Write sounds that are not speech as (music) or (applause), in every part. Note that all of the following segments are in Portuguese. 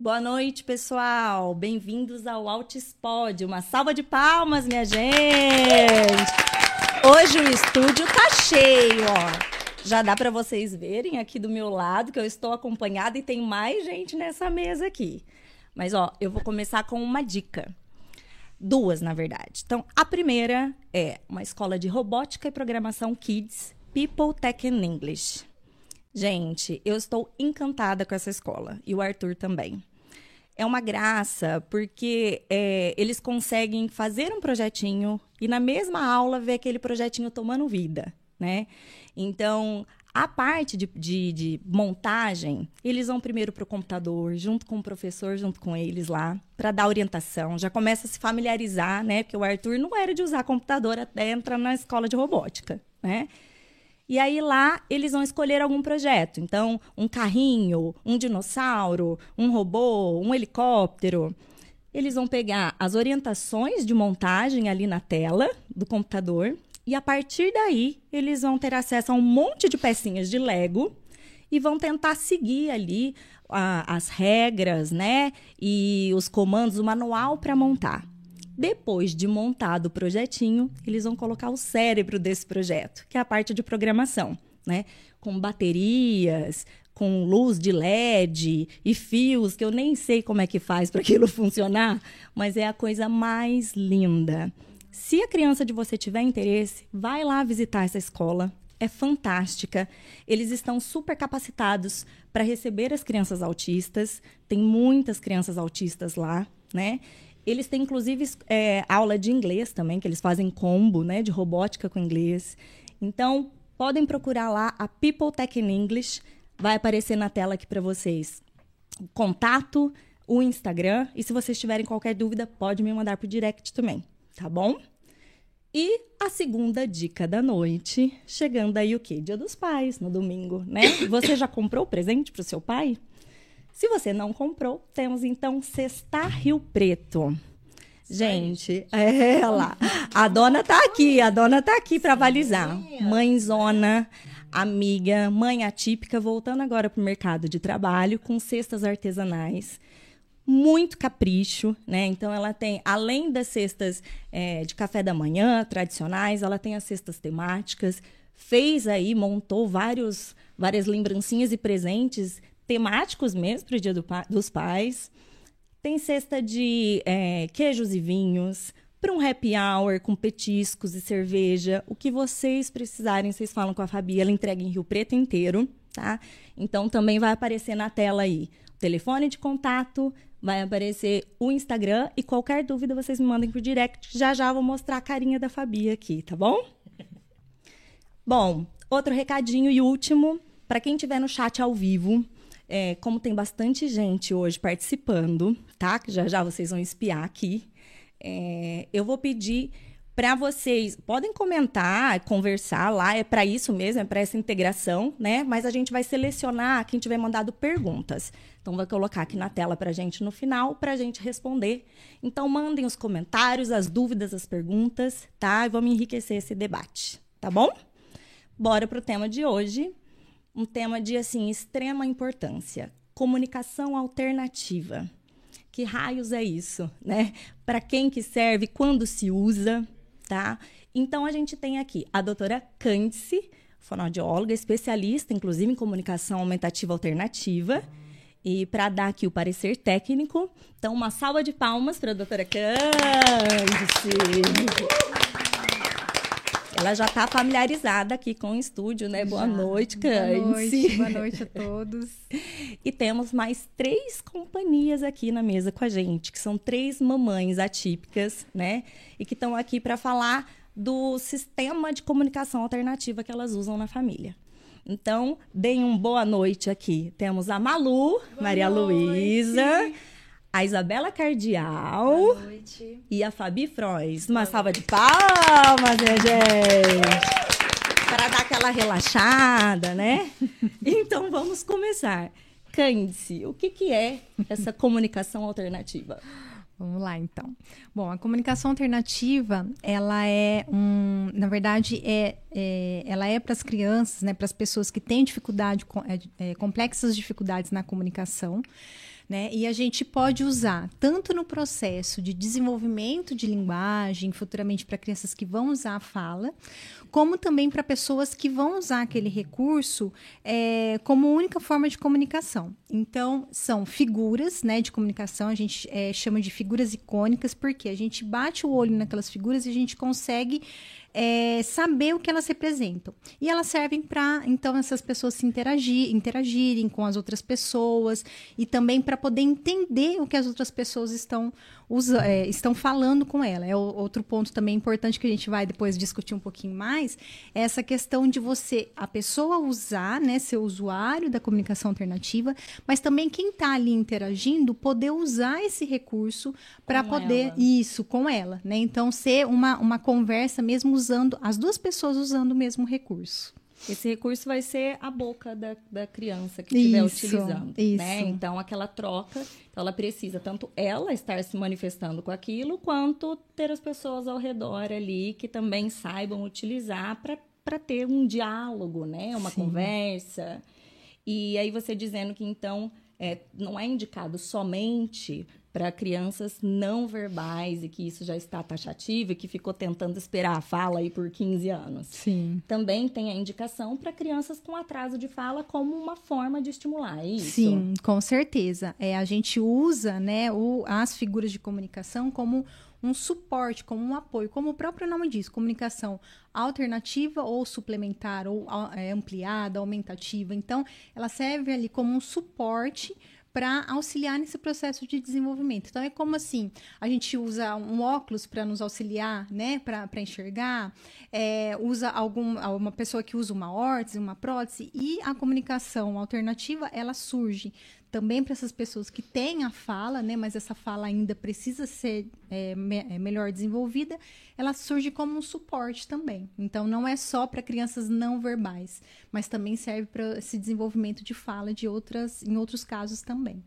Boa noite, pessoal. Bem-vindos ao Altispod. Uma salva de palmas, minha gente. Hoje o estúdio tá cheio, ó. Já dá para vocês verem aqui do meu lado que eu estou acompanhada e tem mais gente nessa mesa aqui. Mas ó, eu vou começar com uma dica. Duas, na verdade. Então, a primeira é uma escola de robótica e programação Kids, People Tech and English. Gente, eu estou encantada com essa escola e o Arthur também. É uma graça, porque é, eles conseguem fazer um projetinho e na mesma aula ver aquele projetinho tomando vida, né? Então, a parte de, de, de montagem, eles vão primeiro para o computador, junto com o professor, junto com eles lá, para dar orientação. Já começa a se familiarizar, né? Porque o Arthur não era de usar computador até entrar na escola de robótica, né? E aí lá eles vão escolher algum projeto. Então, um carrinho, um dinossauro, um robô, um helicóptero. Eles vão pegar as orientações de montagem ali na tela do computador e a partir daí, eles vão ter acesso a um monte de pecinhas de Lego e vão tentar seguir ali a, as regras, né? E os comandos, o manual para montar. Depois de montado o projetinho, eles vão colocar o cérebro desse projeto, que é a parte de programação, né? Com baterias, com luz de LED e fios, que eu nem sei como é que faz para aquilo (laughs) funcionar, mas é a coisa mais linda. Se a criança de você tiver interesse, vai lá visitar essa escola. É fantástica. Eles estão super capacitados para receber as crianças autistas. Tem muitas crianças autistas lá, né? Eles têm, inclusive, é, aula de inglês também, que eles fazem combo, né? De robótica com inglês. Então, podem procurar lá a People Tech in English. Vai aparecer na tela aqui para vocês. Contato, o Instagram. E se vocês tiverem qualquer dúvida, pode me mandar por direct também tá bom? E a segunda dica da noite, chegando aí o quê? Dia dos Pais, no domingo, né? Você já comprou o presente o seu pai? Se você não comprou, temos então Sexta Rio Preto. Gente, é lá. A dona tá aqui, a dona tá aqui para avalizar. Mãezona, amiga, mãe atípica, voltando agora para o mercado de trabalho com cestas artesanais muito capricho, né? Então ela tem, além das cestas é, de café da manhã tradicionais, ela tem as cestas temáticas. Fez aí, montou vários, várias lembrancinhas e presentes temáticos mesmo para o Dia do dos Pais. Tem cesta de é, queijos e vinhos, para um happy hour com petiscos e cerveja. O que vocês precisarem, vocês falam com a Fabi, ela entrega em Rio Preto inteiro, tá? Então também vai aparecer na tela aí telefone de contato, vai aparecer o Instagram e qualquer dúvida vocês me mandem por direct. Já já vou mostrar a carinha da Fabi aqui, tá bom? Bom, outro recadinho e último, para quem estiver no chat ao vivo, é, como tem bastante gente hoje participando, tá? Que já já vocês vão espiar aqui. É, eu vou pedir para vocês, podem comentar, conversar lá, é para isso mesmo, é para essa integração, né? Mas a gente vai selecionar quem tiver mandado perguntas. Então, vai colocar aqui na tela para gente no final, para gente responder. Então, mandem os comentários, as dúvidas, as perguntas, tá? E vamos enriquecer esse debate, tá bom? Bora para o tema de hoje. Um tema de, assim, extrema importância. Comunicação alternativa. Que raios é isso, né? Para quem que serve, quando se usa, tá? Então, a gente tem aqui a doutora Cândice, fonoaudióloga, especialista, inclusive, em comunicação aumentativa alternativa. E para dar aqui o parecer técnico, então uma salva de palmas para a doutora Cândice. Ela já está familiarizada aqui com o estúdio, né? Boa já. noite, Cândice. Boa noite, boa noite a todos. (laughs) e temos mais três companhias aqui na mesa com a gente, que são três mamães atípicas, né? E que estão aqui para falar do sistema de comunicação alternativa que elas usam na família. Então, deem um boa noite aqui. Temos a Malu, boa Maria Luísa, a Isabela Cardial e a Fabi Frois. Uma salva de palmas, minha gente! Para dar aquela relaxada, né? (laughs) Então, vamos começar. Cândice, o que, que é essa comunicação alternativa? Vamos lá, então. Bom, a comunicação alternativa, ela é um, na verdade, é, é ela é para as crianças, né, para as pessoas que têm dificuldade, é, é, complexas dificuldades na comunicação, Né? E a gente pode usar tanto no processo de desenvolvimento de linguagem, futuramente para crianças que vão usar a fala, como também para pessoas que vão usar aquele recurso é, como única forma de comunicação. Então, são figuras né, de comunicação, a gente é, chama de figuras icônicas, porque a gente bate o olho naquelas figuras e a gente consegue é, saber o que elas representam. E elas servem para, então, essas pessoas se interagir, interagirem com as outras pessoas e também para poder entender o que as outras pessoas estão, usa, é, estão falando com ela. É outro ponto também importante que a gente vai depois discutir um pouquinho mais, é essa questão de você, a pessoa usar, né, ser usuário da comunicação alternativa, mas também quem está ali interagindo poder usar esse recurso para poder ela. isso com ela, né? Então ser uma, uma conversa mesmo usando as duas pessoas usando o mesmo recurso. Esse recurso vai ser a boca da, da criança que estiver Isso, utilizando. isso. Né? Então, aquela troca, então ela precisa tanto ela estar se manifestando com aquilo, quanto ter as pessoas ao redor ali que também saibam utilizar para ter um diálogo, né? Uma Sim. conversa. E aí você dizendo que então é, não é indicado somente para crianças não verbais e que isso já está taxativo e que ficou tentando esperar a fala aí por 15 anos. Sim. Também tem a indicação para crianças com atraso de fala como uma forma de estimular é isso. Sim, com certeza. É, a gente usa né, o, as figuras de comunicação como um suporte, como um apoio, como o próprio nome diz, comunicação alternativa ou suplementar, ou é, ampliada, aumentativa. Então, ela serve ali como um suporte para auxiliar nesse processo de desenvolvimento. Então, é como assim: a gente usa um óculos para nos auxiliar, né, para enxergar, é, usa algum, uma pessoa que usa uma órtese, uma prótese, e a comunicação alternativa ela surge também para essas pessoas que têm a fala, né, mas essa fala ainda precisa ser é, me, é, melhor desenvolvida, ela surge como um suporte também. Então, não é só para crianças não verbais, mas também serve para esse desenvolvimento de fala de outras, em outros casos também.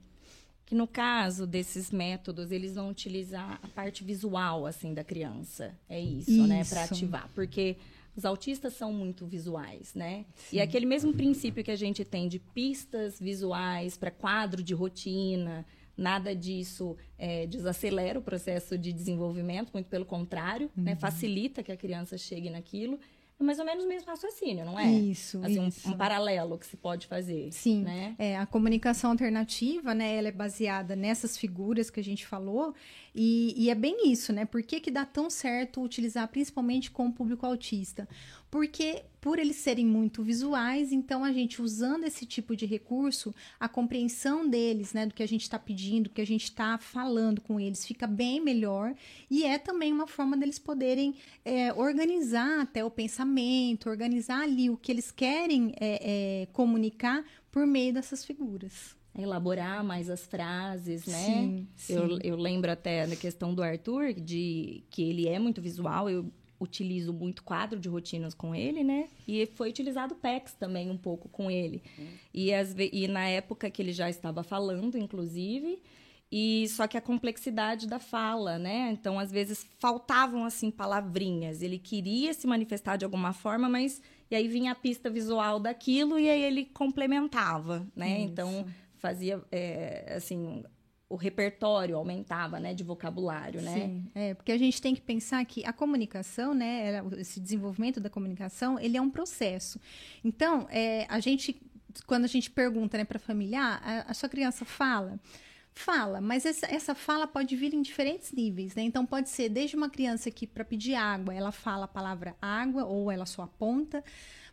Que no caso desses métodos, eles vão utilizar a parte visual assim da criança. É isso, isso. né, para ativar, porque os autistas são muito visuais, né? Sim. E aquele mesmo princípio que a gente tem de pistas visuais para quadro de rotina, nada disso é, desacelera o processo de desenvolvimento, muito pelo contrário, uhum. né? facilita que a criança chegue naquilo. É mais ou menos o mesmo raciocínio, não é? Isso, assim, isso. Um, um, paralelo que se pode fazer. Sim, né? é, a comunicação alternativa, né, ela é baseada nessas figuras que a gente falou, e, e é bem isso, né? Por que, que dá tão certo utilizar principalmente com o público autista? Porque por eles serem muito visuais, então a gente usando esse tipo de recurso, a compreensão deles, né, do que a gente está pedindo, do que a gente está falando com eles, fica bem melhor e é também uma forma deles poderem é, organizar até o pensamento, organizar ali o que eles querem é, é, comunicar por meio dessas figuras elaborar mais as frases, né? Sim, sim. Eu, eu lembro até da questão do Arthur, de que ele é muito visual, eu utilizo muito quadro de rotinas com ele, né? E foi utilizado o PEX também um pouco com ele. E, as, e na época que ele já estava falando, inclusive, e só que a complexidade da fala, né? Então, às vezes faltavam assim palavrinhas. Ele queria se manifestar de alguma forma, mas e aí vinha a pista visual daquilo e aí ele complementava, né? Isso. Então fazia é, assim o repertório aumentava, né, de vocabulário, né? Sim, é, porque a gente tem que pensar que a comunicação, né, esse desenvolvimento da comunicação, ele é um processo. Então, é, a gente, quando a gente pergunta, né, para ah, a, a sua criança fala, fala, mas essa, essa fala pode vir em diferentes níveis, né? Então pode ser desde uma criança que para pedir água, ela fala a palavra água ou ela só aponta.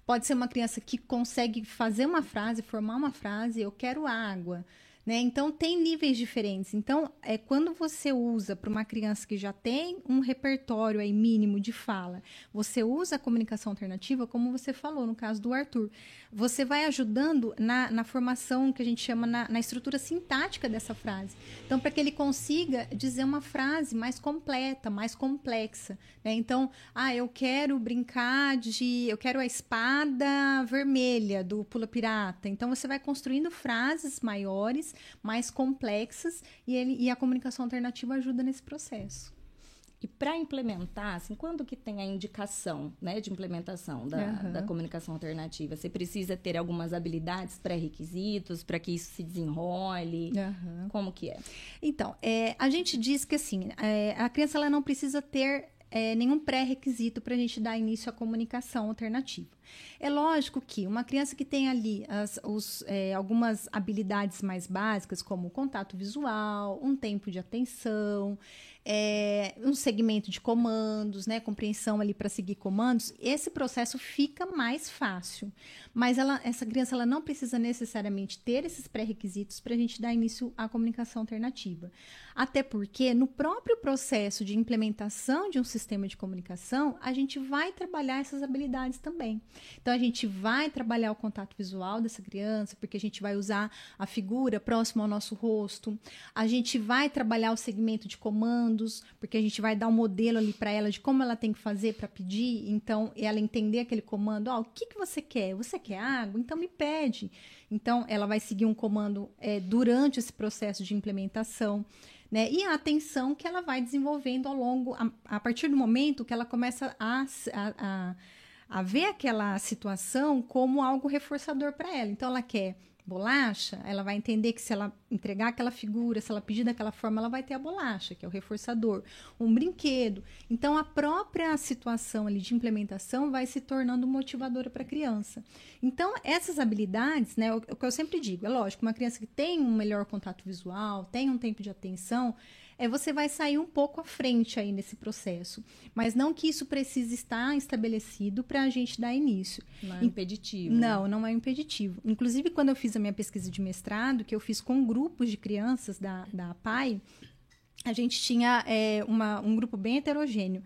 Pode ser uma criança que consegue fazer uma frase, formar uma frase, eu quero água. Né? Então, tem níveis diferentes. Então, é quando você usa para uma criança que já tem um repertório aí mínimo de fala, você usa a comunicação alternativa, como você falou no caso do Arthur, você vai ajudando na, na formação que a gente chama na, na estrutura sintática dessa frase. Então, para que ele consiga dizer uma frase mais completa, mais complexa. Né? Então, ah, eu quero brincar de. Eu quero a espada vermelha do Pula Pirata. Então, você vai construindo frases maiores mais complexas e, ele, e a comunicação alternativa ajuda nesse processo. E para implementar, assim, quando que tem a indicação né, de implementação da, Aham. da comunicação alternativa? Você precisa ter algumas habilidades, pré-requisitos para que isso se desenrole? Como que é? Então, é, a gente diz que assim, é, a criança ela não precisa ter é, nenhum pré-requisito para a gente dar início à comunicação alternativa. É lógico que uma criança que tem ali as- os, é, algumas habilidades mais básicas, como contato visual, um tempo de atenção, é, um segmento de comandos, né, compreensão ali para seguir comandos, esse processo fica mais fácil. Mas ela, essa criança ela não precisa necessariamente ter esses pré-requisitos para a gente dar início à comunicação alternativa. Até porque no próprio processo de implementação de um sistema de comunicação, a gente vai trabalhar essas habilidades também. Então a gente vai trabalhar o contato visual dessa criança, porque a gente vai usar a figura próxima ao nosso rosto. A gente vai trabalhar o segmento de comandos, porque a gente vai dar um modelo ali para ela de como ela tem que fazer para pedir. Então, ela entender aquele comando, ó, o que, que você quer? Você quer água? Então me pede. Então, ela vai seguir um comando é, durante esse processo de implementação. Né? E a atenção que ela vai desenvolvendo ao longo, a, a partir do momento que ela começa a, a, a, a ver aquela situação como algo reforçador para ela. Então, ela quer bolacha, ela vai entender que se ela entregar aquela figura, se ela pedir daquela forma, ela vai ter a bolacha, que é o reforçador, um brinquedo. Então, a própria situação ali de implementação vai se tornando motivadora para a criança. Então, essas habilidades, né, o, o que eu sempre digo, é lógico, uma criança que tem um melhor contato visual, tem um tempo de atenção, é, você vai sair um pouco à frente aí nesse processo. Mas não que isso precise estar estabelecido para a gente dar início. Não é impeditivo. né? Não, não é impeditivo. Inclusive, quando eu fiz a minha pesquisa de mestrado, que eu fiz com grupos de crianças da, da APAI, a gente tinha é, uma, um grupo bem heterogêneo.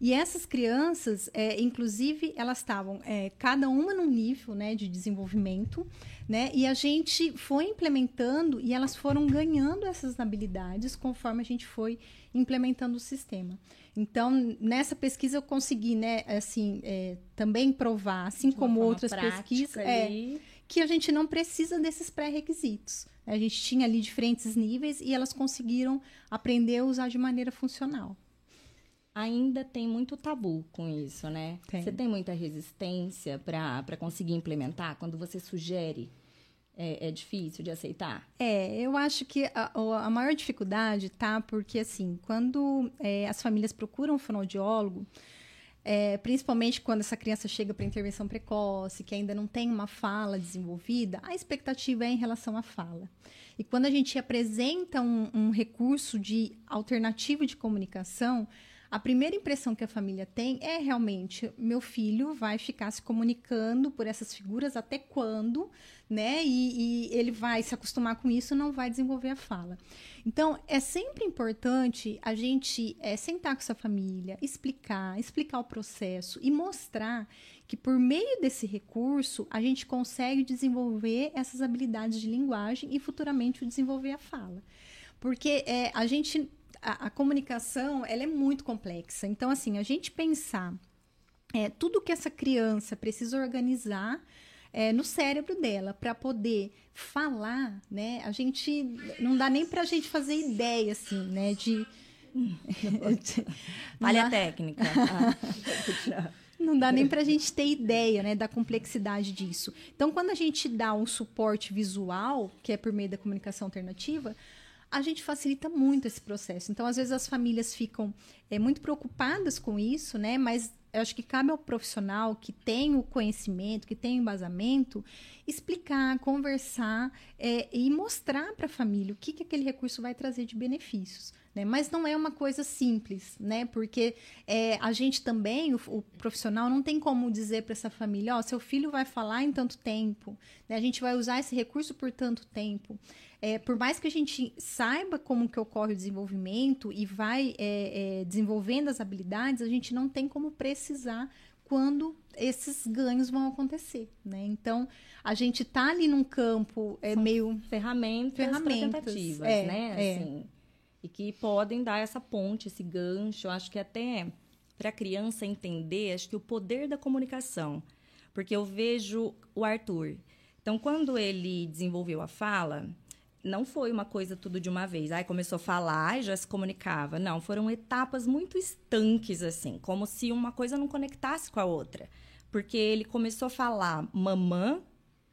E essas crianças, é, inclusive, elas estavam é, cada uma num nível né, de desenvolvimento, né? E a gente foi implementando e elas foram ganhando essas habilidades conforme a gente foi implementando o sistema. Então, nessa pesquisa eu consegui, né, assim, é, também provar, assim como outras pesquisas, é, que a gente não precisa desses pré-requisitos. A gente tinha ali diferentes níveis e elas conseguiram aprender a usar de maneira funcional. Ainda tem muito tabu com isso, né? Tem. Você tem muita resistência para conseguir implementar? Quando você sugere, é, é difícil de aceitar? É, eu acho que a, a maior dificuldade tá porque, assim, quando é, as famílias procuram um fonoaudiólogo, é, principalmente quando essa criança chega para intervenção precoce, que ainda não tem uma fala desenvolvida, a expectativa é em relação à fala. E quando a gente apresenta um, um recurso de alternativo de comunicação, a primeira impressão que a família tem é realmente meu filho vai ficar se comunicando por essas figuras até quando, né? E, e ele vai se acostumar com isso, não vai desenvolver a fala. Então é sempre importante a gente é, sentar com essa família, explicar, explicar o processo e mostrar que por meio desse recurso a gente consegue desenvolver essas habilidades de linguagem e futuramente desenvolver a fala. Porque é, a gente a, a comunicação ela é muito complexa. Então, assim, a gente pensar é, tudo que essa criança precisa organizar é, no cérebro dela para poder falar, né? A gente não dá nem para a gente fazer ideia, assim, né? De (laughs) Falha dá- técnica. Ah, (laughs) Não dá nem para a gente ter ideia né, da complexidade disso. Então, quando a gente dá um suporte visual, que é por meio da comunicação alternativa, a gente facilita muito esse processo. Então, às vezes, as famílias ficam é, muito preocupadas com isso, né? Mas eu acho que cabe ao profissional que tem o conhecimento, que tem o embasamento, explicar, conversar é, e mostrar para a família o que, que aquele recurso vai trazer de benefícios. Né? Mas não é uma coisa simples, né? Porque é, a gente também, o, o profissional, não tem como dizer para essa família, ó, seu filho vai falar em tanto tempo, né? a gente vai usar esse recurso por tanto tempo. É, por mais que a gente saiba como que ocorre o desenvolvimento e vai é, é, desenvolvendo as habilidades, a gente não tem como precisar quando esses ganhos vão acontecer, né? Então, a gente tá ali num campo é, São meio ferramentas, Ferramentas, tentativas, é, né? é. Assim, e que podem dar essa ponte, esse gancho. Acho que até para a criança entender, acho que o poder da comunicação. Porque eu vejo o Arthur. Então, quando ele desenvolveu a fala, não foi uma coisa tudo de uma vez. Aí começou a falar e já se comunicava. Não, foram etapas muito estanques, assim, como se uma coisa não conectasse com a outra. Porque ele começou a falar mamã,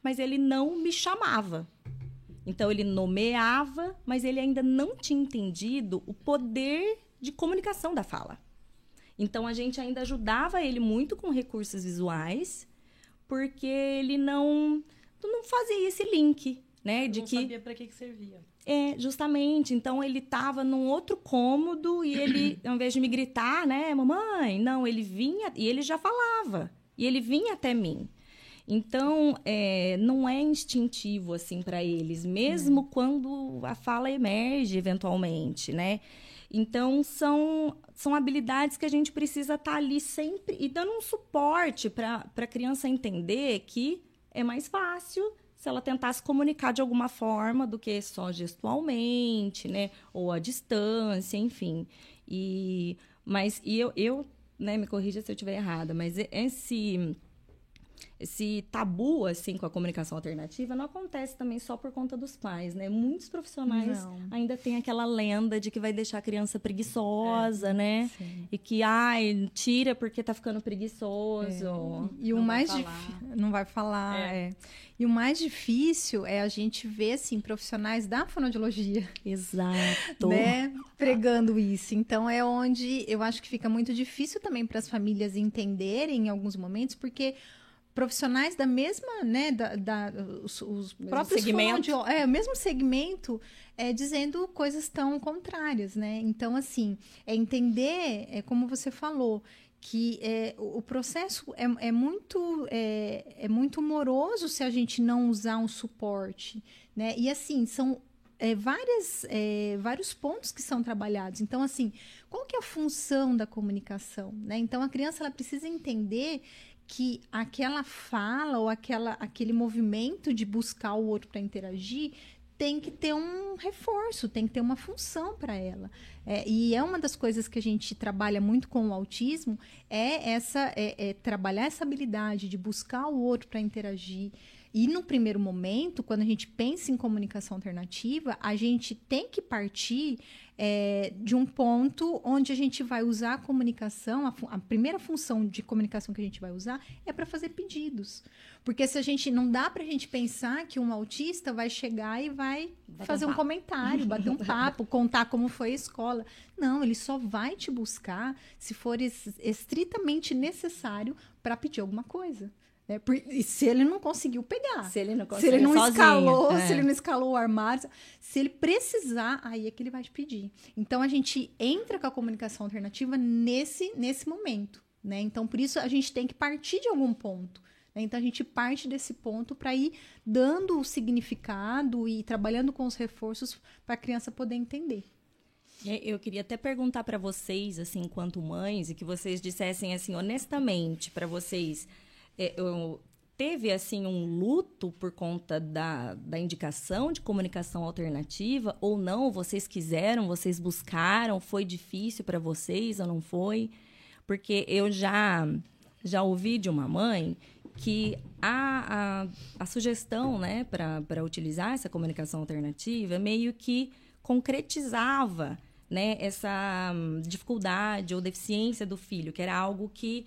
mas ele não me chamava. Então ele nomeava, mas ele ainda não tinha entendido o poder de comunicação da fala. Então a gente ainda ajudava ele muito com recursos visuais, porque ele não não fazia esse link, né, de não que sabia para que, que servia. é, justamente. Então ele estava num outro cômodo e ele, ao invés de me gritar, né, mamãe, não, ele vinha e ele já falava. E ele vinha até mim. Então, é, não é instintivo assim para eles, mesmo quando a fala emerge eventualmente, né? Então, são, são habilidades que a gente precisa estar tá ali sempre e dando um suporte para a criança entender que é mais fácil se ela tentar se comunicar de alguma forma do que só gestualmente, né? Ou à distância, enfim. E, mas e eu, eu né, me corrija se eu estiver errada, mas esse esse tabu assim com a comunicação alternativa não acontece também só por conta dos pais, né? Muitos profissionais Não. ainda têm aquela lenda de que vai deixar a criança preguiçosa, né? Sim. E que ai, tira porque tá ficando preguiçoso. E o Não vai mais falar. difícil. Não vai falar, É. é. E o mais difícil é a gente ver, assim, profissionais da fonoaudiologia, Exato. né? Pregando isso. Então é onde eu acho que fica muito difícil também para as famílias entenderem em alguns momentos, porque profissionais da mesma, né, da, da- os, os próprios segmento. fonoaudio- é, o mesmo segmento, é, dizendo coisas tão contrárias, né? Então, assim, é entender, é como você falou, que é, o o processo é, é muito é, é muito moroso se a gente não usar um suporte, né? E assim são é, várias, é, vários pontos que são trabalhados. Então, assim, qual que é a função da comunicação? Né? Então, a criança ela precisa entender que aquela fala ou aquela, aquele movimento de buscar o outro para interagir tem que ter um reforço, tem que ter uma função para ela. É, e é uma das coisas que a gente trabalha muito com o autismo, é essa é, é trabalhar essa habilidade de buscar o outro para interagir. E no primeiro momento, quando a gente pensa em comunicação alternativa, a gente tem que partir é, de um ponto onde a gente vai usar a comunicação, a, a primeira função de comunicação que a gente vai usar é para fazer pedidos. Porque se a gente não dá para a gente pensar que um autista vai chegar e vai Bater fazer um um, comentário, bater um (laughs) papo, contar como foi a escola. Não, ele só vai te buscar se for es- estritamente necessário para pedir alguma coisa. Né? Por- e se ele não conseguiu pegar. Se ele não Se ele não sozinho, escalou, é. se ele não escalou o armário, se ele precisar, aí é que ele vai te pedir. Então a gente entra com a comunicação alternativa nesse nesse momento, né? Então por isso a gente tem que partir de algum ponto. né? Então a gente parte desse ponto para ir dando o significado e trabalhando com os reforços para a criança poder entender. Eu queria até perguntar para vocês, assim, enquanto mães, e que vocês dissessem, assim, honestamente, para vocês, eu- teve, assim, um luto por conta da, da indicação de comunicação alternativa ou não? Vocês quiseram, vocês buscaram, foi difícil para vocês ou não foi? Porque eu já, já ouvi de uma mãe que a, a, a sugestão né, para utilizar essa comunicação alternativa meio que concretizava né, essa hum, dificuldade ou deficiência do filho, que era algo que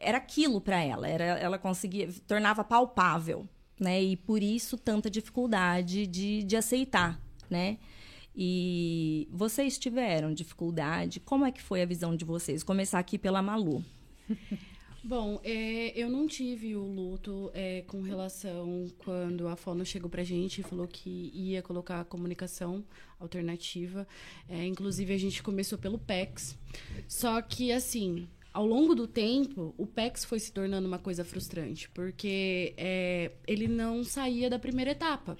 era aquilo para ela, era, ela conseguia, tornava palpável, né, e por isso tanta dificuldade de, de aceitar, né. E vocês tiveram dificuldade? Como é que foi a visão de vocês? Começar aqui pela Malu. (laughs) Bom, é, eu não tive o luto é, com relação quando a Fono chegou pra gente e falou que ia colocar a comunicação alternativa. É, inclusive, a gente começou pelo PEX. Só que, assim, ao longo do tempo, o PEX foi se tornando uma coisa frustrante, porque é, ele não saía da primeira etapa.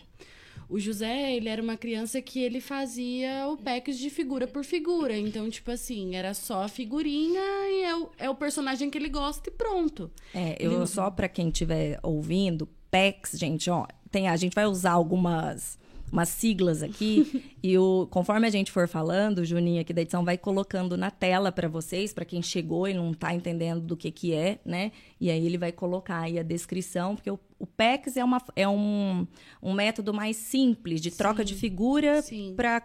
O José, ele era uma criança que ele fazia o PEX de figura por figura. Então, tipo assim, era só a figurinha e é o, é o personagem que ele gosta e pronto. É, eu só para quem estiver ouvindo, PEX, gente, ó, tem, a gente vai usar algumas umas siglas aqui (laughs) e o, conforme a gente for falando, o Juninho aqui da edição vai colocando na tela para vocês, para quem chegou e não está entendendo do que que é, né? E aí ele vai colocar aí a descrição, porque o, o PEX é, uma, é um, um método mais simples de troca Sim. de figura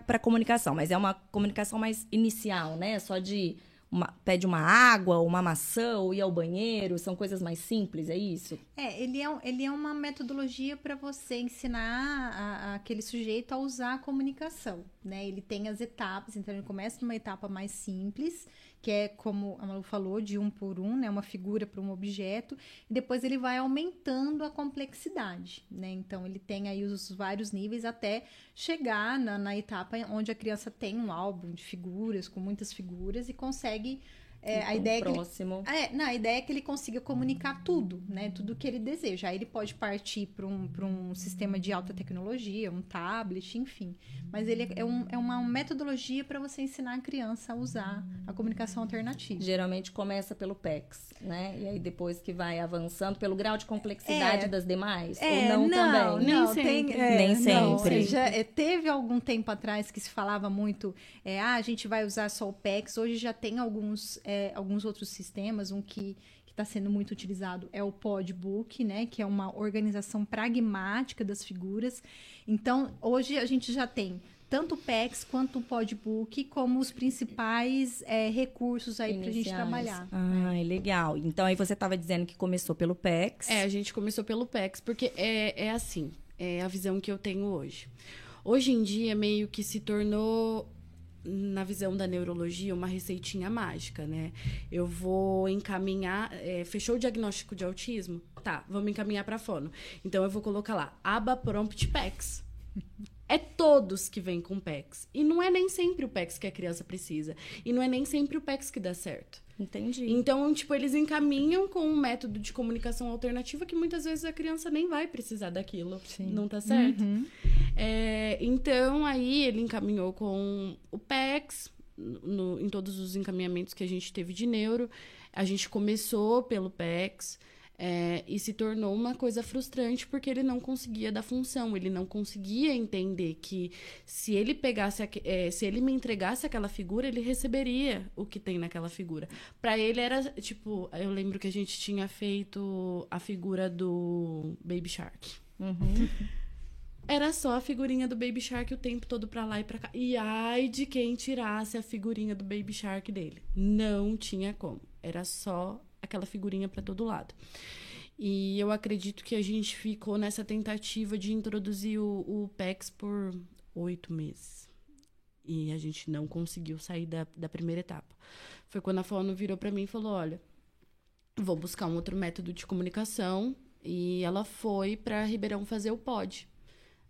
para comunicação, mas é uma comunicação mais inicial, né? Só de uma- pede uma água, uma maçã, ou ir ao banheiro, são coisas mais simples, é isso? É, ele é, ele é uma metodologia para você ensinar a- a- aquele sujeito a usar a comunicação, né? Ele tem as etapas, então ele começa numa etapa mais simples, que é como a Malu falou, de um por um, né? Uma figura para um objeto, e depois ele vai aumentando a complexidade, né? Então ele tem aí os vários níveis até chegar na, na etapa onde a criança tem um álbum de figuras, com muitas figuras, e consegue. É, a ideia é que ele próximo. é, não, a ideia é que ele consiga comunicar tudo, né? Tudo que ele deseja. Aí ele pode partir para um, pra um sistema de alta tecnologia, um tablet, enfim. Mas ele é, um- é uma metodologia para você ensinar a criança a usar a comunicação alternativa. Geralmente começa pelo PEX, né? E aí depois que vai avançando pelo grau de complexidade É. das demais? É, ou não, também? Nem não, sempre. tem, é, Nem não, sempre. ou seja, é, teve algum tempo atrás que se falava muito, é, ah, a gente vai usar só o PEX. Hoje já tem alguns, é, alguns outros sistemas, um que está sendo muito utilizado é o Podbook, né, que é uma organização pragmática das figuras. Então, hoje a gente já tem tanto o PEX quanto o Podbook como os principais é, recursos aí para a gente trabalhar. Ah, legal. Então aí você estava dizendo que começou pelo PEX. É, a gente começou pelo PEX, porque é, é assim, é a visão que eu tenho hoje. Hoje em dia, meio que se tornou, na visão da neurologia, uma receitinha mágica, né? Eu vou encaminhar, é, fechou o diagnóstico de autismo? Tá, vamos encaminhar para fono. Então, eu vou colocar lá, aba prompt PEX. É todos que vêm com PEX. E não é nem sempre o PEX que a criança precisa. E não é nem sempre o PEX que dá certo. Entendi. Então, tipo, eles encaminham com um método de comunicação alternativa que muitas vezes a criança nem vai precisar daquilo. Não tá certo? Uhum. É, então, aí ele encaminhou com o PEX, no- em todos os encaminhamentos que a gente teve de neuro. A gente começou pelo PEX. É, e se tornou uma coisa frustrante porque ele não conseguia dar função, ele não conseguia entender que se ele pegasse, é, se ele me entregasse aquela figura, ele receberia o que tem naquela figura. Pra ele era tipo, eu lembro que a gente tinha feito a figura do Baby Shark. Uhum. Era só a figurinha do Baby Shark o tempo todo pra lá e pra cá. E ai de quem tirasse a figurinha do Baby Shark dele. Não tinha como. Era só aquela figurinha pra todo lado. E eu acredito que a gente ficou nessa tentativa de introduzir o, o PEX por oito meses. E a gente não conseguiu sair da, da primeira etapa. Foi quando a Fono virou pra mim e falou: olha, vou buscar um outro método de comunicação. E ela foi pra Ribeirão fazer o POD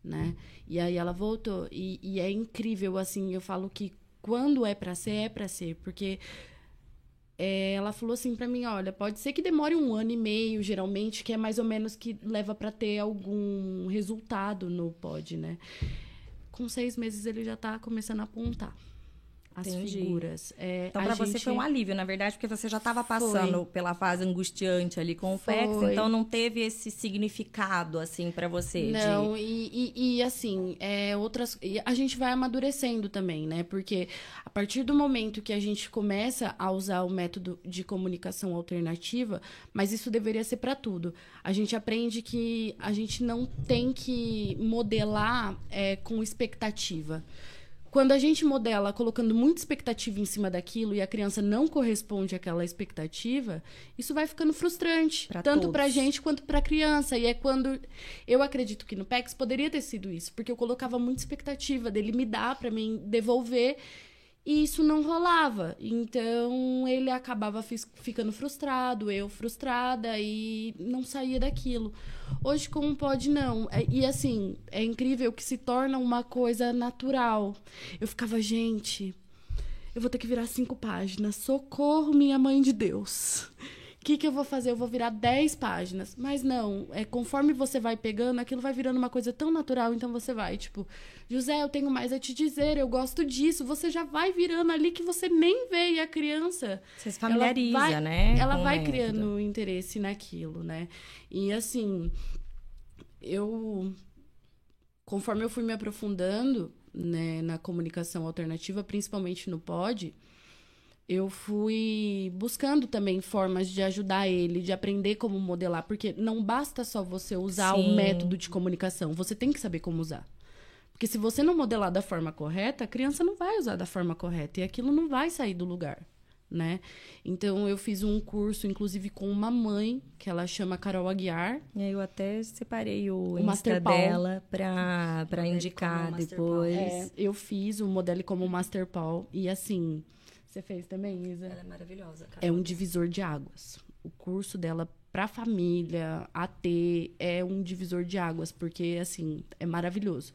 né? E aí ela voltou e, e é incrível assim, eu falo que quando é pra ser é pra ser, porque é, ela falou assim pra mim, olha, pode ser que demore um ano e meio, geralmente, que é mais ou menos que leva pra ter algum resultado no pod, né? Com seis meses ele já tá começando a apontar as Entendi. figuras. É, Então, a pra você gente- foi um alívio, na verdade, porque você já estava passando pela fase angustiante ali com o PEX, Foi. então não teve esse significado, assim, pra você. de- Não, e, e, e, assim, é, outras. e a gente vai amadurecendo também, né? Porque a partir do momento que a gente começa a usar o método de comunicação alternativa, mas isso deveria ser para tudo. A gente aprende que a gente não tem que modelar é, com expectativa. Quando a gente modela colocando muita expectativa em cima daquilo e a criança não corresponde àquela expectativa, isso vai ficando frustrante, Pra tanto todos. pra gente quanto pra criança. E é quando eu acredito que no PEX poderia ter sido isso, porque eu colocava muita expectativa dele me dar pra mim devolver e isso não rolava. Então ele acabava ficando frustrado, eu frustrada e não saía daquilo. Hoje, como pode, não. É- E assim, é incrível que se torna uma coisa natural. Eu ficava, gente, eu vou ter que virar cinco páginas. Socorro, minha mãe de Deus. O (laughs) que, que eu vou fazer? Eu vou virar dez páginas. Mas não, é conforme você vai pegando, aquilo vai virando uma coisa tão natural, então você vai, tipo, José, eu tenho mais a te dizer, eu gosto disso. Você já vai virando ali que você nem vê e a criança Você se familiariza, ela vai, né? Ela vai método. criando interesse naquilo, né? E assim, eu conforme eu fui me aprofundando né, na comunicação alternativa, principalmente no pod, eu fui buscando também formas de ajudar ele, de aprender como modelar, porque não basta só você usar Sim. o método de comunicação, você tem que saber como usar. Porque se você não modelar da forma correta, a criança não vai usar da forma correta e aquilo não vai sair do lugar, né? Então eu fiz um curso, inclusive com uma mãe, que ela chama Carol Aguiar. E aí eu até separei o, O Insta Master Paul. dela pra, pra Modele indicar Master depois. É, eu fiz o modelo como Master Paul e assim, você fez também, Isa? Ela é maravilhosa, cara. É um divisor de águas. O curso dela para família, AT, é um divisor de águas, porque assim, é maravilhoso.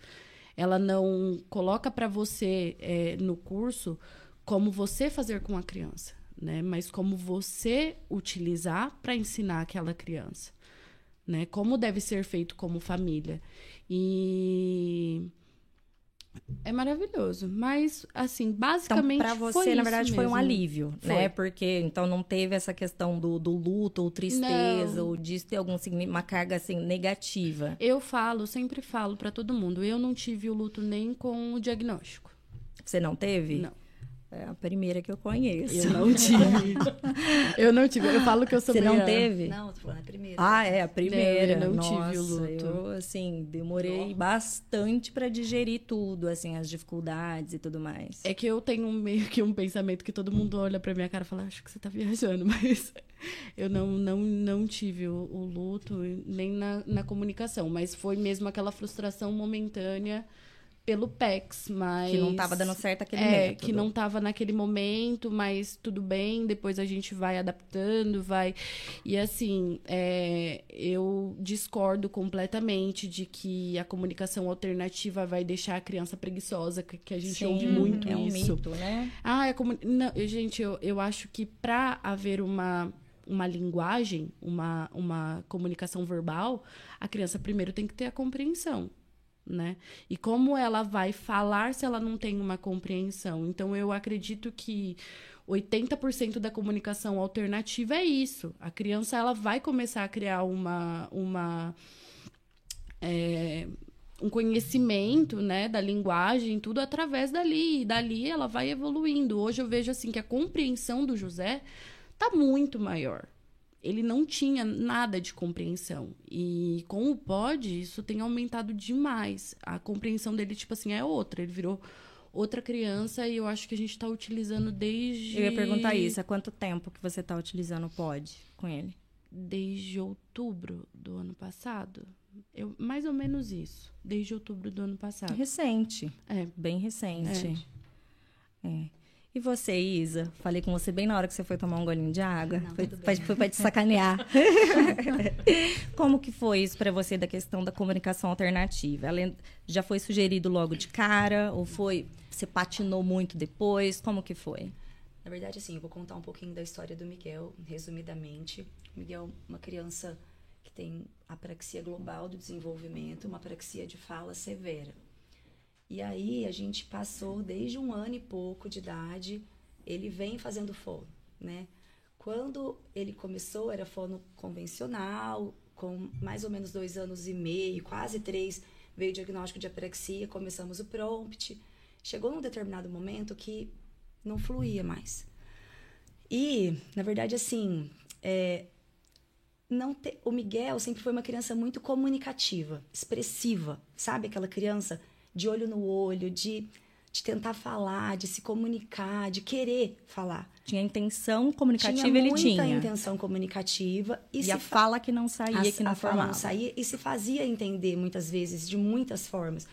Ela não coloca para você é, no curso como você fazer com a criança, né? Mas como você utilizar para ensinar aquela criança, né? Como deve ser feito como família. E é maravilhoso, mas assim, Então, basicamente pra você, foi na verdade, foi um alívio, Foi. né? Porque então não teve essa questão do, do luto ou tristeza, Não. ou de ter algum uma carga assim negativa. Eu falo, sempre falo pra todo mundo, eu não tive o luto nem com o diagnóstico. Você não teve? Não. É a primeira que eu conheço. Eu não tive. (laughs) eu não tive. Eu falo que eu sou Você não meia- teve? Não, eu tô falando a primeira. Ah, é, a primeira. Não, eu não Nossa, tive o luto. Eu, assim, demorei bastante pra digerir tudo, assim, as dificuldades e tudo mais. É que eu tenho meio que um pensamento que todo mundo olha pra minha cara e fala, acho que você tá viajando, (laughs) mas eu não, não, não tive o, o luto nem na, na comunicação, mas foi mesmo aquela frustração momentânea pelo PEX, mas... Que não tava dando certo aquele é, método. que não tava naquele momento, mas tudo bem, depois a gente vai adaptando, vai. E assim, é, eu discordo completamente de que a comunicação alternativa vai deixar a criança preguiçosa, que, que a gente ouve Sim, muito é um isso. mito, né? Ah, é como. Não, eu- gente, eu, eu acho que para haver uma, uma linguagem, uma, uma comunicação verbal, a criança primeiro tem que ter a compreensão. Né? E como ela vai falar se ela não tem uma compreensão? Então, eu acredito que 80% da comunicação alternativa é isso. A criança ela vai começar a criar uma, uma é, um conhecimento, né, da linguagem, tudo através dali. E dali ela vai evoluindo. Hoje eu vejo assim que a compreensão do José tá muito maior. Ele não tinha nada de compreensão. E com o pod, isso tem aumentado demais. A compreensão dele, tipo assim, é outra. Ele virou outra criança e eu acho que a gente tá utilizando desde. Eu ia perguntar isso. Há quanto tempo que você tá utilizando o pod com ele? Desde outubro do ano passado. Eu, mais ou menos isso. Desde outubro do ano passado. Recente. É. Bem recente. É. E você, Isa? Falei com você bem na hora que você foi tomar um golinho de água. Não, foi, pra, bem. foi pra te sacanear. (laughs) Como que foi isso pra você da questão da comunicação alternativa? Ela já foi sugerido logo de cara? Ou foi... Você patinou muito depois? Como que foi? Na verdade, assim, eu vou contar um pouquinho da história do Miguel, resumidamente. O Miguel é uma criança que tem apraxia global do desenvolvimento, uma apraxia de fala severa. E aí a gente passou desde um ano e pouco de idade, ele vem fazendo fono, né? Quando ele começou, era fono convencional, com mais ou menos dois anos e meio, quase três, veio o diagnóstico de apraxia, começamos o prompt. Chegou num determinado momento que não fluía mais. E, na verdade, assim, é, não te- o Miguel sempre foi uma criança muito comunicativa, expressiva, sabe? Aquela criança de olho no olho, de, de tentar falar, de se comunicar, de querer falar. Tinha intenção comunicativa, tinha ele muita tinha. intenção comunicativa e, E, se a fa- fala que não saía, a, que não a fala formava. não saía e se fazia entender muitas vezes de muitas formas.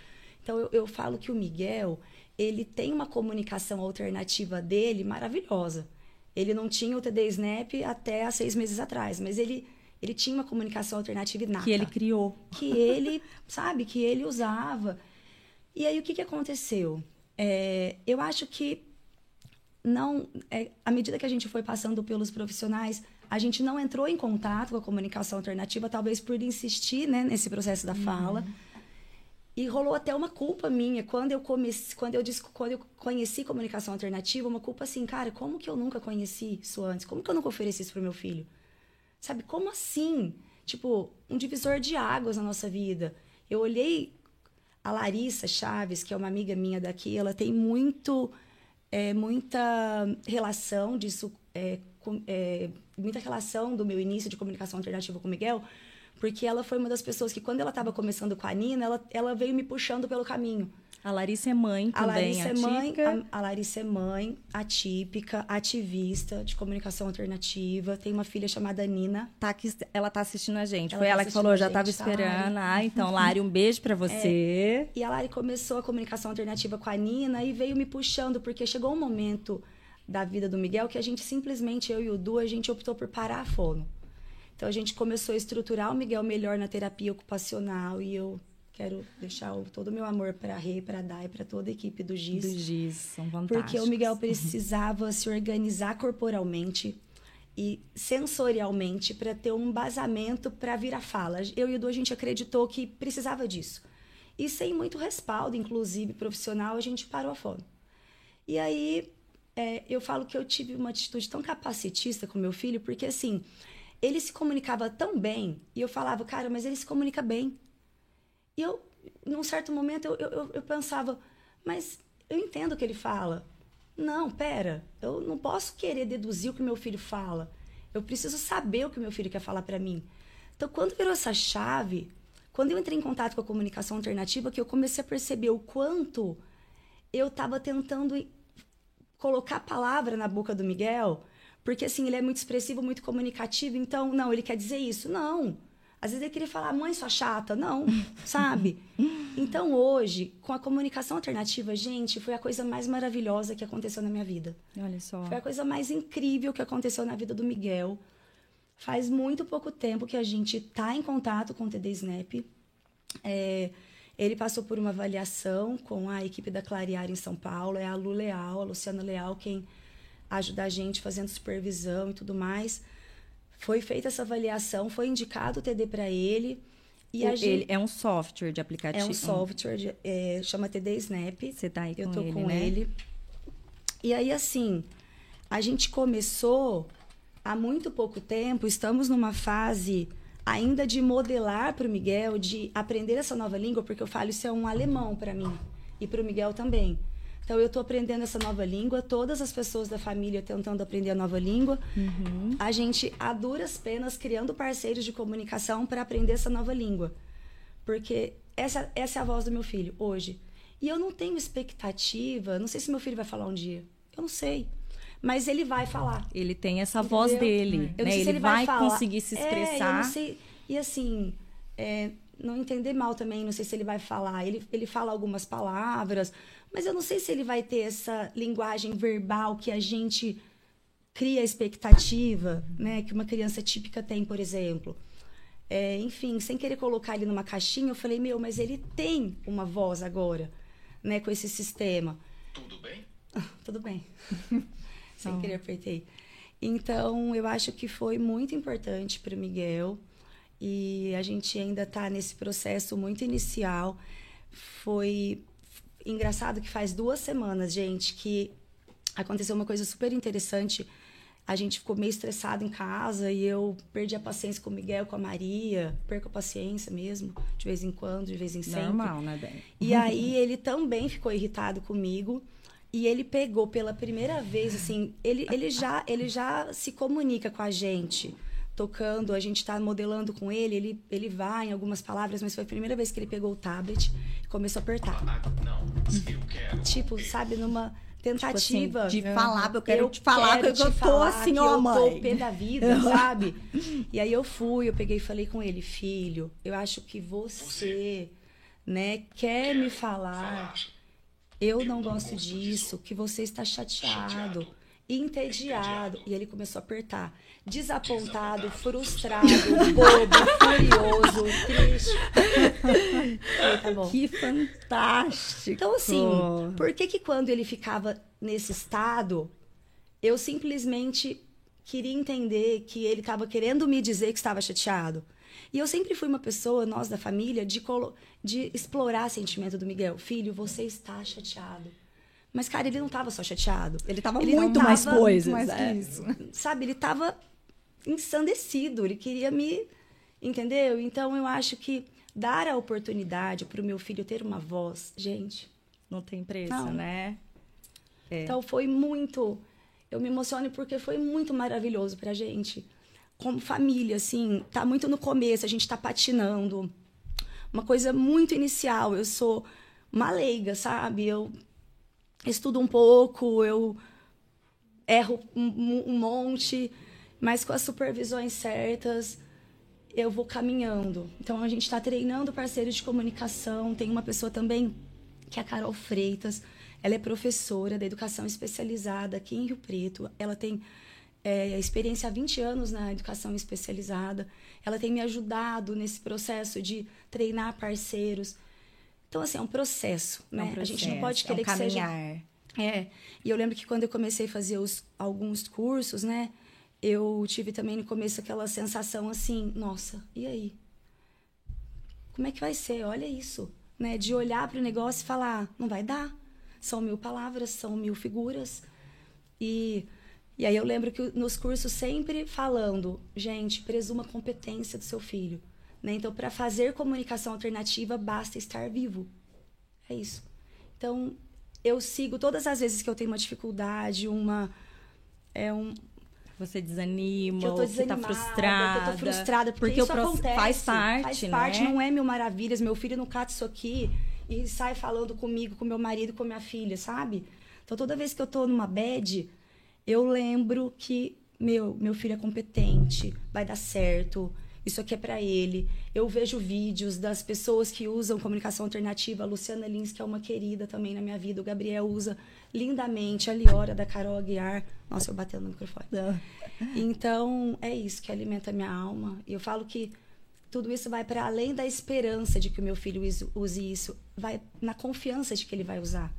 Então eu, eu falo que o Miguel ele tem uma comunicação alternativa dele maravilhosa. Ele não tinha o TD Snap até há seis meses atrás, mas ele ele tinha uma comunicação alternativa inata Que ele criou. que ele, sabe, que ele usava. E aí o que, que aconteceu? É, eu acho que não, é, à medida que a gente foi passando pelos profissionais, a gente não entrou em contato com a comunicação alternativa, talvez por insistir, né, nesse processo da fala. E rolou até uma culpa minha quando eu comecei, quando eu, quando eu conheci comunicação alternativa, uma culpa assim, cara, como que eu nunca conheci isso antes? Como que eu nunca ofereci isso pro meu filho? Sabe, como assim? Tipo, um divisor de águas na nossa vida. Eu olhei a Larissa Chaves, que é uma amiga minha daqui, ela tem muito, é, muita relação disso, é, com, é, muita relação do meu início de comunicação alternativa com o Miguel, porque ela foi uma das pessoas que, quando ela estava começando com a Nina, ela, ela veio me puxando pelo caminho. A Larissa é mãe A também, Larissa é mãe, atípica. a, a Larissa é mãe, atípica, ativista de comunicação alternativa. Tem uma filha chamada Nina. Tá aqui, ela tá assistindo a gente. Ela Foi tá ela que falou, a já tava tá, esperando. Ah, então, Lari, um beijo pra você. E a Lari começou a comunicação alternativa com a Nina e veio me puxando, porque chegou um momento da vida do Miguel que a gente simplesmente, eu e o Du, a gente optou por parar a fono. Então a gente começou a estruturar o Miguel melhor na terapia ocupacional e eu quero deixar o- todo o meu amor para a Rê, para a Dai, para toda a equipe do GIS. Do Giz, são fantásticos. Porque o Miguel (laughs) precisava se organizar corporalmente e sensorialmente para ter um embasamento para vir a fala. Eu e o Du, a gente acreditou que precisava disso. E sem muito respaldo, inclusive profissional, a gente parou a fono. E aí, é, eu falo que eu tive uma atitude tão capacitista com meu filho, porque assim, ele se comunicava tão bem, e eu falava, cara, mas ele se comunica bem. E eu, num certo momento, eu, eu, eu pensava, mas eu entendo o que ele fala. Não, pera, eu não posso querer deduzir o que meu filho fala. Eu preciso saber o que meu filho quer falar para mim. Então, quando virou essa chave, quando eu entrei em contato com a comunicação alternativa, que eu comecei a perceber o quanto eu estava tentando colocar a palavra na boca do Miguel, porque assim, ele é muito expressivo, muito comunicativo, então, não, ele quer dizer isso. Não. Às vezes ele queria falar, mãe, sua chata. Não, (laughs) sabe? Então, hoje, com a comunicação alternativa, gente, foi a coisa mais maravilhosa que aconteceu na minha vida. Olha só. Foi a coisa mais incrível que aconteceu na vida do Miguel. Faz muito pouco tempo que a gente está em contato com o TD Snap. É, ele passou por uma avaliação com a equipe da Clarear em São Paulo. É a Lu Leal, a Luciana Leal, quem ajuda a gente fazendo supervisão e tudo mais. Foi feita essa avaliação, foi indicado o TD para ele. E O- a gente, ele é um software de aplicativo. é um software, de- é, chama TD Snap. Você tá aí Eu com tô ele, com né? ele. E aí, assim, a gente começou há muito pouco tempo, estamos numa fase ainda de modelar para o Miguel, de aprender essa nova língua, porque eu falo isso é um alemão para mim e para o Miguel também. Então, eu estou aprendendo essa nova língua, todas as pessoas da família tentando aprender a nova língua. Uhum. A gente, a duras penas, criando parceiros de comunicação para aprender essa nova língua. Porque essa, essa é a voz do meu filho hoje. E eu não tenho expectativa, não sei se meu filho vai falar um dia. Eu não sei. Mas ele vai falar. Ele tem essa voz Entendeu? dele, Eu não né? Ele, ele vai, falar. conseguir se É, expressar. não sei. E assim, é, não entender mal também, não sei se ele vai falar. Ele, ele fala algumas palavras, mas eu não sei se ele vai ter essa linguagem verbal que a gente cria expectativa, né? Que uma criança típica tem, por exemplo. É, enfim, sem querer colocar ele numa caixinha, eu falei, meu, mas ele tem uma voz agora, né? Com esse sistema. Tudo bem? (laughs) Tudo bem. (laughs) Sem Então. querer apertei. Então, eu acho que foi muito importante para o Miguel. E a gente ainda está nesse processo muito inicial. Foi engraçado que faz duas semanas, gente, que aconteceu uma coisa super interessante. A gente ficou meio estressado em casa e eu perdi a paciência com o Miguel, com a Maria. Perco a paciência mesmo, de vez em quando, de vez em sempre. Normal, né, Dani? E aí (laughs) ele também ficou irritado comigo. E ele pegou pela primeira vez, assim, ele, ele, já, ele já se comunica com a gente, tocando, a gente tá modelando com ele, ele, ele vai em algumas palavras, mas foi a primeira vez que ele pegou o tablet e começou a apertar. Ah, não, eu quero. Tipo, sabe, numa Tipo assim, tentativa. de falar, eu quero eu te falar quero que eu te tô falar assim, ó, eu mãe. tô pé da vida, sabe? E aí eu fui, eu peguei e falei com ele, filho, eu acho que você, né, quer me falar, eu não gosto disso, que você está chateado, entediado. E ele começou a apertar. Desapontado, frustrado, bobo, (laughs) furioso, triste. Tá bom. Que fantástico! Então, assim, por que que quando ele ficava nesse estado, eu simplesmente queria entender que ele estava querendo me dizer que estava chateado? E eu sempre fui uma pessoa, nós da família, de, de explorar sentimento do Miguel. Filho, você está chateado. Mas, cara, ele não estava só chateado. Ele tava Ele muito mais tava coisas. mais né? que isso. sabe, ele estava ensandecido, ele queria me. Entendeu? Então eu acho que dar a oportunidade para o meu filho ter uma voz, gente. Não tem preço, Não. né? É. Então foi muito. Eu me emociono porque foi muito maravilhoso pra gente. Como família, assim, tá muito no começo, a gente tá patinando. Uma coisa muito inicial. Eu sou uma leiga, sabe? Eu estudo um pouco, eu erro um, um monte, mas com as supervisões certas, eu vou caminhando. Então a gente está treinando parceiros de comunicação. Tem uma pessoa também que é a Carol Freitas. Ela é professora da educação especializada aqui em Rio Preto. Ela tem é, experiência há 20 anos na educação especializada. Ela tem me ajudado nesse processo de treinar parceiros. Então, assim, é um processo, É né? um a gente não processo, pode é um querer que seja é, e eu lembro que quando eu comecei a fazer os, alguns cursos, né? Eu tive também no começo aquela sensação assim, nossa, e aí? Como é que vai ser? Olha isso, né? De olhar para o negócio e falar, não vai dar. São mil palavras, são mil figuras. E, e aí eu lembro que nos cursos sempre falando, gente, presuma a competência do seu filho. Né? Então, para fazer comunicação alternativa, basta estar vivo. É isso. Então, eu sigo todas as vezes que eu tenho uma dificuldade, uma. É um, Você desanima, que eu tô ou que tá frustrada. que eu tô frustrada, porque, porque isso o pro- acontece. faz parte, faz né? parte, não é mil maravilhas. Meu filho não cata isso aqui e sai falando comigo, com meu marido, com minha filha, sabe? Então toda vez que eu tô numa bad, eu lembro que meu, meu filho é competente, vai dar certo. Isso aqui é pra ele. Eu vejo vídeos das pessoas que usam comunicação alternativa. A Luciana Lins, que é uma querida também na minha vida. O Gabriel usa lindamente. A Liora, da Carol Aguiar. Nossa, eu batendo no microfone. Não. Então, é isso que alimenta a minha alma. E eu falo que tudo isso vai para além da esperança de que o meu filho use- use isso, vai na confiança de que ele vai usar.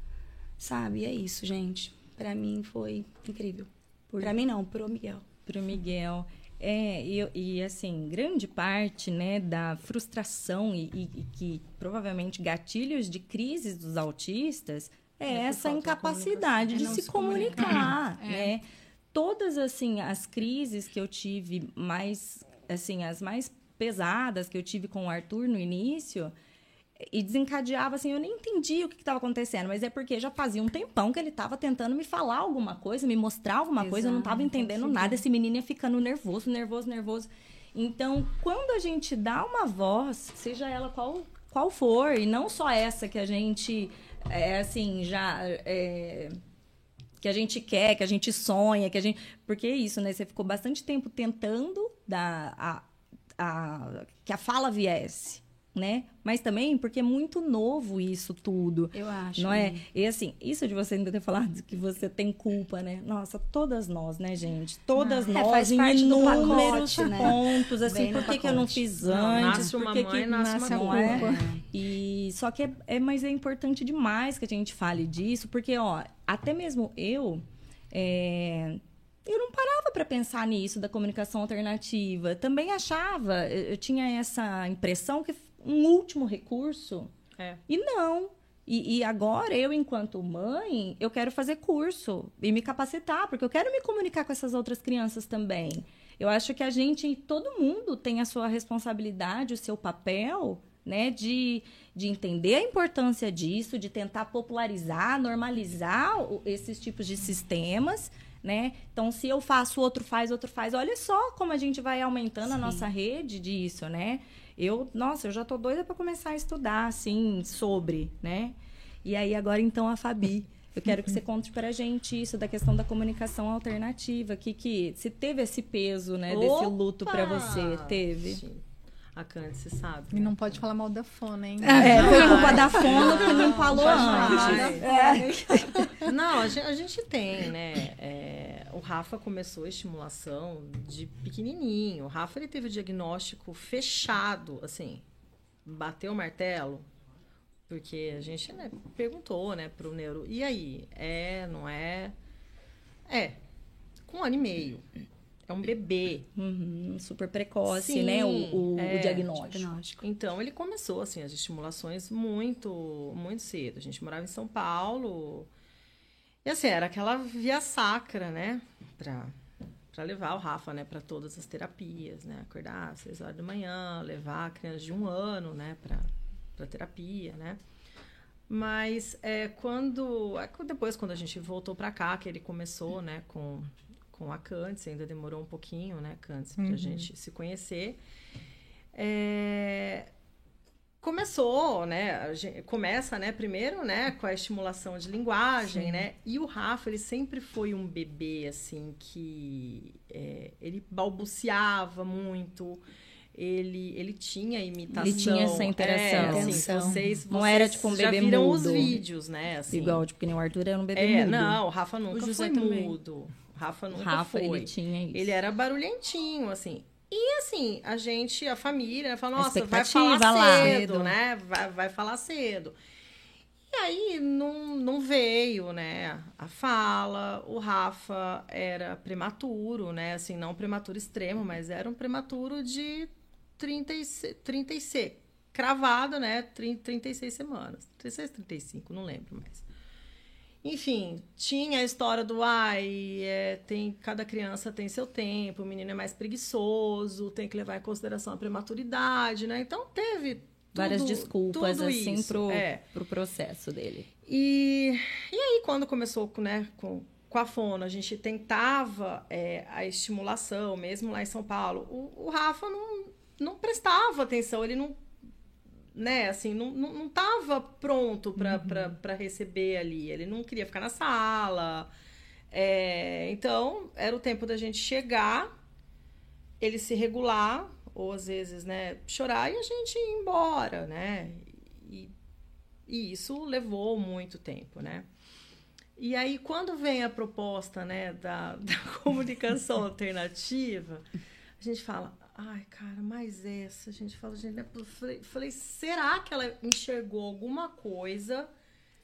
Sabe? E é isso, gente. Para mim foi incrível. Por- Para mim não, pro Miguel. Pro Miguel. É, e, e, assim, grande parte, né, da frustração e, e- e que provavelmente gatilhos de crises dos autistas é, É essa incapacidade comunicação. de É se se comunicar. comunicar, É. né? Todas, assim, as crises que eu tive mais, assim, as mais pesadas que eu tive com o Arthur no início, e desencadeava assim, eu nem entendia o que estava acontecendo, mas é porque já fazia um tempão que ele estava tentando me falar alguma coisa, me mostrar alguma coisa, eu não estava Exato, entendendo nada, esse menino ia ficando nervoso, nervoso, nervoso. Então, quando a gente dá uma voz, seja ela qual, qual for, e não só essa que a gente, é, assim, já... é, que a gente quer, que a gente sonha, que a gente. Porque é isso, né? Você ficou bastante tempo tentando dar a, a, que a fala viesse, né? Mas também porque é muito novo isso tudo. Eu acho. Não é? E assim, isso de você ainda ter falado que você tem culpa, né? Nossa, todas nós, né, gente? Todas Ah, é, nós, faz em parte do inúmeros pacote, né? pontos, assim, por que, que eu não fiz Não, antes? nasce por uma que mãe, que nasce uma não é? culpa. E só que é, é, mas é importante demais que a gente fale disso, porque ó, até mesmo eu é, eu não parava para pensar nisso da comunicação alternativa. Também achava, eu eu tinha essa impressão que um último recurso. É. E não. E, e agora, eu, enquanto mãe, eu quero fazer curso e me capacitar, porque eu quero me comunicar com essas outras crianças também. Eu acho que a gente, todo mundo tem a sua responsabilidade, o seu papel, né, de, de entender a importância disso, de tentar popularizar, normalizar esses tipos de sistemas, né? Então, se eu faço, outro faz, outro faz. Olha só como a gente vai aumentando a nossa rede disso, né? Eu, nossa, eu já tô doida para começar a estudar, assim, sobre, né? E aí, agora, então, a Fabi. Eu quero que você (laughs) conte pra gente isso da questão da comunicação alternativa, que, que se teve esse peso, né, desse Opa! luto pra você, teve? Sim. A Candice sabe. E não pode falar mal da fona, hein? É, foi Jamais. culpa da Fono que não falou antes. Não, a gente, a gente tem, né? é, o Rafa começou a estimulação de pequenininho. O Rafa ele teve o diagnóstico fechado, assim, bateu o martelo, porque a gente né, perguntou, né, pro neuro, e aí, é, não é? É, com um ano e meio. É um bebê. Uhum, super precoce, Sim, né, o, o- é, o diagnóstico. Diagnóstico. Então ele começou assim as estimulações muito muito cedo. A gente morava em São Paulo. E assim, era aquela via sacra, né, para para levar o Rafa, né, para todas as terapias, né, acordar às seis horas da manhã, levar a criança de um ano, né, para para terapia, né. Mas é, quando é, depois quando a gente voltou para cá, que ele começou, né, com com a Candice, ainda demorou um pouquinho, né, Candice, para a Uhum. gente se conhecer. É, começou, né, gente, começa, né, primeiro, né, com a estimulação de linguagem, Sim. né, e o Rafa, ele sempre foi um bebê, assim, que é, ele balbuciava muito, ele, ele tinha imitação. tinha essa interação. É, assim, Interação. vocês, Não era, vocês tipo, um já bebê viram os mudo. vídeos, né, assim. Igual, tipo, que nem o Arthur era um bebê É, mudo. não, o Rafa nunca José foi também. mudo. Rafa nunca Rafa, foi. ele tinha isso. Ele era barulhentinho, assim. E assim, a gente, a família, né, fala, nossa, vai falar lá. cedo, né? Vai, vai falar cedo. E aí não, não veio, né, a fala. O Rafa era prematuro, né? Assim, não prematuro extremo, mas era um prematuro de 36, 36 cravado, né? 30, 36 semanas. 36, 35, não lembro mais. Enfim, tinha a história do ai, é, tem, cada criança tem seu tempo, o menino é mais preguiçoso, tem que levar em consideração a prematuridade, né? Então teve Várias tudo- desculpas, tudo assim, isso, pro, é. pro processo dele. E, e aí, quando começou com, né, com, com a fono, a gente tentava é, a estimulação, mesmo lá em São Paulo, o, o Rafa não, não prestava atenção, ele não, né, assim, não, não, não tava pronto para receber ali, ele não queria ficar na sala. É, então, era o tempo da gente chegar, ele se regular, ou às vezes, né, chorar e a gente ir embora, né? E, e isso levou muito tempo, né? E aí, quando vem a proposta, né, da, (laughs) da comunicação (laughs) alternativa, a gente fala, ai, cara, mas essa, a gente fala, gente, né? Eu falei, falei, será que ela enxergou alguma coisa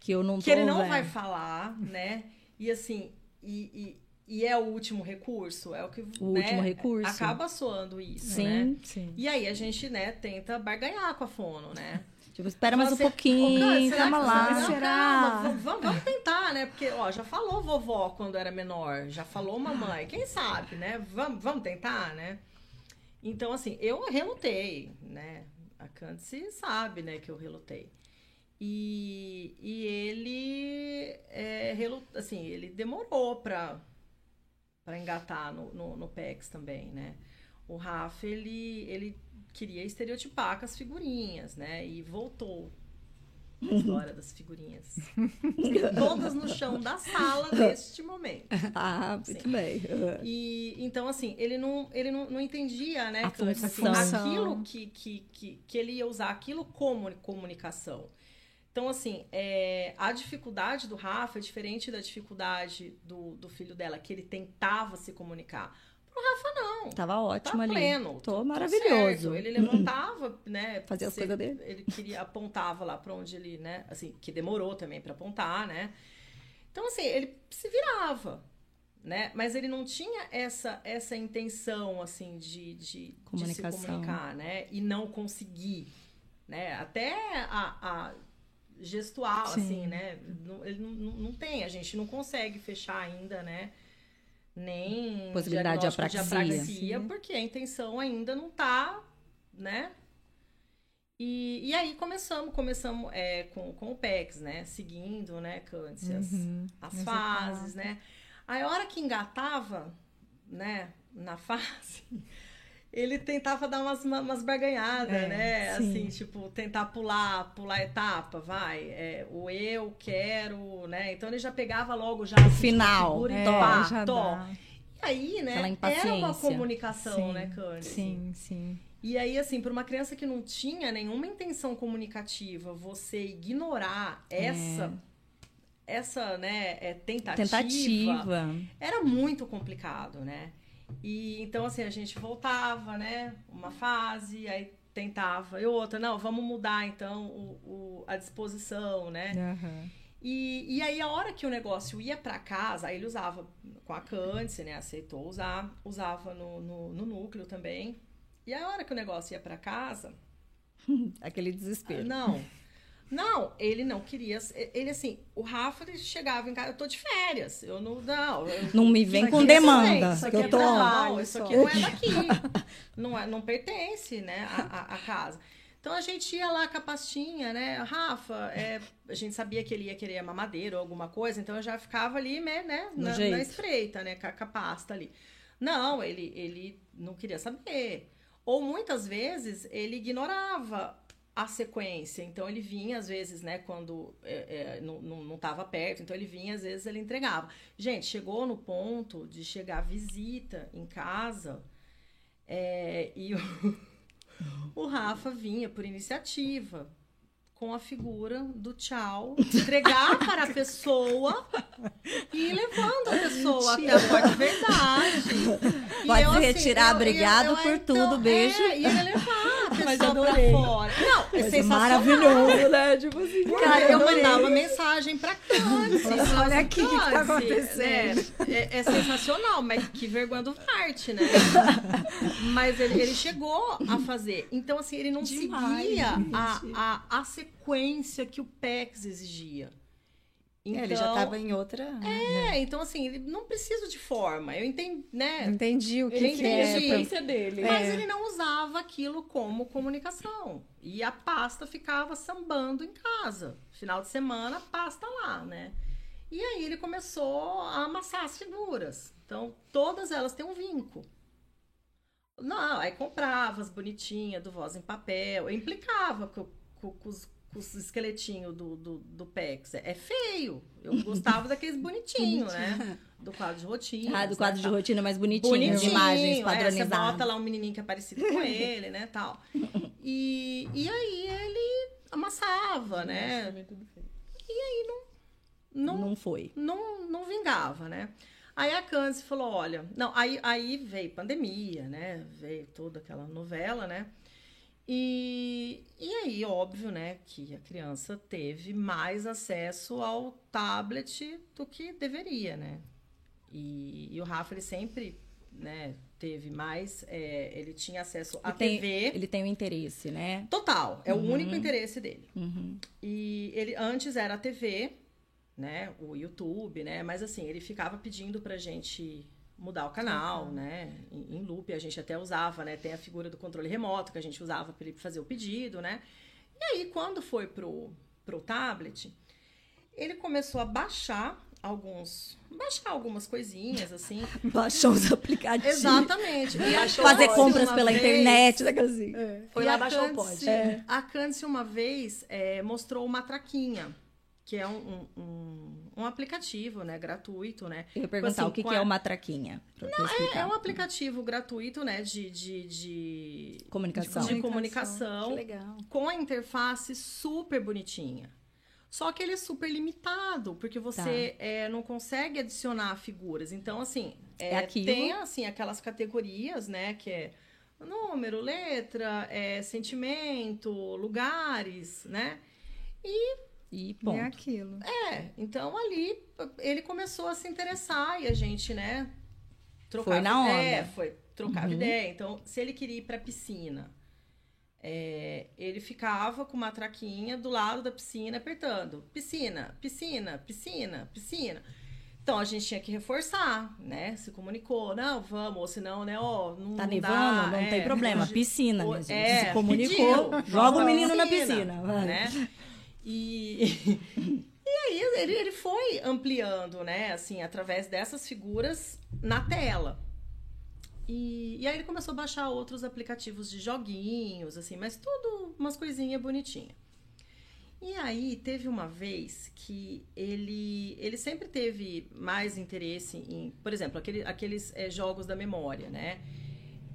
Que eu não que ele não vendo. vai falar, né? E assim, e, e, e é o último recurso, é o que O né, último recurso. acaba soando isso, Sim. né? Sim. E aí a gente, né, tenta barganhar com a fono, né? (laughs) Tipo, espera mais um assim, pouquinho, "Ô, Cândido, será calma lá. não, Será? calma, vamos, vamos- vamos tentar, né? Porque, ó, já falou vovó quando era menor, já falou mamãe, quem sabe, né? Vamos, vamos tentar, né? Então, assim, eu relutei, né? A Candice sabe, né, que eu relutei. E, e ele, é, relu- assim, ele demorou pra, pra engatar no, no, no PEX também, né? O Rafa, ele, ele queria estereotipar com as figurinhas, né? E voltou. A história das figurinhas. (laughs) Todas no chão da sala neste momento. Ah, muito bem. E então, assim, ele não, ele não, não entendia, né, Cândice, assim, aquilo que, que, que, que ele ia usar aquilo como comunicação. Então, assim, é, a dificuldade do Rafa é diferente da dificuldade do, do filho dela, que ele tentava se comunicar. Pro Rafa, não. Tava Tá ótimo ali. pleno. Tô maravilhoso. certo. Ele levantava, né? (clears throat) Fazia as coisas dele. Ele queria, apontava lá pra onde ele, né? Assim, que demorou também pra apontar, né? Então, assim, ele se virava, né? Mas ele não tinha essa, essa intenção, assim, de, de, de se comunicar, né? E não conseguir, né? Até a, a gestual, Sim. assim, né? Ele não, não, não tem, a gente não consegue fechar ainda, né? Nem Possibilidade de apraxia. apraxia, porque a intenção ainda não tá, né? E, e aí começamos, começamos é, com, com o PEX, né? Seguindo, né, Cândice, as, Uhum. as As fases, né? Aí a hora que engatava, né, na (laughs) fase, ele tentava dar umas, uma- umas barganhadas, É, né? sim. Assim, tipo, tentar pular, pular etapa, vai. É, o eu quero, né? Então ele já pegava logo já assim, tipo, final, e é, pá, já tó. dá. E aí, né? Era uma comunicação, Sim, né, Cândice? Sim, sim. E aí, assim, para uma criança que não tinha nenhuma intenção comunicativa, você ignorar essa, essa, né, é, tentativa, Tentativa. era muito complicado, né? E então, assim, a gente voltava, né? Uma fase, aí tentava, e outra, não, vamos mudar então o, o- a disposição, né? Aham. E, e aí, a hora que o negócio ia pra casa, aí ele usava com a Cândice, né? Aceitou usar, usava no, no, no núcleo também. E a hora que o negócio ia pra casa, (laughs) Aquele desespero. não. Não, ele não queria. Ele assim, o Rafa ele chegava em casa, eu tô de férias. Eu não. Não, eu- Não me vem com é- demanda. Isso aqui eu é tô. trabalho, isso aqui não é daqui. não, é, não pertence, né, a, a- a casa. Então a gente ia lá com a pastinha, né? Rafa, é, a gente sabia que ele ia querer mamadeira ou alguma coisa, então eu já ficava ali, né, né, na, na espreita, né, com a, com a pasta ali. Não, ele, ele não queria saber. Ou muitas vezes ele ignorava a sequência. Então ele vinha, às vezes, né, quando é, é, não, não, não tava perto, então ele vinha, às vezes ele entregava. Gente, chegou no ponto de chegar visita em casa é, e o, (laughs) o Rafa vinha por iniciativa com a figura do tchau, entregar para a pessoa e levando a pessoa até a porta de verdade. Pode eu, se assim, retirar, eu- obrigado eu- por então, tudo, beijo. É, e ele levar Mas pessoa pra adorei. fora. Não, é Coisa sensacional. maravilhoso, né? Tipo assim, Cara, eu adorei. mandava mensagem pra Cândice. Olha aqui o que tá acontecendo. né? É, é sensacional, mas que vergonha do parte, né? (laughs) mas ele, ele chegou a fazer. Então, assim, ele não Demais, seguia a, a, a sequência que o PEX exigia. Então, É, ele já tava em outra. É, então assim, ele não precisa de forma. Eu entendo, né? Entendi o que, é. entendi. pra- sequência dele. Mas É. ele não usava aquilo como comunicação. E a pasta ficava sambando em casa. Final de semana, a pasta lá, né? E aí ele começou a amassar as figuras. Então, todas elas têm um vinco. Não, aí comprava as bonitinhas do Voz em Papel. Eu implicava com, com- com os, os esqueletinhos do, do, do Pex. É feio. Eu gostava daqueles bonitinhos, né? Do quadro de rotina. Ah, do quadro de rotina mais bonitinho, Bonitinho, de imagens é, você padronizadas. bota lá um menininho que é parecido com ele, né, tal. E, e aí ele amassava, né? Não, Não foi. não, não vingava, né? Aí a Candice falou, olha... Não, aí, aí veio pandemia, né? Veio toda aquela novela, né? E, e aí, óbvio, né, que a criança teve mais acesso ao tablet do que deveria, né? E, e o Rafa, ele sempre, né, teve mais... é, ele tinha acesso à Ele tem- TV... Ele tem o interesse, né? Total, é Uhum. o único interesse dele. Uhum. E ele antes era a TV, né? O YouTube, né? Mas assim, ele ficava pedindo pra gente mudar o canal, né? Em, em loop, a gente até usava, né? Tem a figura do controle remoto que a gente usava para ele fazer o pedido, né? E aí, quando foi pro, pro tablet, ele começou a baixar alguns. Baixar algumas coisinhas, assim. (laughs) Baixou os aplicativos. Exatamente. E Fazer compras pela vez- internet, daquela assim. Foi e lá baixar o pod. É. A Candice uma vez é, mostrou uma traquinha, que é um, um, um, aplicativo, né, gratuito, né? Eu ia perguntar assim, o que, é a- uma traquinha. Pra eu É explicar. um aplicativo gratuito, né, de, de, de, Comunicação. de Que comunicação legal. com a interface super bonitinha. Só que ele é super limitado, porque você é, não consegue adicionar figuras. Então, assim, é, É tem assim, aquelas categorias, né? Que é número, letra, é, sentimento, lugares, né? E É ponto. aquilo. É, então ali ele começou a se interessar e a gente, né? Trocava Foi na ideia, onda. foi trocava Uhum. ideia. Então, se ele queria ir pra piscina, é, ele ficava com uma traquinha do lado da piscina apertando. Piscina, piscina, piscina, piscina. Então a gente tinha que reforçar, né? Se comunicou, não, vamos, ou senão, né, ó, não Tá nevando, dá, não é, tem problema. (laughs) Piscina, o- minha gente. é, Se comunicou, pediu, joga o menino na piscina. né? E, (laughs) e aí ele, ele foi ampliando, né, assim, através dessas figuras na tela. E, e aí ele começou a baixar outros aplicativos de joguinhos, assim, mas tudo umas coisinhas bonitinhas. E aí teve uma vez que ele, ele sempre teve mais interesse em, por exemplo, aquele, aqueles eh, jogos da memória, né?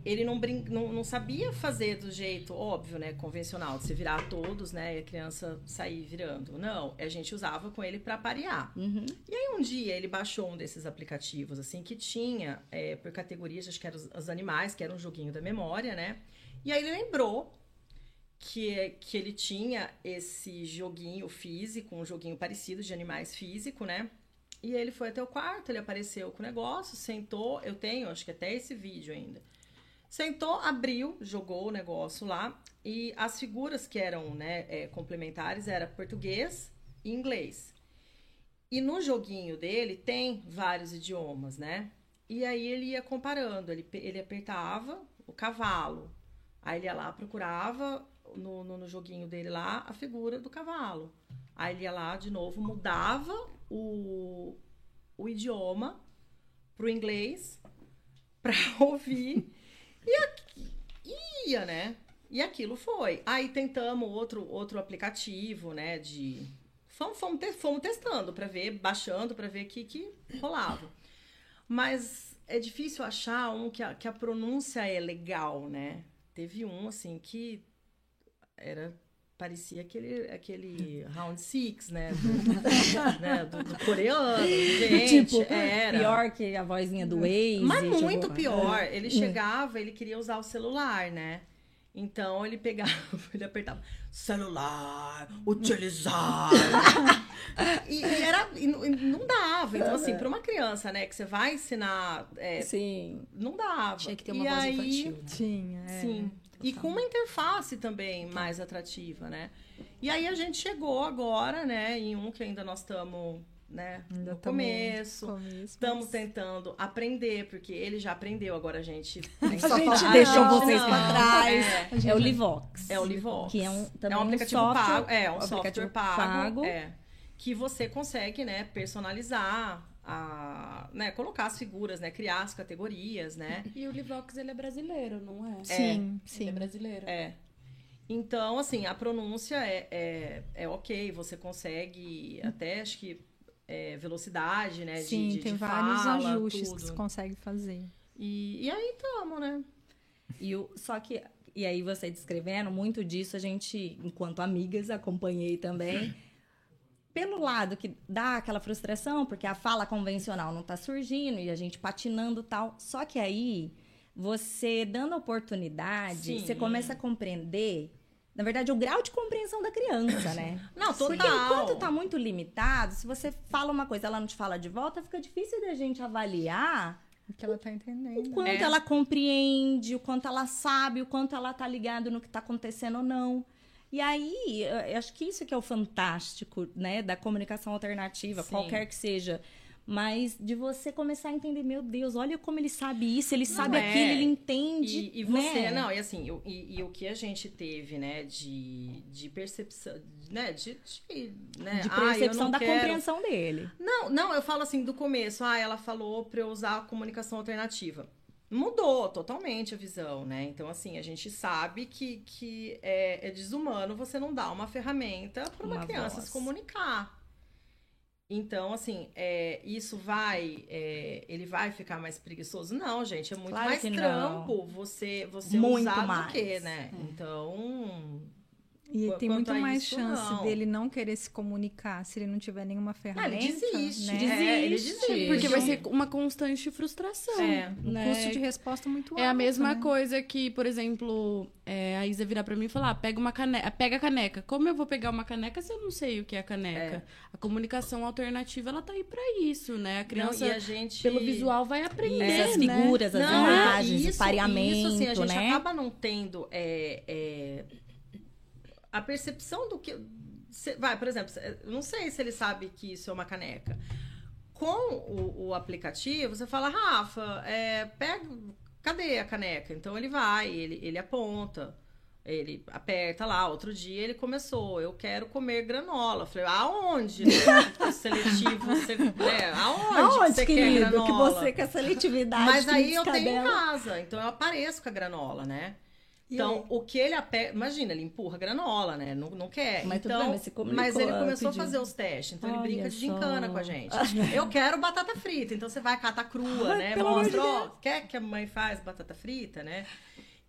Ele não, brin não, não sabia fazer do jeito óbvio, né? Convencional, de se virar todos, né? E a criança sair virando. Não, a gente usava com ele para parear. Uhum. E aí um dia ele baixou um desses aplicativos, assim, que tinha é, por categorias, acho que eram os, os animais, que era um joguinho da memória, né? E aí ele lembrou que, que ele tinha esse joguinho físico, um joguinho parecido de animais físico, né? E ele foi até o quarto, ele apareceu com o negócio, sentou. Eu tenho, acho que até esse vídeo ainda. Sentou, abriu, jogou o negócio lá. E as figuras que eram né, é, complementares era português e inglês. E no joguinho dele tem vários idiomas, né? E aí ele ia comparando, ele, ele apertava o cavalo. Aí ele ia lá, procurava no, no, no joguinho dele lá a figura do cavalo. Aí ele ia lá de novo, mudava o, o idioma pro inglês pra (laughs) ouvir. E aqui, ia, né? E aquilo foi. Aí tentamos outro, outro aplicativo, né? De. Fomos, fomos, te- fomos testando pra ver, baixando pra ver o que, que rolava. Mas é difícil achar um que a, que a pronúncia é legal, né? Teve um, assim, que era. Parecia aquele, aquele round six, né? Do, (laughs) né? do, do coreano. Gente, tipo, era. pior que a vozinha do Waze. Mas tipo, muito pior. é. Ele chegava, ele queria usar o celular, né? Então ele pegava, (laughs) ele apertava celular, utilizar. (laughs) e, e era, e não- e não dava. Então, assim, para uma criança, né, que você vai ensinar, é, Sim. não dava. Tinha que ter uma e voz aí, infantil, né? Tinha, é. Sim. E com uma interface também mais atrativa, né? E aí a gente chegou agora, né, em um que ainda nós estamos, né, Ainda no tamo começo. começo, Estamos mas- tentando aprender, porque ele já aprendeu, agora a gente. (laughs) A gente deixou não, vocês pra trás. É, É o Livox. é o Livox. Que é um, também é um aplicativo software, pago. É, um aplicativo software pago. pago. É, que você consegue, né, personalizar, a, né, colocar as figuras, né, criar as categorias, né? (laughs) E o Livox, ele é brasileiro, não é? Sim, Ele sim. é brasileiro. É. Então, assim, a pronúncia é, é, é ok, você consegue até, acho que, é, velocidade, né? de- Sim, de, tem de vários fala, ajustes que tudo. você consegue fazer. E, e aí estamos, né? E o, só que, e aí você descrevendo, muito disso a gente, enquanto amigas, acompanhei também. (laughs) Pelo lado que dá aquela frustração, porque a fala convencional não tá surgindo e a gente patinando tal. Só que aí, você dando oportunidade, Sim. você começa a compreender, na verdade, o grau de compreensão da criança, né? (laughs) Não, total. Porque enquanto tá muito limitado, se você fala uma coisa ela não te fala de volta, fica difícil da gente avaliar O que ela tá entendendo. o quanto É. ela compreende, o quanto ela sabe, o quanto ela tá ligada no que tá acontecendo ou não. E aí, eu eu acho que isso que é o fantástico, né, da comunicação alternativa, Sim. qualquer que seja. Mas de você começar a entender, meu Deus, olha como ele sabe isso, ele sabe é. aquilo, ele entende. E, e você, né? não, e assim, o- e, e o que a gente teve, né, de, de percepção, né, de, de, né, De ah, eu percepção não da quero- compreensão dele. Não, não, eu falo assim, do começo, ah, ela falou pra eu usar a comunicação alternativa. Mudou totalmente a visão, né? Então, assim, a gente sabe que, que é, é desumano você não dar uma ferramenta para uma, Uma criança voz. se comunicar. Então, assim, é, isso vai. é, ele vai ficar mais preguiçoso? Não, gente, é muito Claro mais trampo você, você Muito usar mais. do que, né? Então. E Qu- tem muito mais isso, chance não. dele não querer se comunicar se ele não tiver nenhuma Ah, ferramenta. ele desiste. Né? É, ele Desiste. desiste. Porque vai ser uma constante frustração. É. Um né? custo de resposta muito alto. É a mesma né? coisa que, por exemplo, é, a Isa virar pra mim e falar, "Ah, pega uma caneca, pega a caneca. Como eu vou pegar uma caneca se eu não sei o que é a caneca? A comunicação alternativa, ela tá aí pra isso, né? A criança, Não, e a gente... pelo visual, vai aprender, As né? figuras, as Não, imagens, isso, o pareamento, isso, assim, a gente né? acaba não tendo é, é, a percepção do que. vai, por exemplo, não sei se ele sabe que isso é uma caneca. Com o, o aplicativo, você fala, Rafa, é, pega. Cadê a caneca? Então ele vai, ele, ele aponta. Ele aperta lá, outro dia ele começou, eu quero comer granola. Eu falei, aonde? O seletivo, você, né? Aonde, que Aonde, você quer querido, que granola? você quer seletividade Mas aí eu tenho em casa, então eu apareço com a granola, né? Então, o que ele aperta. Imagina, ele empurra granola, né? Não, não quer. Mas então, bem, mas ele começou a fazer os testes. Então, ele Olha brinca de só. gincana com a gente. (laughs) Eu quero batata frita. Então, você vai catar crua, Ai, né? Mostra, ó, quer que a mãe faz batata frita, né?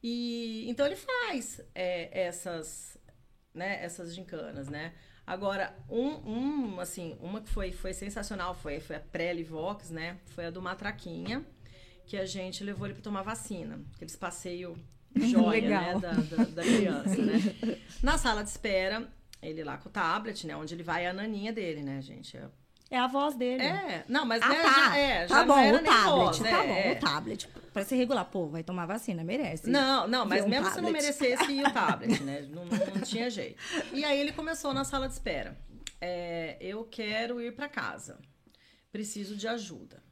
E então ele faz é, essas, né, essas gincanas, né? Agora, um, um, assim, uma que foi, foi sensacional foi, foi a pré-Livox, né? Foi a do Matraquinha, que a gente levou ele para tomar vacina. Aqueles passeios joia, né? Da, da, da criança, né? (laughs) Na sala de espera, ele lá com o tablet, né? Onde ele vai é a naninha dele, né, gente? É É a voz dele. É, não, mas Ah, né, tá. já, é, já tá não bom, o tablet. voz, né? Tá bom, É. o tablet. Pra se regular, pô, vai tomar vacina, merece. Não, não, mas um mesmo se não tablet. merecesse ia o tablet, né? (laughs) Não, não, não tinha jeito. E aí ele começou na sala de espera. É, eu quero ir pra casa. Preciso de ajuda.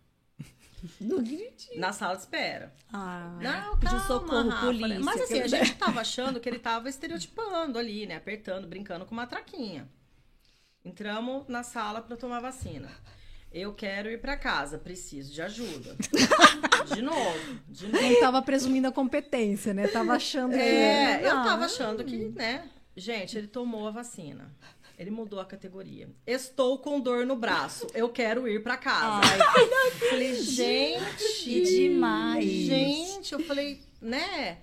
(laughs) No gritinho. Na sala de espera. Ah, Não, pedir calma, socorro, Rafa, polícia. Mas assim, a gente tava achando que ele tava estereotipando ali, né? Apertando, brincando com uma traquinha. Entramos na sala pra tomar vacina. Eu quero ir pra casa, preciso de ajuda. (laughs) De novo, de novo. Não tava presumindo a competência, né? Tava achando que. É, eu Não. tava achando que, né? Gente, ele tomou a vacina. Ele mudou a categoria. Estou com dor no braço. Eu quero ir pra casa. falei, gente, Que demais. Gente, eu falei, né?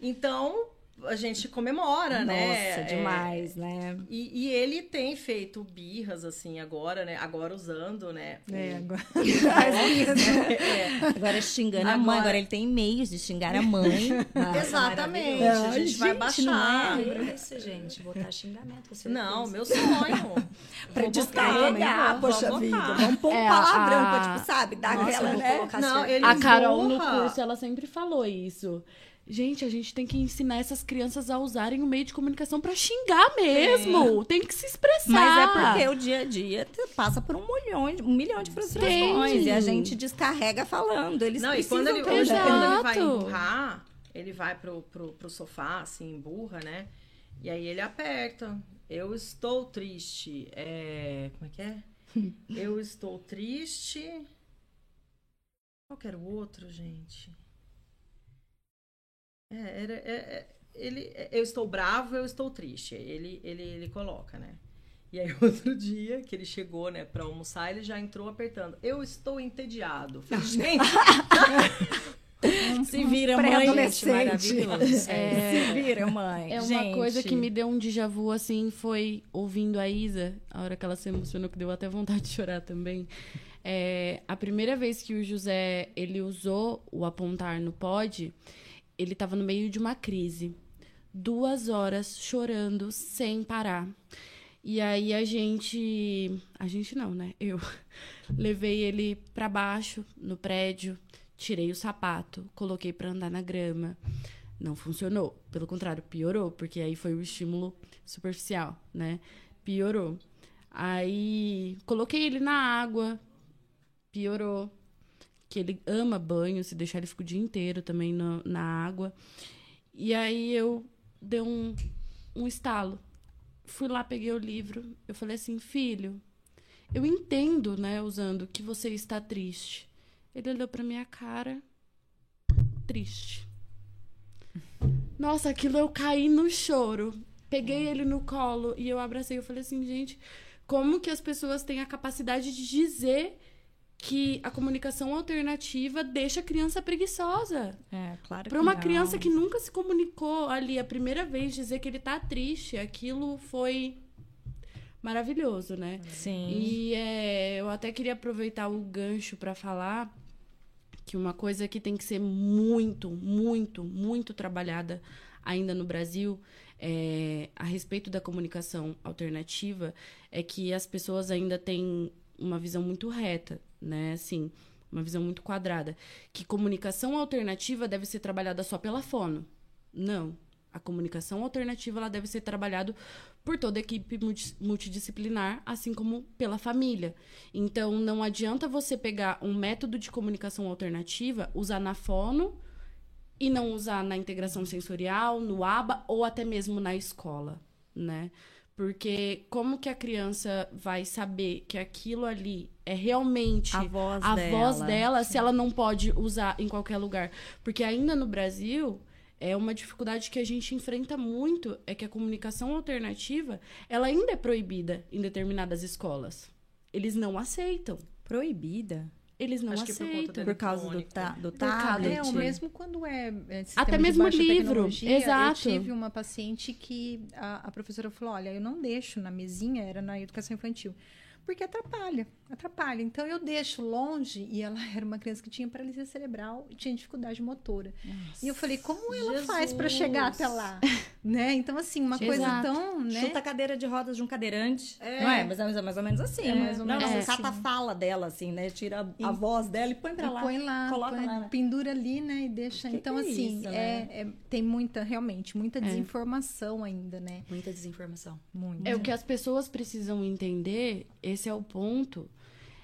Então, a gente comemora, Nossa, né? É, demais, né? e, e ele tem feito birras, assim, agora, né? Agora usando, né? É, (laughs) agora. É, Agora xingando a mãe, Agora- agora ele tem meios de xingar a mãe. (laughs) Exatamente. é a gente vai maravilhoso. baixar. Gente, É isso, gente. Botar xingamento. certeza. Não, meu sonho. (laughs) Pra descarregar, botar, poxa vou vida. Vamos pôr um É, palavrão a- pra, tipo, sabe? Dar Nossa, aquela, né? Não, certo. ele A Carol no curso, ela sempre falou isso. Gente, a gente tem que ensinar essas crianças a usarem o meio de comunicação pra xingar mesmo. Tem que se expressar. Mas é porque o dia a dia passa por um milhão, de- um milhão de frustrações. Tem. E a gente descarrega falando. Eles Não, e precisam quando ele, quando ele vai Exato. emburrar, ele vai pro, pro, pro sofá, assim, emburra, né? E aí ele aperta. Eu estou triste. É... Como é que é? (laughs) Eu estou triste. Qual que era o outro, gente? É, era, é, é, ele, é, eu estou bravo, eu estou triste. Ele, ele, ele coloca, né? E aí, (laughs) outro dia que ele chegou, né, pra almoçar, ele já entrou apertando. Eu estou entediado. Falei, gente, (laughs) Se vira, mãe. pré-adolescente. Maravilhoso. É. Se vira, mãe. É uma Gente. coisa que me deu um déjà vu, assim, foi ouvindo a Isa, a hora que ela se emocionou, que deu até vontade de chorar também. É, a primeira vez que o José, ele usou o apontar no pod, ele tava no meio de uma crise. Duas horas chorando sem parar. E aí a gente... A gente não, né? Eu (laughs) levei ele pra baixo, no prédio, tirei o sapato, coloquei pra andar na grama. Não funcionou. Pelo contrário, piorou, porque aí foi o estímulo superficial, né? Piorou. Aí coloquei ele na água, piorou. Que ele ama banho, se deixar ele fica o dia inteiro também na, na água. E aí eu dei um, um estalo. Fui lá, peguei o livro. Eu falei assim, filho, eu entendo, né, usando que você está triste. Ele olhou pra minha cara, triste. Nossa, aquilo eu caí no choro. Peguei ele no colo e eu abracei. Eu falei assim, gente, como que as pessoas têm a capacidade de dizer que a comunicação alternativa deixa a criança preguiçosa? É, claro Para uma não. criança que nunca se comunicou ali a primeira vez dizer que ele tá triste, aquilo foi maravilhoso, né? Sim. E é, eu até queria aproveitar o gancho para falar que uma coisa que tem que ser muito, muito, muito trabalhada ainda no Brasil é, a respeito da comunicação alternativa é que as pessoas ainda têm uma visão muito reta, né? Assim, uma visão muito quadrada. Que comunicação alternativa deve ser trabalhada só pela fono. Não. A comunicação alternativa ela deve ser trabalhada por toda a equipe multi- multidisciplinar, assim como pela família. Então, não adianta você pegar um método de comunicação alternativa, usar na fono e não usar na integração sensorial, no ABA ou até mesmo na escola, né? Porque como que a criança vai saber que aquilo ali é realmente A voz a dela. voz dela se ela não pode usar em qualquer lugar? Porque ainda no Brasil é uma dificuldade que a gente enfrenta muito é que a comunicação alternativa ela ainda é proibida em determinadas escolas. Eles não aceitam. Proibida. Eles não Acho que por conta aceitam. da Por causa do, ta do Por tablet. É, ou mesmo quando é, é Até mesmo livro, exato. Eu tive uma paciente que a, a professora falou, olha, eu não deixo na mesinha, era na educação infantil, porque atrapalha, atrapalha. Então eu deixo longe e ela (laughs) era uma criança que tinha paralisia cerebral e tinha dificuldade motora. E eu falei, como ela faz para chegar até lá, (laughs) né? Então assim, uma coisa Exato. tão, né? Chuta a cadeira de rodas de um cadeirante. É. Não é? Mas é mais ou menos assim. É mais ou não, menos não, assim. cata a fala dela, assim, né? Tira a, a voz dela e põe pra E lá. põe lá, coloca põe- lá, né? pendura ali, né? E deixa. Que então, que é assim, isso, é, né? é- tem muita, realmente, muita desinformação ainda, né? Muita desinformação. Muito. É o que as pessoas precisam entender, esse é o ponto,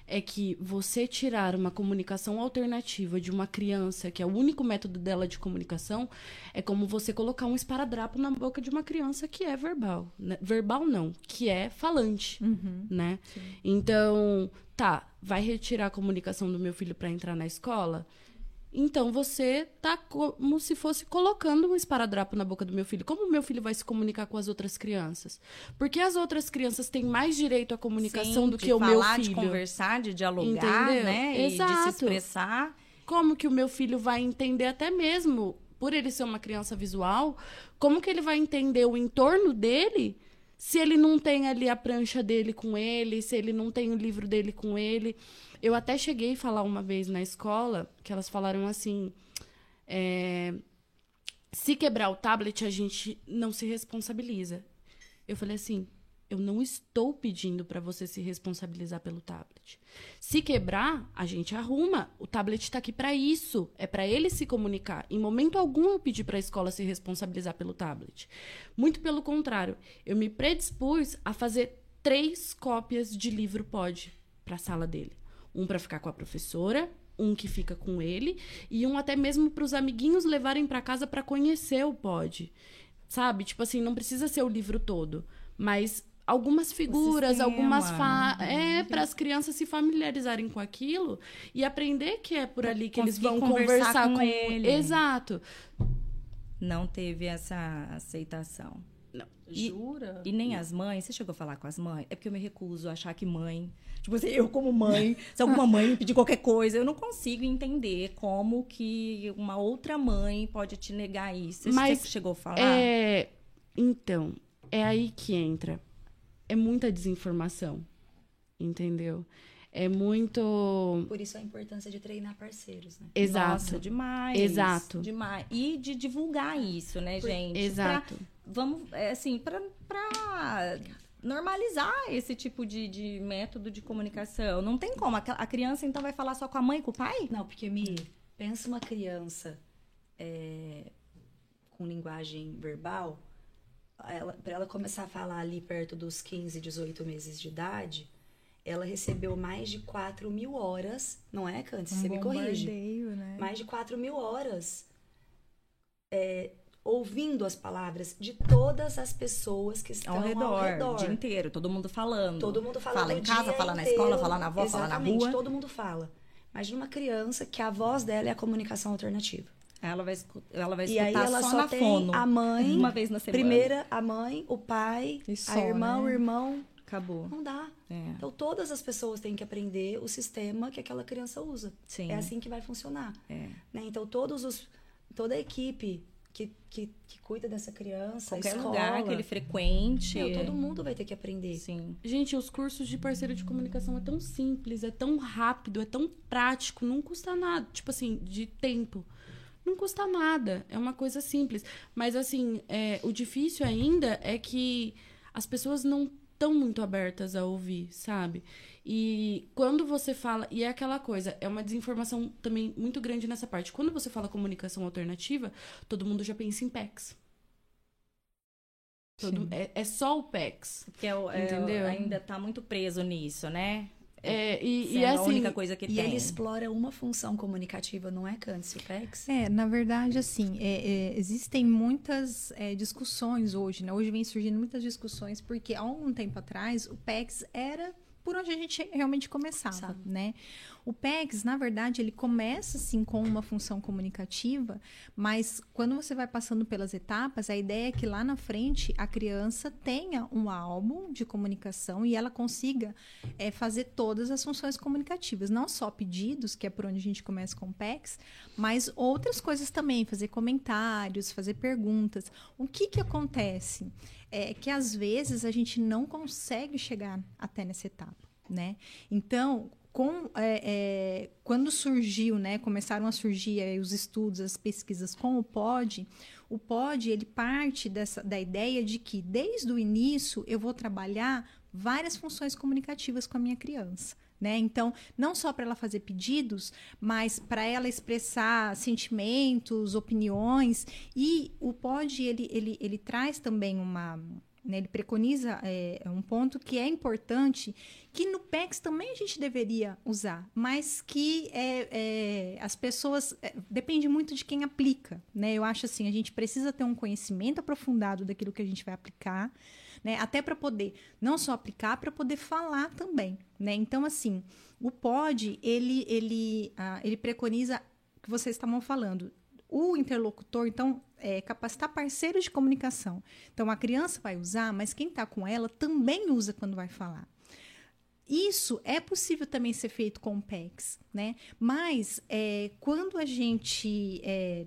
é que você tirar uma comunicação alternativa de uma criança, que é o único método dela de comunicação, é como você colocar um esparadrapo na boca de uma criança que é verbal. né? Verbal não, que é falante, Uhum. né? Então, tá, vai retirar a comunicação do meu filho para entrar na escola? Então você tá como se fosse colocando um esparadrapo na boca do meu filho. Como o meu filho vai se comunicar com as outras crianças? Porque as outras crianças têm mais direito à comunicação Sim, do que o meu falar, filho. de conversar, de dialogar, Entendeu? né? E de Exato. se expressar. Como que o meu filho vai entender até mesmo, por ele ser uma criança visual, como que ele vai entender o entorno dele se ele não tem ali a prancha dele com ele, se ele não tem o livro dele com ele? Eu até cheguei a falar uma vez na escola que elas falaram assim: é, se quebrar o tablet, a gente não se responsabiliza. Eu falei assim: eu não estou pedindo para você se responsabilizar pelo tablet. Se quebrar, a gente arruma. O tablet está aqui para isso. É para ele se comunicar. Em momento algum eu pedi para a escola se responsabilizar pelo tablet. Muito pelo contrário, eu me predispus a fazer três cópias de livro pod para a sala dele. Um para ficar com a professora, um que fica com ele e um até mesmo para os amiguinhos levarem para casa para conhecer o pod. Sabe? Tipo assim, não precisa ser o livro todo, mas algumas figuras, sistema, algumas fa... uhum. é para as crianças se familiarizarem com aquilo e aprender que é por ali que eles vão conversar conversar, com com, ele. Exato. Não teve essa aceitação. E- Jura? E nem as mães, você chegou a falar com as mães? É porque eu me recuso a achar que mãe. Tipo assim, eu como mãe, (laughs) se alguma mãe me pedir qualquer coisa, eu não consigo entender como que uma outra mãe pode te negar isso. Você Mas chegou a falar? É, então, é aí que entra. É muita desinformação. Entendeu? É muito. Por isso a importância de treinar parceiros, né? Exato. Nossa, demais. Exato. Demais. E de divulgar isso, né, gente? Exato. Pra- vamos, é, assim, pra, pra normalizar esse tipo de, de método de comunicação. Não tem como. A, a criança, então, vai falar só com a mãe e com o pai? Não, porque me pensa uma criança é, com linguagem verbal, ela, para ela começar a falar ali perto dos 15, 18 meses de idade, ela recebeu mais de 4 mil horas, não é, Cantes? Você me corrige. né? Mais de 4 mil horas é, ouvindo as palavras de todas as pessoas que estão Ao redor, ao redor. o dia inteiro, todo mundo falando. Todo mundo fala Fala o em casa, fala na inteiro. escola, fala na avó, fala na Exatamente, rua. todo mundo fala. Imagina uma criança que a voz dela é a comunicação alternativa. Ela vai, ela vai E escutar aí ela só, só na tem fono. a mãe, Uma vez na semana. primeira a mãe, o pai, E só, a irmã, né? o irmão. Acabou. Não dá. É. Então todas as pessoas têm que aprender o sistema que aquela criança usa. Sim. É assim que vai funcionar. É. né? Então todos os toda a equipe que, que, que cuida dessa criança, a Qualquer escola, lugar que ele frequente. meu, todo mundo vai ter que aprender. Sim. Gente, os cursos de parceiro de comunicação é tão simples, é tão rápido, é tão prático, não custa nada. Tipo assim, de tempo. Não custa nada. É uma coisa simples. Mas, assim, é, o difícil ainda é que as pessoas não estão muito abertas a ouvir, sabe? E quando você fala. E é aquela coisa, é uma desinformação também muito grande nessa parte. Quando você fala comunicação alternativa, todo mundo já pensa em PECs. Todo- é, é só o PECs. Porque é, é, Entendeu? ainda tá muito preso nisso, né? É, e, e Sendo assim, a única coisa que E tem. ele explora uma função comunicativa, não é, Candice, o PEX? É, na verdade, assim, é, é, existem muitas é, discussões hoje, né? Hoje vem surgindo muitas discussões, porque há um tempo atrás o PEX era por onde a gente realmente começava, Sabe. né? O PEX, na verdade, ele começa, assim, com uma função comunicativa, mas quando você vai passando pelas etapas, a ideia é que lá na frente a criança tenha um álbum de comunicação e ela consiga é, fazer todas as funções comunicativas, não só pedidos, que é por onde a gente começa com o PEX, mas outras coisas também, fazer comentários, fazer perguntas. O que que acontece? É que às vezes a gente não consegue chegar até nessa etapa. né? Então, com, é, é, quando surgiu, né, começaram a surgir aí, os estudos, as pesquisas com o POD, o POD ele parte dessa, da ideia de que desde o início eu vou trabalhar várias funções comunicativas com a minha criança. Né? Então, não só para ela fazer pedidos, mas para ela expressar sentimentos, opiniões. E o POD, ele, ele, ele traz também uma, né, ele preconiza é, um ponto que é importante, que no PEX também a gente deveria usar, mas que é, é, as pessoas. É, depende muito de quem aplica. Né? Eu acho assim: a gente precisa ter um conhecimento aprofundado daquilo que a gente vai aplicar, né? até para poder não só aplicar, para poder falar também. Né? Então, assim, o POD, ele, ele, ah, ele preconiza que vocês estavam falando. O interlocutor, então, é, capacitar parceiros de comunicação. Então, a criança vai usar, mas quem está com ela também usa quando vai falar. Isso é possível também ser feito com o PEX, né? Mas é, quando a gente é,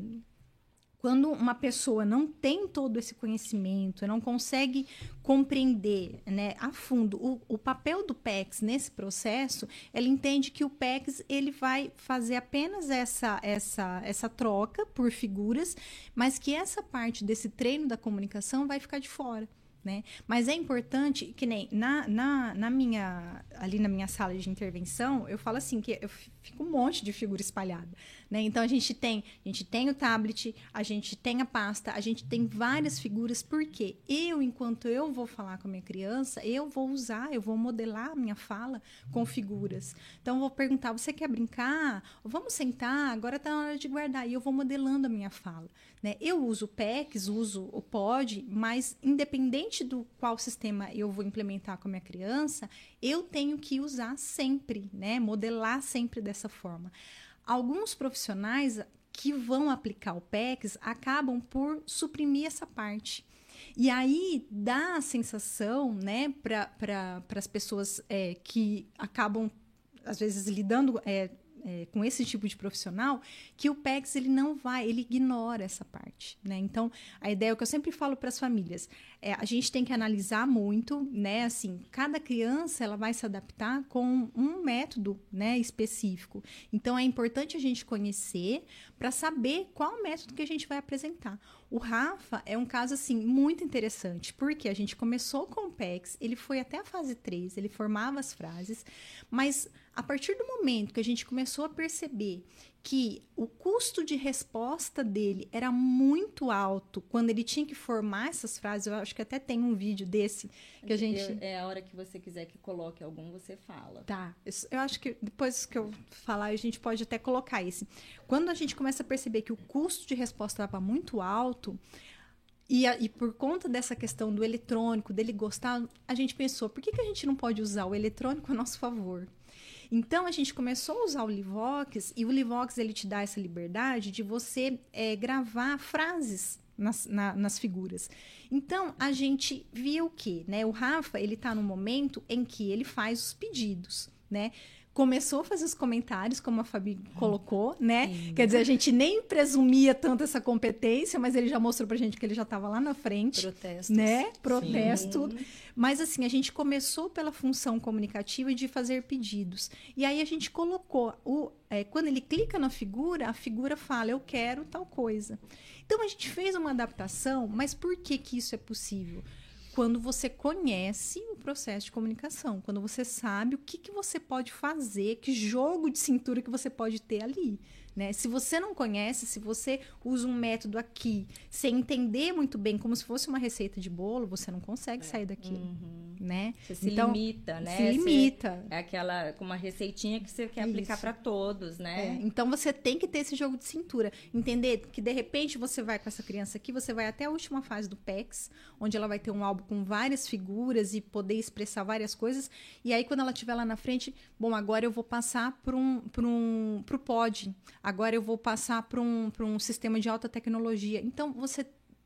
quando uma pessoa não tem todo esse conhecimento, não consegue compreender né, a fundo o, o, papel do PEX nesse processo, ela entende que o PEX ele vai fazer apenas essa, essa, essa troca por figuras, mas que essa parte desse treino da comunicação vai ficar de fora. Né? Mas é importante que nem na, na, na minha ali na minha sala de intervenção eu falo assim que eu fico um monte de figura espalhada né? Então a gente tem, a gente tem o tablet, a gente tem a pasta, a gente tem várias figuras, porque eu, enquanto eu vou falar com a minha criança, eu vou usar, eu vou modelar a minha fala com figuras. Então eu vou perguntar: você quer brincar? Vamos sentar, agora está na hora de guardar. E eu vou modelando a minha fala. Né? Eu uso o PEX, uso o POD, mas independente do qual sistema eu vou implementar com a minha criança, eu tenho que usar sempre, né? modelar sempre dessa forma alguns profissionais que vão aplicar o PECs acabam por suprimir essa parte. E aí dá a sensação, né, para pra, as pessoas é, que acabam, às vezes, lidando é, é, com esse tipo de profissional que o PEX ele não vai, ele ignora essa parte, né? Então, a ideia é que eu sempre falo para as famílias, é, a gente tem que analisar muito, né? Assim, cada criança ela vai se adaptar com um método, né, específico. Então, é importante a gente conhecer para saber qual método que a gente vai apresentar. O Rafa é um caso assim muito interessante, porque a gente começou com o PEX, ele foi até a fase 3, ele formava as frases, mas a partir do momento que a gente começou a perceber que o custo de resposta dele era muito alto quando ele tinha que formar essas frases, eu acho que até tem um vídeo desse que a gente eu, é a hora que você quiser que coloque algum, você fala. Tá. Eu acho que depois que eu falar, a gente pode até colocar esse. Quando a gente começa a perceber que o custo de resposta estava muito alto, e, a, e, por conta dessa questão do eletrônico, dele gostar, a gente pensou, por que, que a gente não pode usar o eletrônico a nosso favor? Então a gente começou a usar o Livox e o Livox ele te dá essa liberdade de você é, gravar frases nas, na, nas figuras. Então a gente viu que, né? O Rafa ele está no momento em que ele faz os pedidos, né? Começou a fazer os comentários, como a Fabi colocou, né? Sim. Quer dizer, a gente nem presumia tanto essa competência, mas ele já mostrou pra gente que ele já estava lá na frente. Protesto. Né? Protesto. Sim. Mas assim, a gente começou pela função comunicativa de fazer pedidos. E aí a gente colocou o. É, quando ele clica na figura, a figura fala, eu quero tal coisa. Então a gente fez uma adaptação, mas por que, que isso é possível? Quando você conhece o processo de comunicação, quando você sabe o que, que você pode fazer, que jogo de cintura que você pode ter ali. Né? Se você não conhece, se você usa um método aqui sem entender muito bem, como se fosse uma receita de bolo, você não consegue é. sair daquilo, uhum. né? Você se então, limita, né? Se limita. Você é aquela com uma receitinha que você quer Isso. aplicar para todos, né? É. Então você tem que ter esse jogo de cintura, entender que de repente você vai com essa criança aqui, você vai até a última fase do PEX, onde ela vai ter um álbum com várias figuras e poder expressar várias coisas, e aí quando ela estiver lá na frente, bom, agora eu vou passar para um para um pro pod agora eu vou passar para um, um sistema de alta tecnologia. Então, você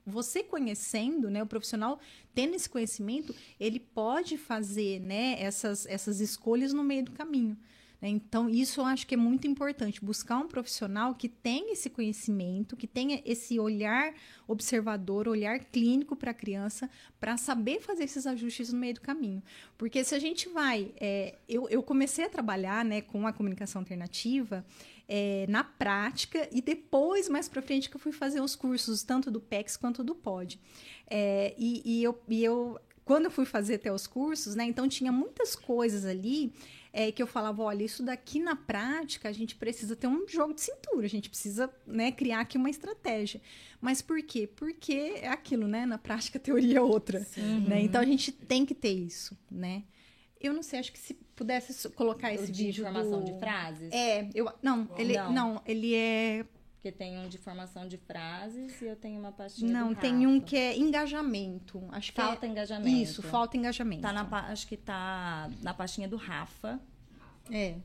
você conhecendo, né, o profissional tendo esse conhecimento, ele pode fazer, né, essas, essas escolhas no meio do caminho. né? Então, isso eu acho que é muito importante, buscar um profissional que tenha esse conhecimento, que tenha esse olhar observador, olhar clínico para a criança, para saber fazer esses ajustes no meio do caminho. Porque se a gente vai. É, eu, eu comecei a trabalhar né, com a comunicação alternativa. É, na prática e depois, mais para frente, que eu fui fazer os cursos tanto do PEX quanto do POD. É, e, e, eu, e eu, quando eu fui fazer até os cursos, né, então tinha muitas coisas ali é, que eu falava, olha, isso daqui na prática a gente precisa ter um jogo de cintura, a gente precisa né, criar aqui uma estratégia. Mas por quê? Porque é aquilo, né? Na prática a teoria é outra. Né? Então a gente tem que ter isso, né? Eu não sei, acho que se pudesse colocar esse de vídeo formação do... de frases? É, eu não, ele Não. não, ele é Porque tem um de formação de frases e eu tenho uma pastinha não, do tem um que é engajamento. Acho que Falta é... engajamento. Isso, falta engajamento. Tá na, acho que tá na pastinha do Rafa. É.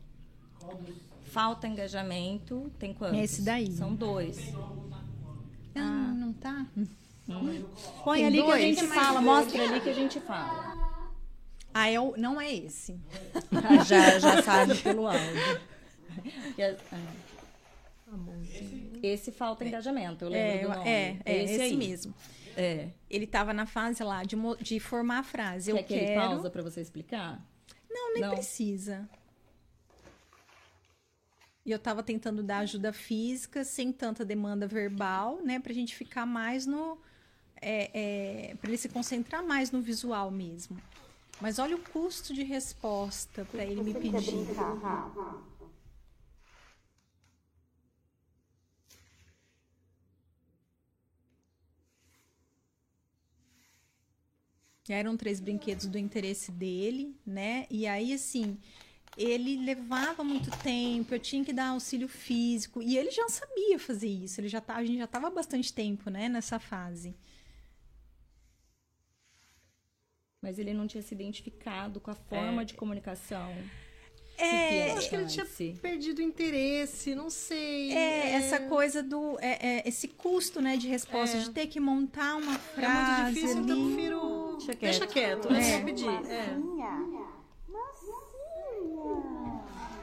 Falta engajamento. Tem quantos? Esse daí. São dois. Ah, não tá? Põe Tem ali que a dois? gente fala. Mostra ali que a gente fala. Ah, é o... não é esse. já, já sabe pelo áudio. (laughs) Que é- ah. Esse falta engajamento, eu É, lembro do nome. é, é esse, aí. mesmo. É. Ele tava na fase lá de, de formar a frase. Eu Quer que ele quero. pausa pra você explicar? Não, nem Não. precisa. E eu tava tentando dar ajuda física sem tanta demanda verbal, né? Pra gente ficar mais no. É, é, para ele se concentrar mais no visual mesmo. Mas olha o custo de resposta para ele me pedir. Eram três brinquedos do interesse dele, né? E aí, assim, ele levava muito tempo, eu tinha que dar auxílio físico. E ele já sabia fazer isso, ele já tá, a gente já estava há bastante tempo, né, nessa fase. Mas ele não tinha se identificado com a forma de comunicação. É, Eu acho que ele tinha perdido o interesse, não sei. É, essa coisa do. é, é, esse custo, né, de resposta, É. de ter que montar uma É frase. muito difícil, ali. então prefiro. Deixa Deixa quieto. quieto, é. É. só pedir. É.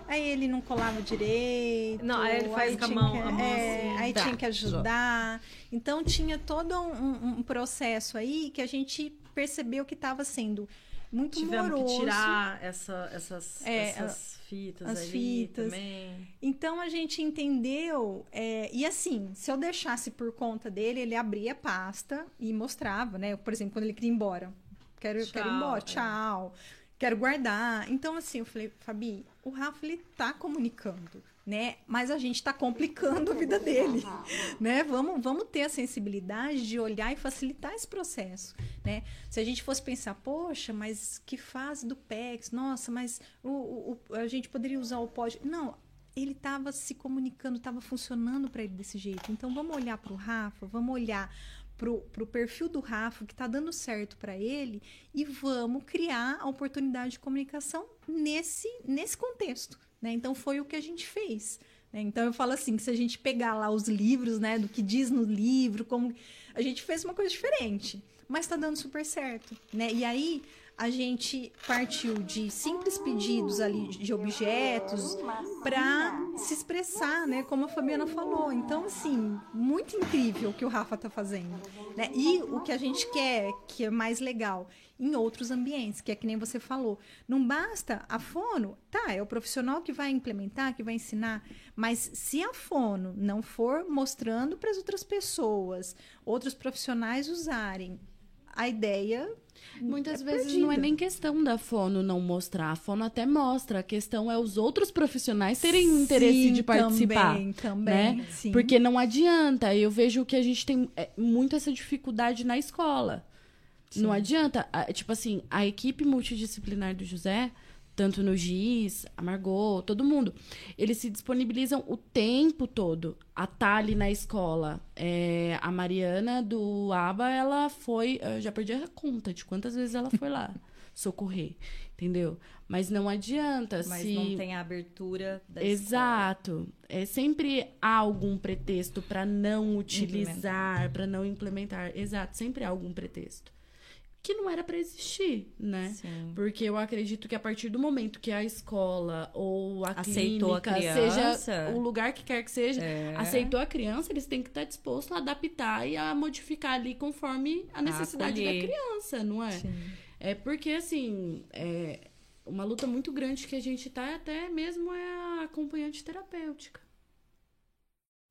Aí ele não colava direito. Não, aí ele faz com a mão- que- a mão é, assim. aí Tá, tinha que ajudar. Então tinha todo um, um processo aí que a gente percebeu que estava sendo muito Tivemos moroso. que tirar essa, essas, É, essas fitas as fitas. também. Então a gente entendeu, é, e assim, se eu deixasse por conta dele, ele abria a pasta e mostrava, né? Por exemplo, quando ele queria ir embora. Quero, quero ir Tchau, embora, é. tchau. Quero guardar. Então, assim, eu falei, Fabi, o Rafa, ele tá comunicando, né? Mas a gente tá complicando a vida dele, né? Vamos, vamos ter a sensibilidade de olhar e facilitar esse processo, né? Se a gente fosse pensar, poxa, mas que fase do PEX? Nossa, mas o, o- a gente poderia usar o pod. Não, ele estava se comunicando, estava funcionando para ele desse jeito. Então vamos olhar para o Rafa, vamos olhar para o perfil do Rafa que está dando certo para ele e vamos criar a oportunidade de comunicação nesse, nesse contexto. Né? Então foi o que a gente fez. né? Então eu falo assim, que se a gente pegar lá os livros, né, do que diz no livro, como a gente fez uma coisa diferente, mas está dando super certo, né? E aí a gente partiu de simples pedidos ali de objetos para se expressar, né? Como a Fabiana falou. Então, assim, muito incrível o que o Rafa tá fazendo, né? E o que a gente quer, que é mais legal, em outros ambientes, que é que nem você falou. Não basta a fono, tá, é o profissional que vai implementar, que vai ensinar, mas se a fono não for mostrando para as outras pessoas, outros profissionais usarem, a ideia Muitas é vezes perdida. não é nem questão da fono não mostrar. A fono até mostra. A questão é os outros profissionais terem interesse Sim, de participar. Também, também. né? sim. Porque não adianta. Eu vejo que a gente tem é, muito essa dificuldade na escola. Não adianta. Tipo assim, a equipe multidisciplinar do José, tanto no GIS, a Margot, todo mundo, eles se disponibilizam o tempo todo a estar ali na escola. É, a Mariana do ABA, ela foi. Eu já perdi a conta de quantas vezes ela foi lá (laughs) socorrer. Entendeu? Mas não adianta Mas se. não tem a abertura da escola. Exato. É sempre há algum pretexto para não utilizar, para não implementar. Exato, sempre há algum pretexto. Que não era para existir, né? Sim. Porque eu acredito que a partir do momento que a escola ou a Aceitou a clínica, criança. seja o lugar que quer que seja, É. aceitou a criança, eles têm que estar dispostos a adaptar e a modificar ali conforme a necessidade da acolher. criança, não é? É porque, assim, é uma luta muito grande que a gente tá até mesmo é a acompanhante terapêutica.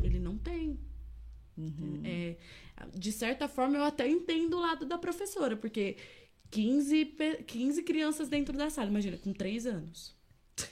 Ele não tem. Uhum. É, de certa forma, eu até entendo o lado da professora, porque 15, pe- 15 crianças dentro da sala, imagina, com 3 anos. (laughs)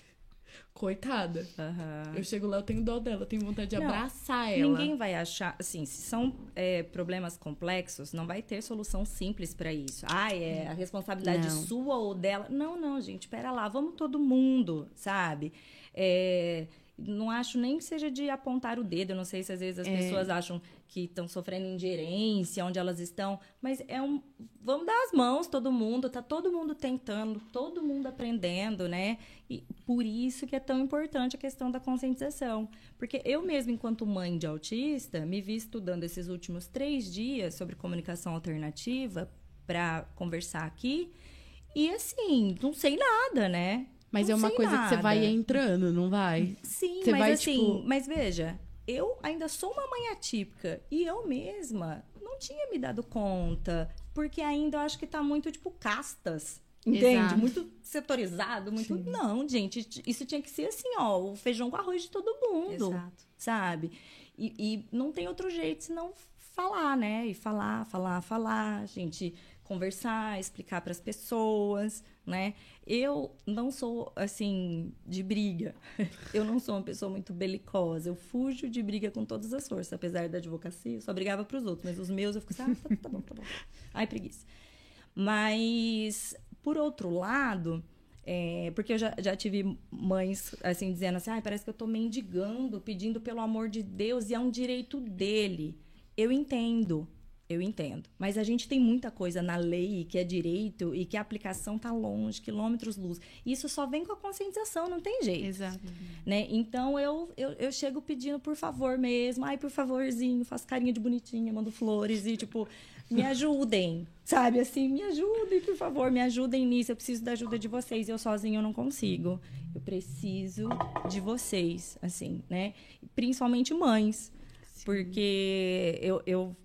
Coitada. Aham. Eu chego lá, eu tenho dó dela, eu tenho vontade de Não, abraçar ela. Ninguém vai achar, assim, se são é, problemas complexos, não vai ter solução simples para isso. Ah, é a responsabilidade Não. sua ou dela. Não, não, gente, pera lá, vamos todo mundo, sabe? É, não acho nem que seja de apontar o dedo, eu não sei se às vezes as É. pessoas acham que estão sofrendo ingerência, onde elas estão, mas é um. Vamos dar as mãos, todo mundo, tá todo mundo tentando, todo mundo aprendendo, né? E por isso que é tão importante a questão da conscientização. Porque eu mesma, enquanto mãe de autista, me vi estudando esses últimos três dias sobre comunicação alternativa para conversar aqui. E assim, não sei nada, né? Mas Não é uma coisa que você nada. vai entrando, não vai? Sim, Você mas vai, assim, tipo- mas veja, eu ainda sou uma mãe atípica e eu mesma não tinha me dado conta, porque ainda eu acho que tá muito tipo castas. Entende? Exato. Muito setorizado, muito. Não, gente, isso tinha que ser assim, ó, o feijão com arroz de todo mundo Exato. sabe? E, e não tem outro jeito senão falar, né? E falar, falar, falar, gente conversar, explicar para as pessoas, né? Eu não sou assim de briga. (laughs) Eu não sou uma pessoa muito belicosa. Eu fujo de briga com todas as forças, apesar da advocacia, eu só brigava para os outros, mas os meus eu fico assim, ah, tá, tá bom, tá bom. Ai, preguiça. Mas por outro lado, é, porque eu já, já tive mães assim dizendo assim, ah, parece que eu tô mendigando, pedindo pelo amor de Deus, e é um direito dele. Eu entendo, eu entendo. Mas a gente tem muita coisa na lei que é direito e que a aplicação tá longe, quilômetros luz. Isso só vem com a conscientização, não tem jeito Exato. né? Então eu, eu, eu chego pedindo por favor mesmo, ai, por favorzinho, faço carinha de bonitinha, mando flores e tipo, me ajudem, sabe? Assim, me ajudem, por favor, me ajudem nisso. Eu preciso da ajuda de vocês, eu sozinho não consigo. Eu preciso de vocês, assim, né? Principalmente mães, porque eu, eu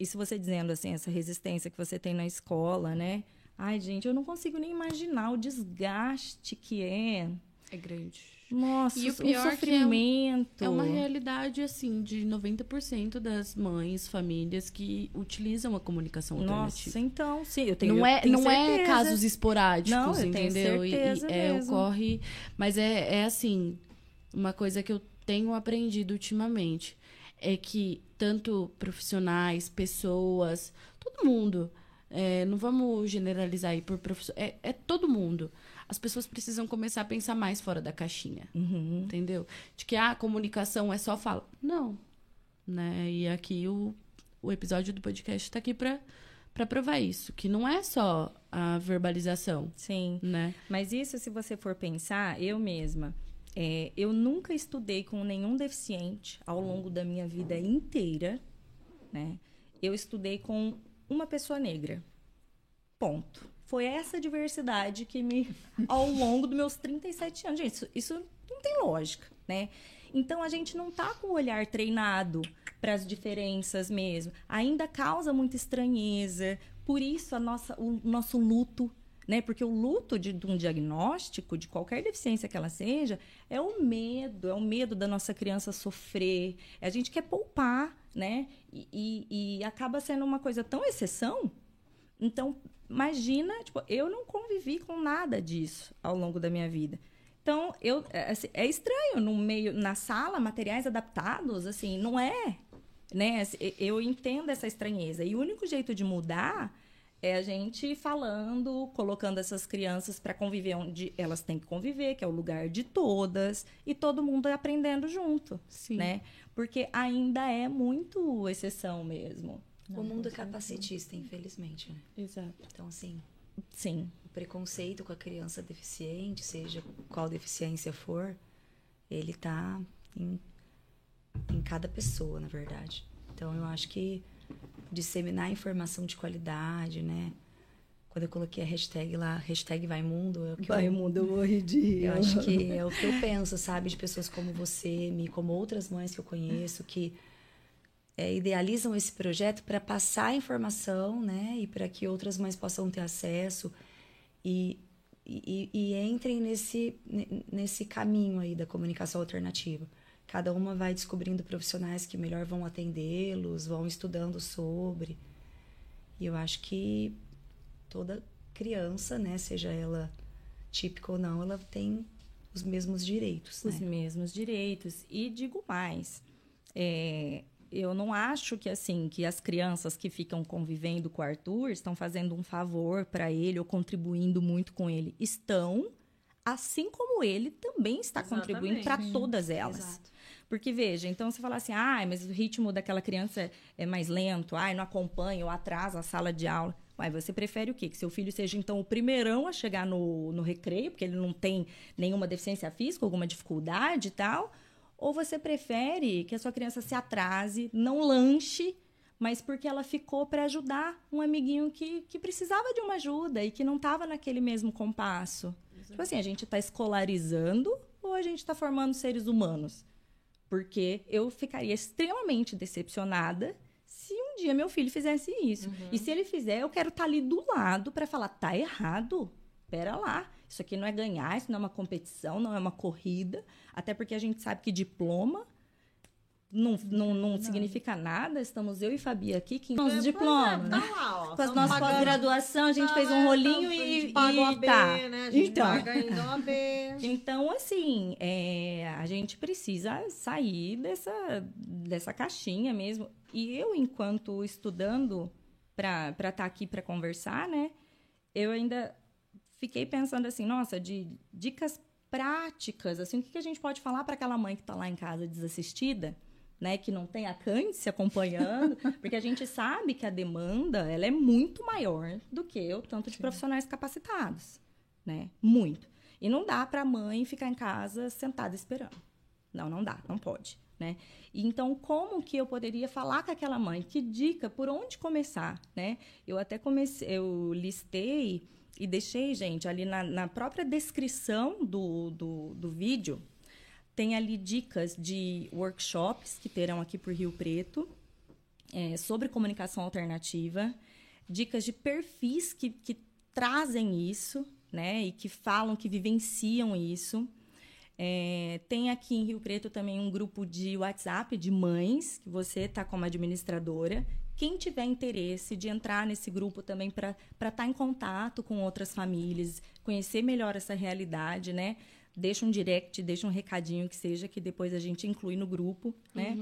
isso você dizendo assim, essa resistência que você tem na escola, né? Ai, gente, eu não consigo nem imaginar o desgaste que é. É grande. Nossa, E o o pior que é um- sofrimento. É uma realidade, assim, de 90% das mães, famílias que utilizam a comunicação alternativa. Nossa, então, sim, eu tenho não é, tenho não é certeza. casos esporádicos, Não, eu tenho entendeu? E- certeza e, é, mesmo. ocorre. Mas é, é assim, uma coisa que eu tenho aprendido ultimamente é que tanto profissionais, pessoas, todo mundo. é, não vamos generalizar aí por profissão. É, é todo mundo. As pessoas precisam começar a pensar mais fora da caixinha. Uhum. Entendeu? De que a comunicação é só fala. Não. Né? E aqui o, o episódio do podcast está aqui para para provar isso, que não é só a verbalização, Sim, né? mas isso se você for pensar, eu mesma, é, eu nunca estudei com nenhum deficiente ao longo da minha vida inteira, né? Eu estudei com uma pessoa negra. Ponto. Foi essa diversidade que me, (laughs) ao longo dos meus 37 anos. Gente, isso, isso não tem lógica, né? Então a gente não tá com o olhar treinado para as diferenças mesmo. Ainda causa muita estranheza. Por isso a nossa, o nosso luto, né? Porque o luto de, de um diagnóstico, de qualquer deficiência que ela seja, é o medo, é o medo da nossa criança sofrer. A gente quer poupar, né? E, e, e acaba sendo uma coisa tão exceção. Então, imagina, tipo, eu não convivi com nada disso ao longo da minha vida. Então, eu, é, assim, é estranho no meio, na sala, materiais adaptados, assim, não é, né? Assim, Eu entendo essa estranheza. E o único jeito de mudar é a gente falando, colocando essas crianças para conviver onde elas têm que conviver, que é o lugar de todas, e todo mundo aprendendo junto, Sim. né? Porque ainda é muito exceção mesmo. o mundo é capacitista, infelizmente, né? Exato. Então, assim, Sim. o preconceito com a criança deficiente, seja qual deficiência for, ele tá em, em cada pessoa, na verdade. Então, eu acho que disseminar informação de qualidade, né? quando eu coloquei a hashtag lá, hashtag vai mundo, é o que Vai, eu, mundo, eu morri de (laughs) eu acho que é o que eu penso, sabe? De pessoas como você, me, como outras mães que eu conheço, que é, idealizam esse projeto para passar a informação, né? E para que outras mães possam ter acesso e, e, e entrem nesse, ne- nesse caminho aí da comunicação alternativa. Cada uma vai descobrindo profissionais que melhor vão atendê-los, vão estudando sobre. E eu acho que toda criança, né, seja ela típica ou não, ela tem os mesmos direitos, os né? mesmos direitos. E digo mais, é, eu não acho que assim que as crianças que ficam convivendo com o Arthur estão fazendo um favor para ele ou contribuindo muito com ele. Estão, assim como ele também está contribuindo para Exatamente. todas elas. Exato. Porque, veja, então você fala assim, ah, mas o ritmo daquela criança é mais lento, ai, não acompanha ou atrasa a sala de aula. Mas você prefere o quê? Que seu filho seja, então, o primeirão a chegar no, no recreio, porque ele não tem nenhuma deficiência física, alguma dificuldade e tal? Ou você prefere que a sua criança se atrase, não lanche, mas porque ela ficou para ajudar um amiguinho que, que precisava de uma ajuda e que não estava naquele mesmo compasso? Tipo assim, a gente está escolarizando ou a gente está formando seres humanos? Porque eu ficaria extremamente decepcionada se um dia meu filho fizesse isso. E se ele fizer, eu quero estar ali do lado para falar: tá errado. Pera lá. Isso aqui não é ganhar, isso não é uma competição, não é uma corrida. Até porque a gente sabe que diploma não, não, não, significa nada. Estamos eu e Fabi aqui, que os diplomas. Tá lá, ó. Com as nossas pagando- pós-graduação, a gente Tá, fez um né? rolinho Tá, a e, gente paga o e AB, tá. né? A gente Então. paga ainda o AB. (laughs) Então, assim, é, a gente precisa sair dessa, dessa caixinha mesmo. E eu, enquanto estudando para estar aqui para conversar, né? Eu ainda fiquei pensando assim, nossa, de dicas práticas, assim, o que, que a gente pode falar para aquela mãe que está lá em casa desassistida, né? Que não tem a Cândice acompanhando, (laughs) porque a gente sabe que a demanda, ela é muito maior do que o tanto de profissionais capacitados, né? Muito. E não dá para a mãe ficar em casa sentada esperando. Não, não dá, não pode, né? E Então, como que eu poderia falar com aquela mãe? Que dica, por onde começar, né? Eu até comecei, eu listei e deixei, gente, ali na, na própria descrição do, do, do vídeo, tem ali dicas de workshops que terão aqui por Rio Preto, é, sobre comunicação alternativa, dicas de perfis que, que trazem isso, né? E que falam, que vivenciam isso. É, tem aqui em Rio Preto também um grupo de WhatsApp de mães, que você está como administradora. Quem tiver interesse de entrar nesse grupo também para estar em contato com outras famílias, conhecer melhor essa realidade, né? Deixa um direct, deixa um recadinho que seja, que depois a gente inclui no grupo, né?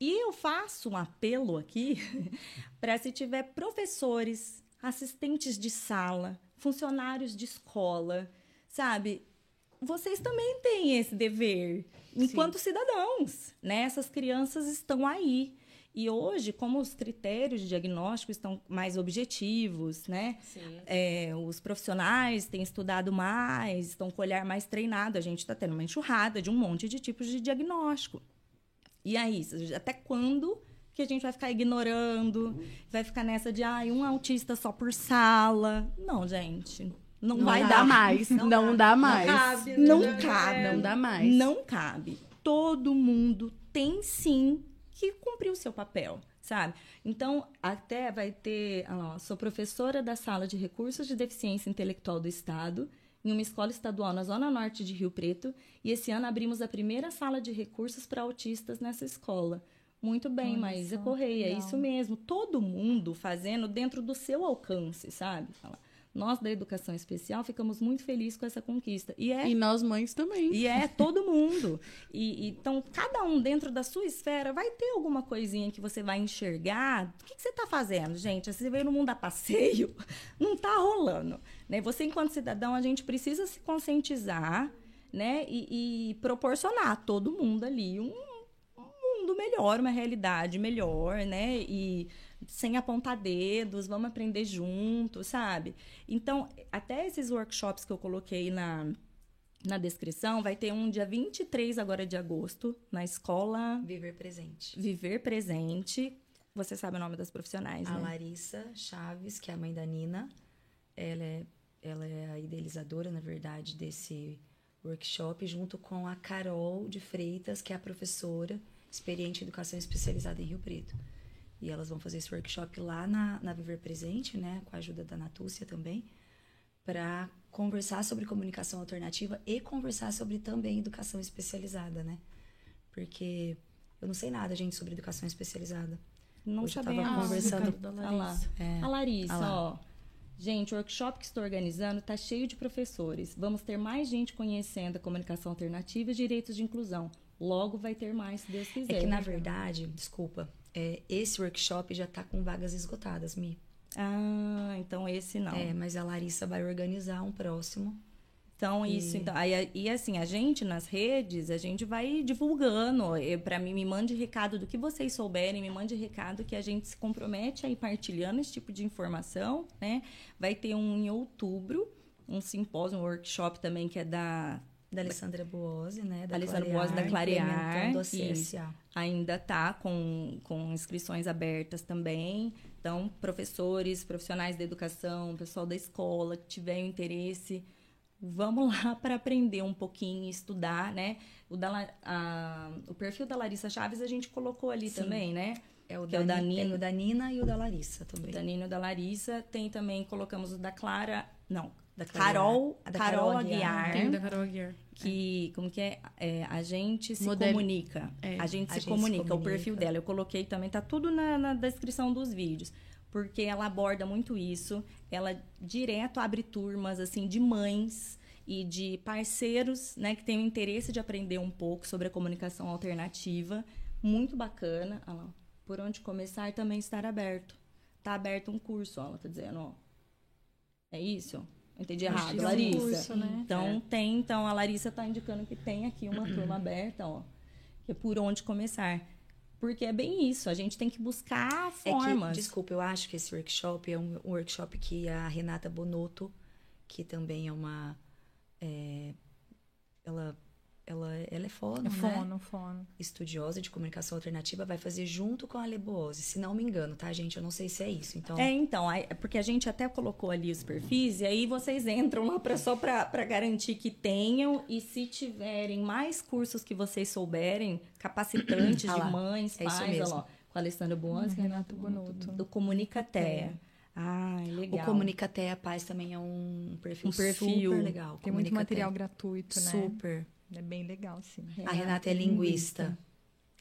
E eu faço um apelo aqui (laughs) para se tiver professores, assistentes de sala, funcionários de escola, sabe? Vocês também têm esse dever enquanto cidadãos, né? Essas crianças estão aí. E hoje, como os critérios de diagnóstico estão mais objetivos, né? Sim. É, os profissionais têm estudado mais, estão com o olhar mais treinado. A gente está tendo uma enxurrada de um monte de tipos de diagnóstico. E aí, até quando que a gente vai ficar ignorando? Vai ficar nessa de, ai, um autista só por sala? Não, gente. Não, Não vai dá dar. mais. Não, dá mais. cabe, Não né? cabe. Não dá mais. Não cabe. Todo mundo tem sim que cumprir o seu papel, sabe? Então, até vai ter. ó, sou professora da sala de recursos de deficiência intelectual do Estado, em uma escola estadual na Zona Norte de Rio Preto, e esse ano abrimos a primeira sala de recursos para autistas nessa escola. Muito bem, Olha Maísa Correia, é isso mesmo. Todo mundo fazendo dentro do seu alcance, sabe? Fala, Nós da educação especial ficamos muito felizes com essa conquista. E é E nós mães também. e é todo mundo. E, então, cada um dentro da sua esfera vai ter alguma coisinha que você vai enxergar. O que, que você está fazendo, gente? Você veio no mundo a passeio, (laughs) não está rolando. Né? Você, enquanto cidadão, a gente precisa se conscientizar né? e, e proporcionar a todo mundo ali um, um mundo melhor, uma realidade melhor, né? E sem apontar dedos, vamos aprender juntos, sabe? Então, até esses workshops que eu coloquei na, na descrição, vai ter um dia 23 agora de agosto, na escola Viver presente. Viver Presente. Você sabe o nome das profissionais, A né? Larissa Chaves, que é a mãe da Nina, ela é, ela é a idealizadora, na verdade, desse workshop, junto com a Carol de Freitas, que é a professora experiente em educação especializada em Rio Preto. E elas vão fazer esse workshop lá na, na Viver Presente, né, com a ajuda da Natúcia também, para conversar sobre comunicação alternativa e conversar sobre também educação especializada, né? Porque eu não sei nada, gente, sobre educação especializada. Não Hoje eu sabemos. tava conversando- Ah lá. Larissa. É. A Larissa, lá. ó. Gente, o workshop que estou organizando está cheio de professores. Vamos ter mais gente conhecendo a comunicação alternativa e direitos de inclusão. Logo vai ter mais, se Deus quiser. É que, na verdade, desculpa, é, esse workshop já tá com vagas esgotadas, Mi. Ah, então esse não. É, mas a Larissa vai organizar um próximo. Então, isso. Então, aí, e assim, a gente nas redes, a gente vai divulgando. Para mim, me mande recado do que vocês souberem, me mande recado que a gente se compromete a ir partilhando esse tipo de informação, né? Vai ter um em outubro, um simpósio, um workshop também que é da. Da Alessandra Buozzi, né? Da Alessandra Buozzi, da Clarear, implementando a isso. Ainda tá com, com inscrições abertas também. Então, professores, profissionais da educação, pessoal da escola que tiver interesse, vamos (laughs) lá para aprender um pouquinho, estudar, né? O, da, a- o perfil da Larissa Chaves a gente colocou ali Sim. também, né? É o, Que é da, o da Ni- Nina. o da Nina e o da Larissa O também. da Nina e o da Larissa. Tem também, colocamos o da Clara. Não, Da. Carol, da Carol, Carol Aguiar. Aguiar. Tem da Carol Aguiar. que como que é, É, a gente se Modelo- comunica É, a gente a se gente se comunica o comunica. perfil dela eu coloquei também tá tudo na, na descrição dos vídeos porque ela aborda muito isso ela direto abre turmas assim de mães e de parceiros né que têm o interesse de aprender um pouco sobre a comunicação alternativa muito bacana Olha lá, por onde começar também estar aberto tá aberto um curso ó, ela tá dizendo ó é isso Eu entendi errado é Larissa curso, né? então tem, então a Larissa está indicando que tem aqui uma turma aberta, ó, que é por onde começar. Porque é bem isso, a gente tem que buscar É formas. que, desculpa, eu acho que esse workshop é um, um workshop que a Renata Bonotto, que também é uma. é, ela, ela, ela é fono, É né? fono, fono. Estudiosa de comunicação alternativa, vai fazer junto com a Leboose, se não me engano, tá, gente? Eu não sei se é isso. Então, É, então, é porque a gente até colocou ali os perfis, e aí vocês entram lá pra, só para garantir que tenham, e se tiverem mais cursos que vocês souberem, capacitantes (coughs) Ah de mães, é isso pais, mesmo. olha lá, com a Alessandra Boas, Uhum, Renato Bonotto, do Comunicatea. Ah, o legal. Comunicatea Paz também é um perfil, Um perfil. super legal. Tem muito material gratuito, né? Super. É bem legal, sim. A Renata é linguista.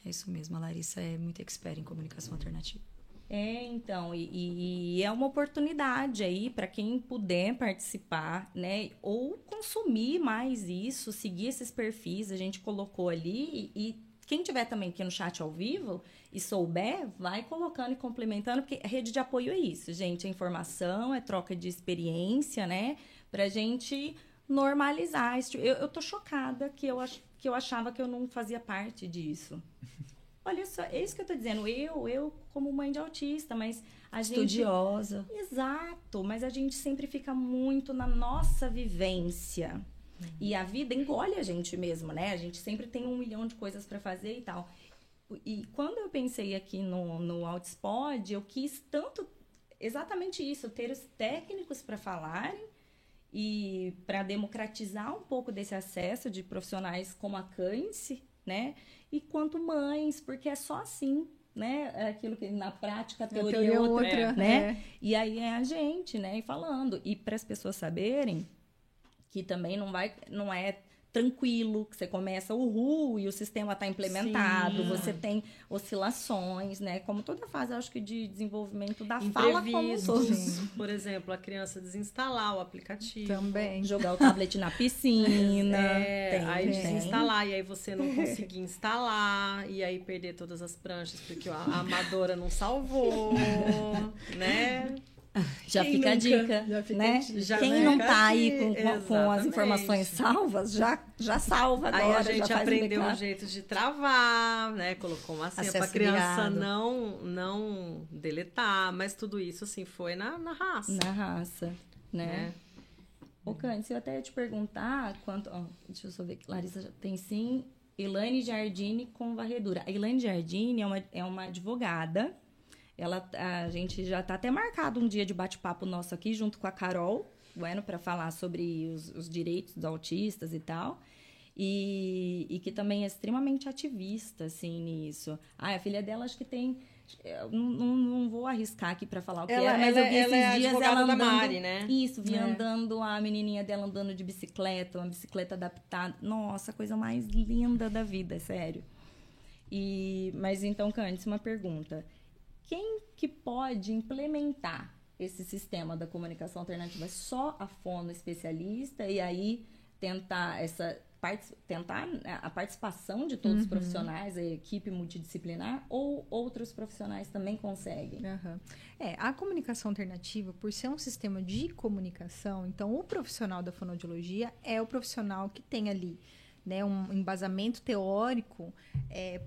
É isso mesmo, a Larissa é muito expert em comunicação alternativa. É, então, e, e- e é uma oportunidade aí para quem puder participar, né? Ou consumir mais isso, seguir esses perfis, a gente colocou ali. E, e quem tiver também aqui no chat ao vivo e souber, vai colocando e complementando, porque a rede de apoio é isso, gente. É informação, é troca de experiência, né? Pra gente normalizar. isso. Eu, eu tô chocada que eu, ach, que eu achava que eu não fazia parte disso. Olha só, é isso que eu tô dizendo. Eu, eu como mãe de autista, mas a gente Estudiosa. Exato, mas a gente sempre fica muito na nossa vivência. E a vida engole a gente mesmo, né? A gente sempre tem um milhão de coisas para fazer e tal. E quando eu pensei aqui no, no Outspod, eu quis tanto exatamente isso, ter os técnicos para falarem e para democratizar um pouco desse acesso de profissionais como a Cândice, né? E quanto mães, porque é só assim, né? É aquilo que na prática a A teoria, teoria é é outra, outra, né? é. E aí é a gente, né? E falando. E para as pessoas saberem que também não vai, não é tranquilo, que você começa o RU e o sistema está implementado, Sim. você tem oscilações, né? Como toda fase, acho que de desenvolvimento da fala como todo. Imprevistos. Por exemplo, a criança desinstalar o aplicativo. Também. Jogar o tablet na piscina. É, tem, aí tem. desinstalar, e aí você não (laughs) conseguir instalar, e aí perder todas as pranchas, porque a a amadora não salvou, (laughs) né? (laughs) Já Quem fica a nunca? dica, Já fica né? a. Já Quem não a tá aí com, com- as informações salvas, já, já salva agora. Aí a já gente aprendeu backup. um jeito de travar, né? Colocou uma senha pra Acesso criança virado. não, não deletar, mas tudo isso, assim, foi na, na raça, Na raça, né? né? Ô, Cândice, eu até ia te perguntar quanto. ó, deixa eu só ver Larissa já tem sim. Elaine Jardine com varredura. A Elaine Jardine é uma, é uma advogada. Ela, a gente já tá até marcado um dia de bate-papo nosso aqui, junto com a Carol, bueno, para falar sobre os, os direitos dos autistas e tal. E, e, que também é extremamente ativista, assim, nisso. Ah, a filha dela acho que tem... Eu não, não, vou arriscar aqui para falar o que ela, é, mas ela, eu vi ela esses é dias ela da andando... Mari, né? Isso, vi É. andando a menininha dela andando de bicicleta, uma bicicleta adaptada. Nossa, coisa mais linda da vida, é sério. E, mas então, Candice, uma pergunta. Quem que pode implementar esse sistema da comunicação alternativa? É só a fono especialista e aí tentar essa tentar né, a participação de todos os profissionais, a equipe multidisciplinar, ou outros profissionais também conseguem? Aham. É, a comunicação alternativa, por ser um sistema de comunicação, então o profissional da fonoaudiologia é o profissional que tem ali né, um embasamento teórico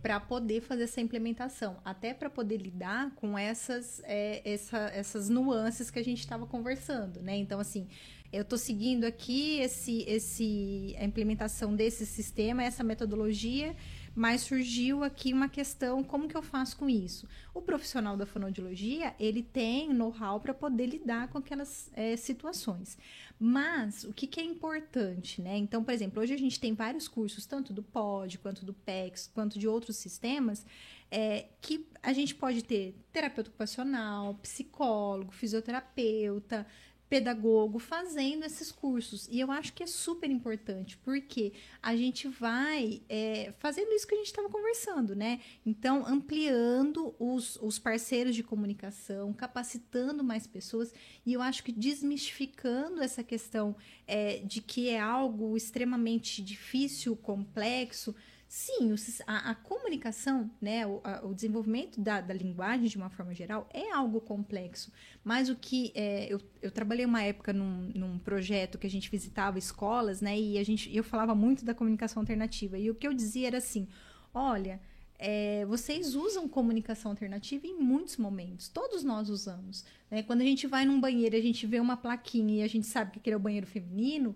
para poder fazer essa implementação, até para poder lidar com essas, é, essa- essas nuances que a gente estava conversando, né? Então, assim, eu estou seguindo aqui esse, esse, a implementação desse sistema, essa metodologia, mas surgiu aqui uma questão, como que eu faço com isso? O profissional da fonoaudiologia, ele tem know-how para poder lidar com aquelas eh, situações. Mas, o que, que é importante, né? Então, por exemplo, hoje a gente tem vários cursos, tanto do POD, quanto do PEX, quanto de outros sistemas, é, que a gente pode ter terapeuta ocupacional, psicólogo, fisioterapeuta, pedagogo fazendo esses cursos. E eu acho que é super importante, porque a gente vai é, fazendo isso que a gente estava conversando, né? Então, ampliando os, os parceiros de comunicação, capacitando mais pessoas, e eu acho que desmistificando essa questão é, de que é algo extremamente difícil, complexo. Sim, a, a comunicação, né, o, a- o desenvolvimento da, da linguagem de uma forma geral é algo complexo. Mas o que é, eu, eu trabalhei uma época num, num projeto que a gente visitava escolas, né, e a gente, eu falava muito da comunicação alternativa. E o que eu dizia era assim: olha, é, vocês usam comunicação alternativa em muitos momentos. Todos nós usamos. né? Quando a gente vai num banheiro, a gente vê uma plaquinha e a gente sabe que aquele é o banheiro feminino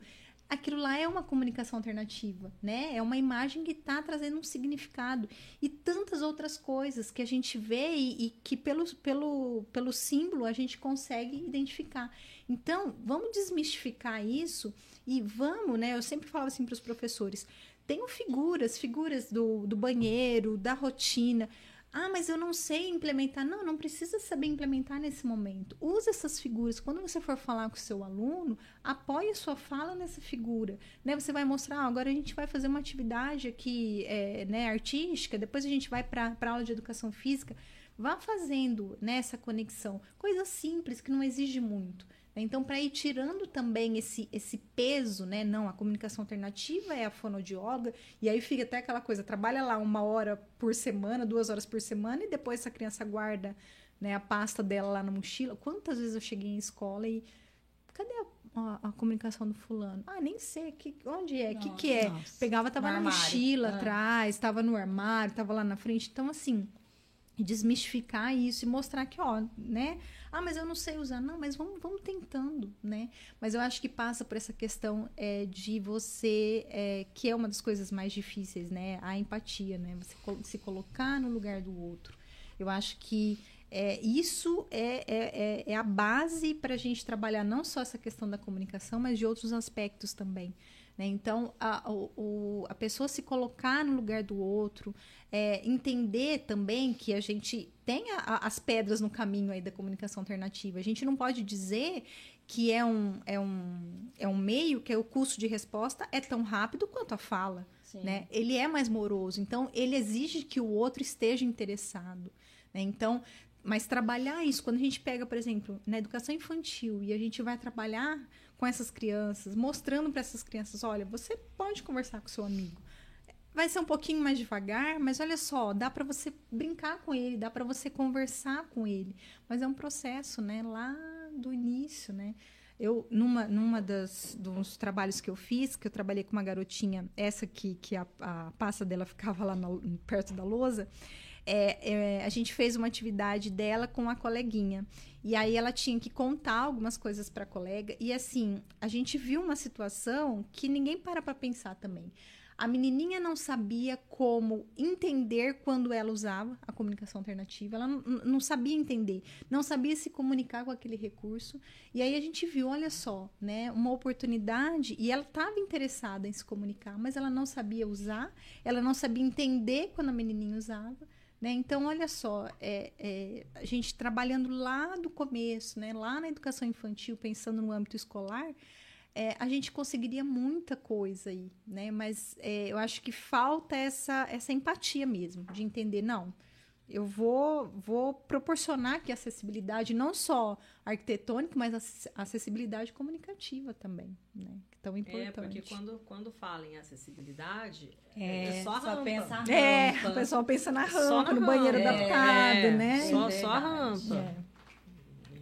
aquilo lá é uma comunicação alternativa, né? É uma imagem que está trazendo um significado. E tantas outras coisas que a gente vê e, e que pelo, pelo, pelo símbolo a gente consegue identificar. Então, vamos desmistificar isso e vamos, né? Eu sempre falo assim para os professores: tenham figuras, figuras do, do banheiro, da rotina. Ah, mas eu não sei implementar. Não, não precisa saber implementar nesse momento. Use essas figuras. Quando você for falar com o seu aluno, apoie sua fala nessa figura. Né? Você vai mostrar, ah, agora a gente vai fazer uma atividade aqui é, né, artística, depois a gente vai para a aula de educação física. Vá fazendo né, essa conexão. Coisa simples, que não exige muito. Né? Então, para ir tirando também esse, esse peso, né? Não, a comunicação alternativa é a fonoaudióloga, e aí fica até aquela coisa, trabalha lá uma hora por semana, duas horas por semana, e depois essa criança guarda né, a pasta dela lá na mochila. Quantas vezes eu cheguei em escola e. Cadê a, a- a comunicação do fulano? Ah, nem sei. Que, onde é? O que, que é? Nossa. Pegava, tava No na armário. mochila Ah. atrás, tava no armário, tava lá na frente. Então, assim, desmistificar isso e mostrar que, ó, né? Ah, mas eu não sei usar. Não, mas vamos, vamos tentando, né? Mas eu acho que passa por essa questão é, de você, é, que é uma das coisas mais difíceis, né? A empatia, né? Você se colocar no lugar do outro. Eu acho que é, isso é, é, é- é a base para a gente trabalhar não só essa questão da comunicação, mas de outros aspectos também. Né? Então, a, o- a pessoa se colocar no lugar do outro, é, entender também que a gente tem a- as pedras no caminho aí da comunicação alternativa. A gente não pode dizer que é um, é um, é um meio que o custo de resposta é tão rápido quanto a fala Sim. né? Ele é mais moroso, então ele exige que o outro esteja interessado, né? Então, mas trabalhar isso quando a gente pega, por exemplo, na educação infantil e a gente vai trabalhar com essas crianças, mostrando para essas crianças, olha, você pode conversar com seu amigo. Vai ser um pouquinho mais devagar, mas olha só, dá para você brincar com ele, dá para você conversar com ele, mas é um processo, né, lá do início, né? Eu, numa, numa das, dos trabalhos que eu fiz, que eu trabalhei com uma garotinha, essa aqui, que a, a pasta dela (laughs) ficava lá perto da lousa, é, é, a gente fez uma atividade dela com a coleguinha. E aí ela tinha que contar algumas coisas para a colega. E assim, a gente viu uma situação que ninguém para para pensar também. A menininha não sabia como entender quando ela usava a comunicação alternativa, ela não, não sabia entender, não sabia se comunicar com aquele recurso. E aí a gente viu, olha só, né, uma oportunidade e ela estava interessada em se comunicar, mas ela não sabia usar, ela não sabia entender quando a menininha usava. Né? Então, olha só, é, é, a gente trabalhando lá do começo, né? lá na educação infantil, pensando no âmbito escolar, é, a gente conseguiria muita coisa aí, né? Mas é, eu acho que falta essa, essa empatia mesmo, de entender, não, eu vou, vou proporcionar aqui acessibilidade, não só arquitetônica, mas acessibilidade comunicativa também, né? Tão importante. É, porque quando, quando fala em acessibilidade, é, é só, só pensa rampa. É, o pessoal pensa na rampa, no rampa. banheiro é, adaptado, é, né? Só, só a rampa.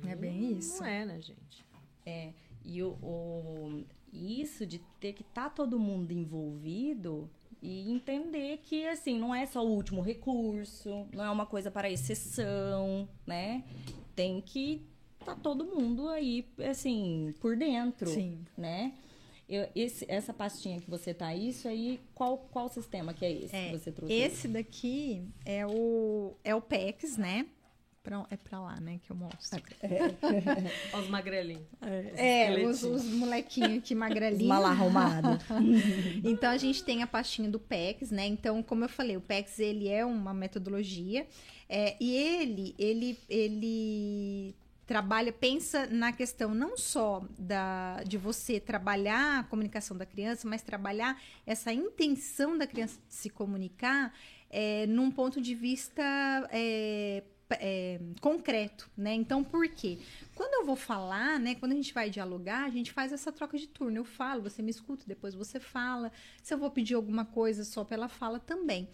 É. é bem isso. Não é, né, gente? É, e o, o isso de ter que estar tá todo mundo envolvido e entender que, assim, não é só o último recurso, não é uma coisa para exceção, né? Tem que tá todo mundo aí, assim, por dentro, Sim. né? Eu, esse, essa pastinha que você tá, isso aí, qual, qual sistema que é esse é, que você trouxe? Esse daqui é o, é o PEX, né? Pra, é pra lá, né, que eu mostro. É. (laughs) os magrelinhos. É, é os, os molequinhos aqui (laughs) magrelinhos. mal arrumados. (laughs) então, a gente tem a pastinha do PEX, né? Então, como eu falei, o PEX, ele é uma metodologia. É, e ele, ele, ele trabalha, pensa na questão não só da, de você trabalhar a comunicação da criança, mas trabalhar essa intenção da criança de se comunicar é, num ponto de vista é, é, concreto, né? Então, por quê? Quando eu vou falar, né? Quando a gente vai dialogar, a gente faz essa troca de turno. Eu falo, você me escuta, depois você fala. Se eu vou pedir alguma coisa só pela fala também.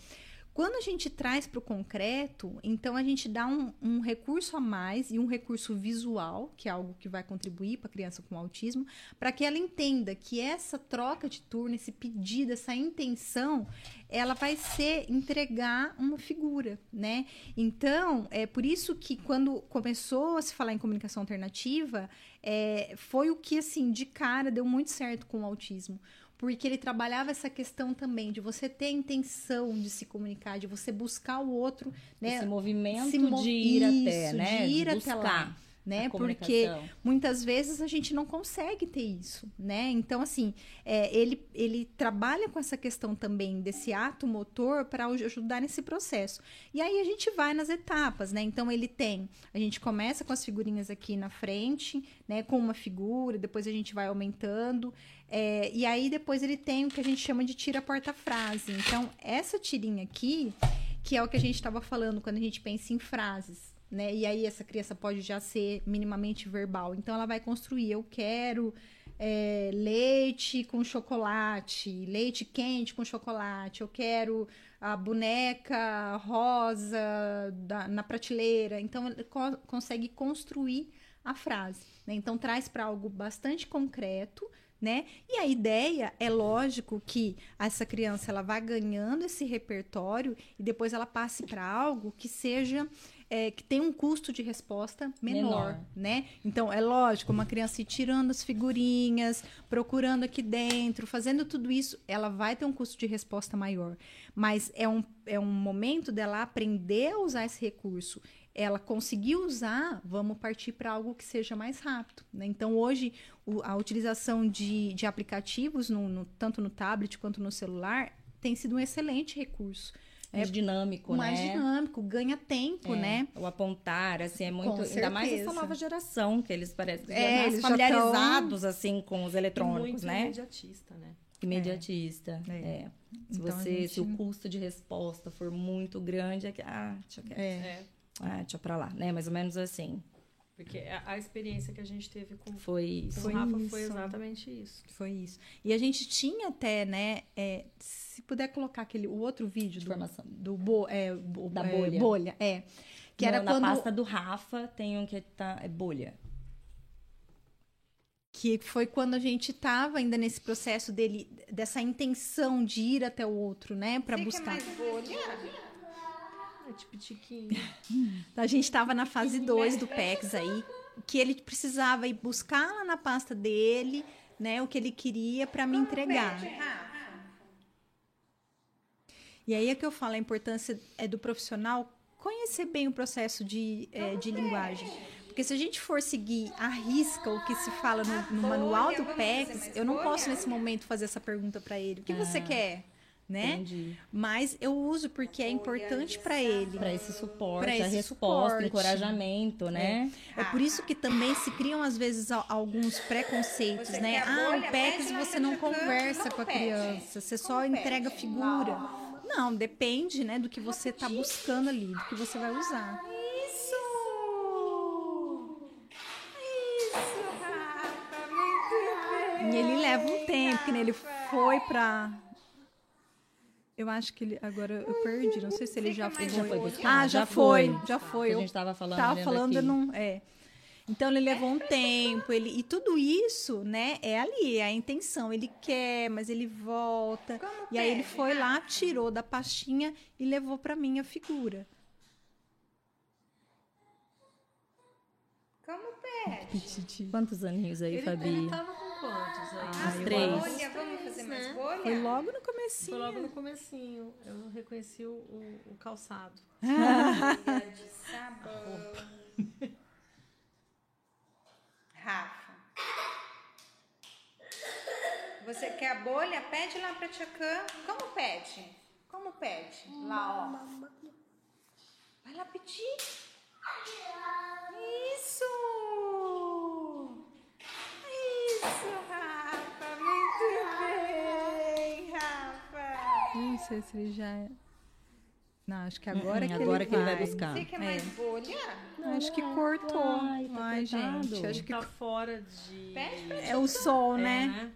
Quando a gente traz para o concreto, então a gente dá um, um, recurso a mais e um recurso visual, que é algo que vai contribuir para a criança com autismo, para que ela entenda que essa troca de turno, esse pedido, essa intenção, ela vai ser entregar uma figura, né? Então, é por isso que quando começou a se falar em comunicação alternativa, é, foi o que, assim, de cara deu muito certo com o autismo porque ele trabalhava essa questão também de você ter a intenção de se comunicar, de você buscar o outro, né? Esse movimento de ir isso, até, né? De ir de até lá né? Porque muitas vezes a gente não consegue ter isso, né? Então, assim, é, ele, ele trabalha com essa questão também desse ato motor para ajudar nesse processo. E aí a gente vai nas etapas, né? Então, ele tem, a gente começa com as figurinhas aqui na frente, né? Com uma figura, depois a gente vai aumentando. É, e aí depois ele tem o que a gente chama de tira porta-frase. Então, essa tirinha aqui, que é o que a gente estava falando quando a gente pensa em frases né? E aí essa criança pode já ser minimamente verbal. Então ela vai construir, eu quero é, leite com chocolate, leite quente com chocolate, eu quero a boneca rosa da, na prateleira. Então ele co consegue construir a frase. Né? Então traz para algo bastante concreto. Né? E a ideia é lógico que essa criança ela vai ganhando esse repertório e depois ela passe para algo que seja é, que tem um custo de resposta menor, menor, né? Então, é lógico, uma criança ir tirando as figurinhas, procurando aqui dentro, fazendo tudo isso, ela vai ter um custo de resposta maior. Mas é um, é um momento dela aprender a usar esse recurso. Ela conseguir usar, vamos partir para algo que seja mais rápido. Né? Então, hoje, o, a utilização de, de aplicativos, no, no, tanto no tablet quanto no celular, tem sido um excelente recurso mais é dinâmico, mais né? Mais dinâmico, ganha tempo, é, né? O apontar, assim, é muito. Com ainda certeza. mais essa nova geração, que eles parecem é, mais eles familiarizados, assim, com os eletrônicos, muito né? Imediatista, né? Imediatista. É. é. Se Então, você, gente... se o custo de resposta for muito grande, é que. Ah, deixa eu é. Ah, deixa pra lá, né? Mais ou menos assim. Porque a, a experiência que a gente teve com, foi isso. com o Rafa foi exatamente isso. Foi isso. E a gente tinha até, né? É, se puder colocar aquele, o outro vídeo de do, formação. do bo, é, bo, da é, bolha. bolha. É. Que no, era na quando... pasta do Rafa tem um que tá. É bolha. Que foi quando a gente estava ainda nesse processo dele, dessa intenção de ir até o outro, né? Para buscar. Quer mais bolha? É tipo tiquinho. a gente estava na fase 2 do PEX aí, que ele precisava ir buscar lá na pasta dele, né, o que ele queria para me entregar. E aí é que eu falo, a importância é do profissional conhecer bem o processo de, é, de linguagem. Porque se a gente for seguir à risca o que se fala no, no manual do PECs, eu não posso nesse momento fazer essa pergunta para ele. O que você quer? Né? Entendi. Mas eu uso porque é importante para ele. Para esse suporte, Pra a esse resposta, suporte. encorajamento, né? É por isso que também se criam, às vezes, alguns preconceitos, né? Ah, o PECs você não conversa com a criança, você só entrega figura. Não, depende, né, do que você tá buscando ali, do que você vai usar. Isso! Isso, Rafa! Muito bem! E ele leva um tempo, que nem ele foi pra. Eu acho que ele. Agora eu perdi, não sei se ele já foi. Ele já foi buscar? Ah, já, Já foi, foi. já foi. Que a Eu gente tava falando, Tava falando, aqui. eu não. É. Então ele levou um tempo, ele e tudo isso, né, é ali, é a intenção. Ele quer, mas ele volta. e aí ele foi lá, tirou da pastinha e levou pra mim a figura. Como pede? (laughs) Quantos aninhos aí, Ele, Fabi? ele tava com quantos aí? Ah, Eu três. que vamos fazer mais né? bolha? Foi logo no comecinho. Foi logo no comecinho. Eu reconheci o, o- o calçado. (laughs) Bolha de sabão. (laughs) Rafa. Você quer a bolha? Pede lá pra Tchacã. Como pede? Como pede? Lá, ó. Vai lá pedir. Isso! Isso, Rafa. Muito bem, Rafa. Não sei se ele já. é- Não, acho que agora Hum, que agora ele que ele vai buscar. Você quer mais bolha? Acho que cortou. Ai, tá Ai, gente, acho que Tá fora de. Pede pra é o sol, É, né?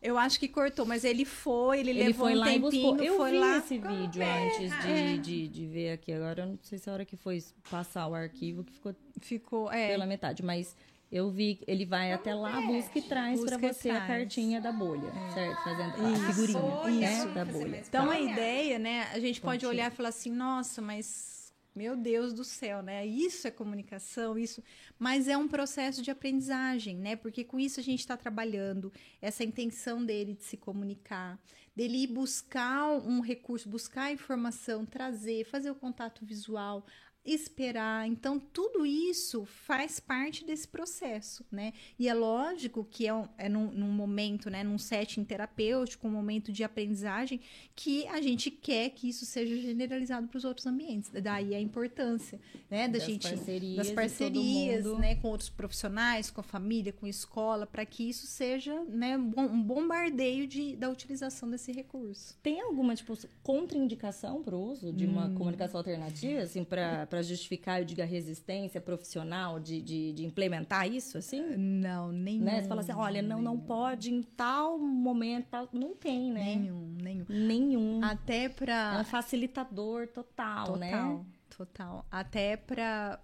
Eu acho que cortou, mas ele foi, ele, Ele levou foi um lá e tempinho, buscou. Eu foi vi lá. esse vídeo antes de, de, de ver aqui. Agora eu não sei se a hora que foi passar o arquivo que ficou Ficou, é. pela metade, mas eu vi ele vai até lá, busca e traz e você a traz. cartinha da bolha, certo? Fazendo a Isso. figurinha, Bolha, né, vamos da fazer bolha. Então a ideia, né? A gente pode Pontinho. olhar e falar assim, nossa, mas meu Deus do céu, né? Isso é comunicação, isso. Mas é um processo de aprendizagem, né? Porque com isso a gente está trabalhando essa intenção dele de se comunicar, dele ir buscar um recurso, buscar informação, trazer, fazer o contato visual, esperar. Então, tudo isso faz parte desse processo, né? E é lógico que é, um, é num, num momento, né? Num setting terapêutico, um momento de aprendizagem, que a gente quer que isso seja generalizado para os outros ambientes. Daí a importância, né? Da Das gente parcerias das parcerias, mundo. né? Com outros profissionais, com a família, com a escola, para que isso seja, né? Um bombardeio de, da utilização desse recurso. Tem alguma, tipo, contraindicação pro uso de Hum. uma comunicação alternativa, assim, pra pra justificar, eu digo, a resistência profissional de, de, de implementar isso, assim? Não, nenhum. Né? Você fala assim, olha, não, não pode em tal momento, tal... não tem, né? Nenhum, nenhum. Nenhum. Até É para um facilitador total, Total, né? total. Até para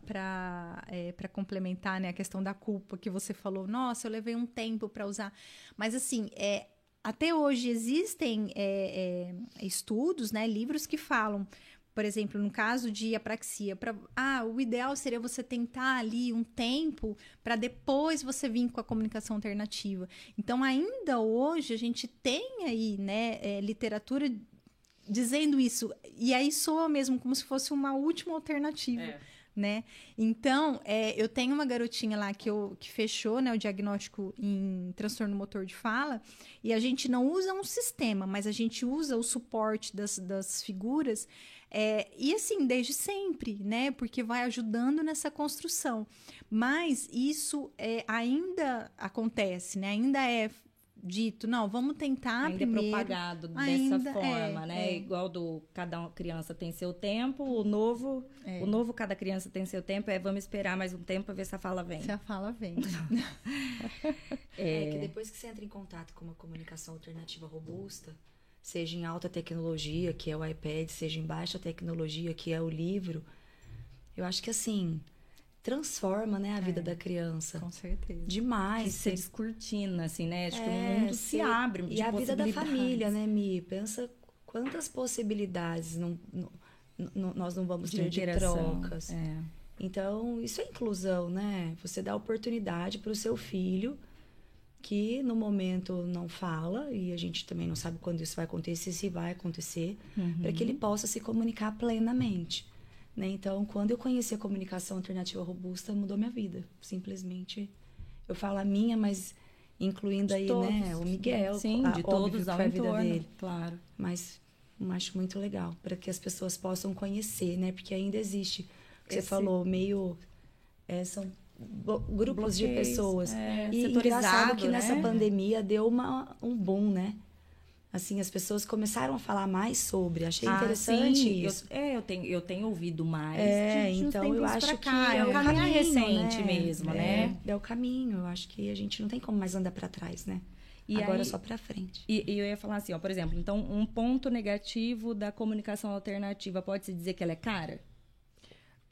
para complementar né, a questão da culpa que você falou, nossa, eu levei um tempo para usar. Mas assim, é, até hoje existem é, é, estudos, né, livros que falam, por exemplo, no caso de apraxia, pra, ah, o ideal seria você tentar ali um tempo para depois você vir com a comunicação alternativa. Então, ainda hoje a gente tem aí, né, é, literatura dizendo isso. E aí soa mesmo como se fosse uma última alternativa, É. né? Então, é, eu tenho uma garotinha lá que, eu, que fechou né, o diagnóstico em transtorno motor de fala, e a gente não usa um sistema, mas a gente usa o suporte das, das figuras, é, e assim, desde sempre, né? Porque vai ajudando nessa construção. Mas isso é, ainda acontece, né? Ainda é dito, não, vamos tentar Ainda é primeiro. propagado Ainda dessa forma, é, né? é. Igual do cada criança tem seu tempo, o novo, É. o novo cada criança tem seu tempo, é vamos esperar mais um tempo para ver se a fala vem. Se a fala vem. (laughs) É que depois que você entra em contato com uma comunicação alternativa robusta, seja em alta tecnologia, que é o iPad, seja em baixa tecnologia, que é o livro, eu acho que assim, transforma, né, a vida da criança. Com certeza. Que Demais. você Você- descortina, assim, né? Acho que É, o mundo se você- abre E a vida da família, né, Mi? Pensa quantas possibilidades não, não- nós não vamos De ter de trocas. É. Então, isso é inclusão, né? Você dá oportunidade para o seu filho que no momento não fala e a gente também não sabe quando isso vai acontecer, se vai acontecer, para que ele possa se comunicar plenamente. Né? Então, quando eu conheci a comunicação alternativa robusta, mudou minha vida. Simplesmente, eu falo a minha, mas incluindo De aí, todos. né, o Miguel, Sim, a- de todos a vida entorno, dele. claro. Mas acho muito legal, para que as pessoas possam conhecer, né? Porque ainda existe, o que você Esse- falou, meio. é, são grupos de Bloqueios, pessoas. é, e engraçado que nessa né? pandemia deu uma, um boom, né? Assim, as pessoas começaram a falar mais sobre. Achei Ah, interessante sim, eu- isso. é, eu tenho, eu tenho ouvido mais. É, de- de então eu acho pra que cá. é, é o caminho caminho recente né? mesmo, é, né? É o caminho. Eu acho que a gente não tem como mais andar para trás, né? E Agora aí- é só para frente. E, e eu ia falar assim, ó, por exemplo, então um ponto negativo da comunicação alternativa pode se dizer que ela é cara?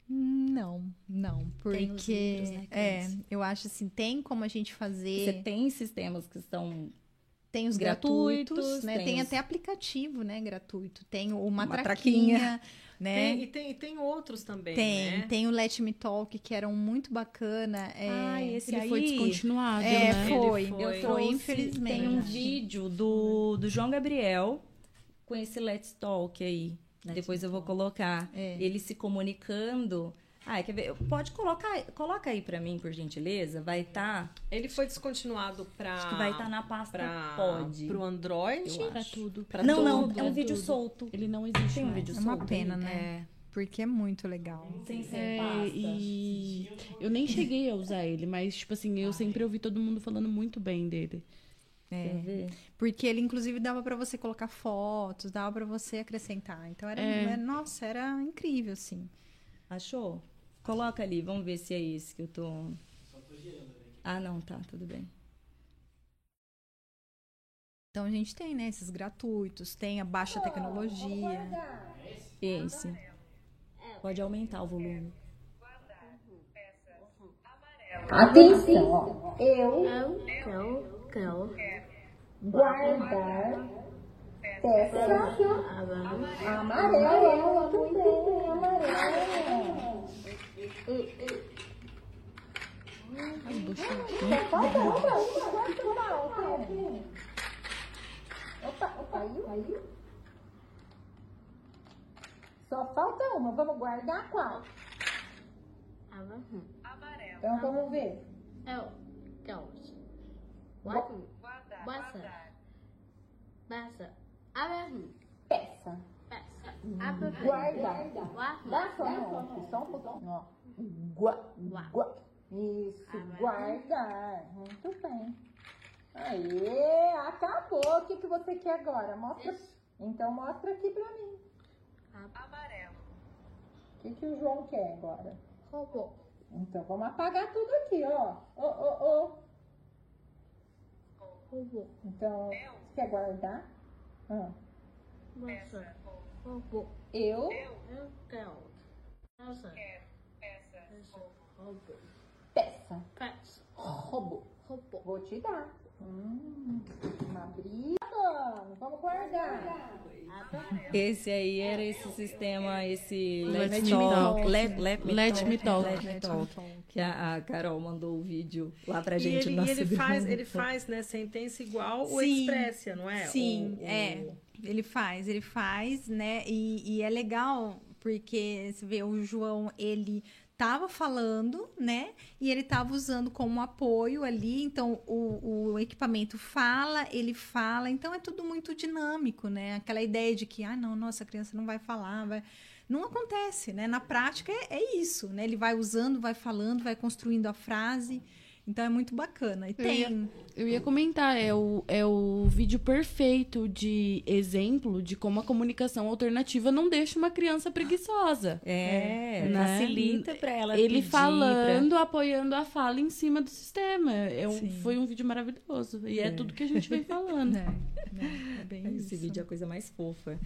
Não, não, porque Tem os números, né, é, eu acho assim, tem como a gente fazer, Você tem sistemas que estão tem os gratuitos, gratuitos, né? tem Tem, os- até aplicativo, né, gratuito. Tem o Matraquinha, Matraquinha. né? Tem, e, tem, e tem outros também, Tem, né? tem o Let Me Talk, que era um muito bacana. É, Ah, esse Ele foi aí- descontinuado, é, né? foi, Ele foi. eu foi, infelizmente. Tem um vídeo do, do João Gabriel com esse Let's Talk aí. Depois eu vou colocar. É. Ele se comunicando. Ah, quer ver? Pode colocar, coloca aí pra mim, por gentileza. Vai estar. Ele foi descontinuado para acho que vai estar na pasta pra, Pod. pro Android. Acho. tudo. Pra não, tudo, não, é um vídeo tudo. solto. Ele não existe Tem um mais. vídeo É uma solto. pena, né? Porque é muito legal. Sem ser É, pasta. e eu nem cheguei a usar ele, mas, tipo assim, eu sempre ouvi todo mundo falando muito bem dele. Ver? Porque ele, inclusive, dava pra você colocar fotos, dava pra você acrescentar. Então, era, É. era- nossa, era incrível, assim. Achou? Coloca ali, vamos ver se é esse que eu tô. Ah, não, tá, tudo bem. Então, a gente tem, né, esses gratuitos, tem a baixa tecnologia. Esse. Pode aumentar o volume. Atenção, ó. Eu quero guardar peça amarela. Muito bem, amarela. Só falta uma, uma, guarda uma outra. Opa, opa, caiu. Só falta uma, vamos guardar qual? Então vamos ver. Eu gosto. What? Basta. Basta. Abre. Peça. Basta. Abre. Guardar. What? Dá só um só um. Ó. Gua, gua. Isso, guardar. Muito bem. Aê, acabou. O que, que você quer agora? Mostra. Então mostra aqui pra mim. Amarelo. O que, que o João quer agora? Robô. Então vamos apagar tudo aqui, ó. Ô, ô, ô. Robô. Então, você quer guardar? Ah. Robô. eu Eu quero. Basta. Peça. Robô. peça. Peça. Robô. Robô. Vou te dar. Hum, uma briga. Vamos guardar. Esse aí era esse sistema, esse Let Let, Me Talk. Talk. Let, let Me Let Talk. Me Talk. Let Me Talk. Que a, a Carol mandou o vídeo lá pra E gente. ele, no e ele nosso faz, grupo. ele faz, né, sentença igual o Sim. Expressia, não é? Sim, O- o- é. Ele faz, ele faz, né? E, e é legal porque você vê o João, ele tava falando, né? E ele tava usando como apoio ali. Então o, o equipamento fala, ele fala. Então é tudo muito dinâmico, né? Aquela ideia de que, ah, não, nossa, a criança não vai falar, vai. Não acontece, né? Na prática é, é isso, né? Ele vai usando, vai falando, vai construindo a frase. Então é muito bacana. E Eu ia- tem. Eu ia comentar, é o, é o vídeo perfeito de exemplo de como a comunicação alternativa não deixa uma criança preguiçosa. É, Né? facilita pra ela Ele pedir, pra- falando, apoiando a fala em cima do sistema. É um- Sim. foi um vídeo maravilhoso. E é, tudo que a gente vem (laughs) falando. É, né? É bem Esse isso. vídeo é a coisa mais fofa.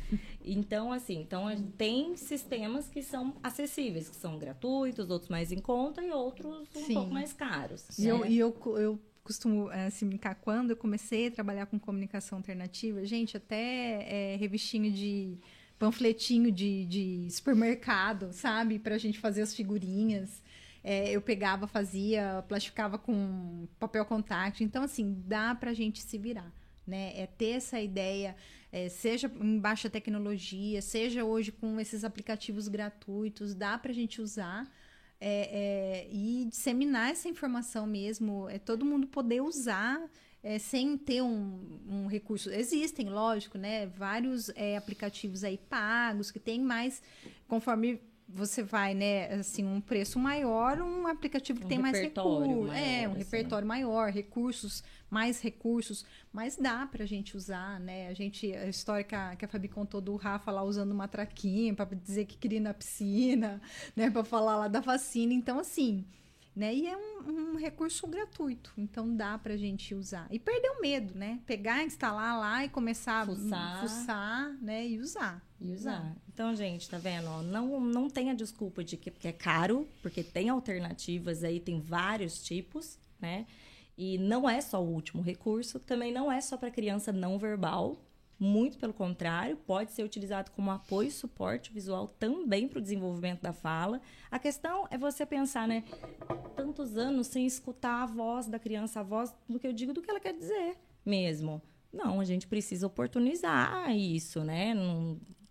Então, assim, então a gente tem sistemas que são acessíveis, que são gratuitos, outros mais em conta e outros um Sim. pouco mais caros. E eu, né? e eu, eu costumo eh, assim, brincar, quando eu comecei a trabalhar com comunicação alternativa, gente, até eh, revistinho de panfletinho de, de supermercado, sabe? Pra gente fazer as figurinhas. é, eu pegava, fazia, plastificava com papel contact. Então, assim, dá pra gente se virar, né? É ter essa ideia, é, seja em baixa tecnologia, seja hoje com esses aplicativos gratuitos, dá pra gente usar. É, é, e disseminar essa informação mesmo, é todo mundo poder usar é, sem ter um, um recurso. Existem, lógico, né? Vários é, aplicativos aí pagos que tem mais, conforme você vai, né, assim, um preço maior, um aplicativo que Um tem mais recursos. É, um assim. repertório maior, recursos, mais recursos, mas dá pra gente usar, né? A gente, a história que a, que a Fabi contou do Rafa lá usando uma traquinha para dizer que queria ir na piscina, (laughs) né, para falar lá da vacina. Então, assim, né? E é um, um recurso gratuito, então dá pra gente usar. E perder o medo, né? Pegar, instalar lá e começar Fuçar. a fuçar, né? E usar. E usar. Então, gente, tá vendo? Não, não tenha desculpa de que, que é caro, porque tem alternativas aí, tem vários tipos, né? E não é só o último recurso, também não é só para criança não verbal. Muito pelo contrário, pode ser utilizado como apoio e suporte visual também para o desenvolvimento da fala. A questão é você pensar, né? Tantos anos sem escutar a voz da criança, a voz do que eu digo, do que ela quer dizer mesmo. Não, a gente precisa oportunizar isso, né?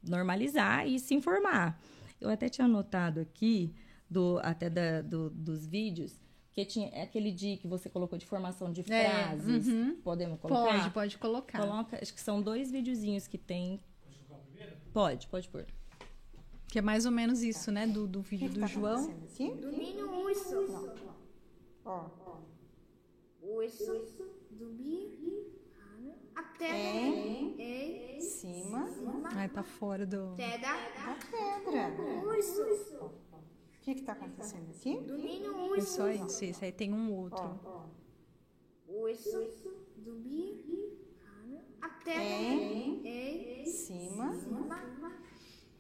Normalizar e se informar. Eu até tinha anotado aqui, do, até da- do- dos vídeos, que tinha é aquele dia que você colocou de formação de É, frases. uhum. Podemos colocar? Pode, pode colocar. Coloca, acho que são dois videozinhos que tem. Pode, pode pôr. Que é mais ou menos isso, né? Do, do vídeo do João. Aqui? Dormindo urso. Ó. Urso. Dormir. Até. Em Em. cima Ai, tá fora do. Pedra. da pedra. Urso. O que que tá acontecendo aqui? É urso. só isso, isso aí tem um outro. Urso. Dormir. Até. Em Em. cima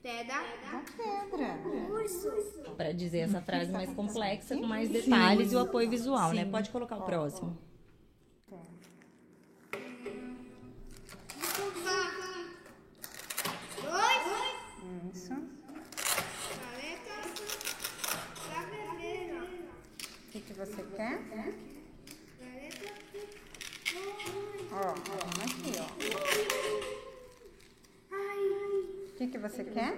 Pedra. da pedra. Urso. Para dizer essa frase mais complexa, com mais detalhes e o apoio visual, né? Pode colocar o próximo. Dois. Isso. Caneta. Travesseiro. O Caneta. Ó, vamos aqui, ó. Ai. O que que você quer?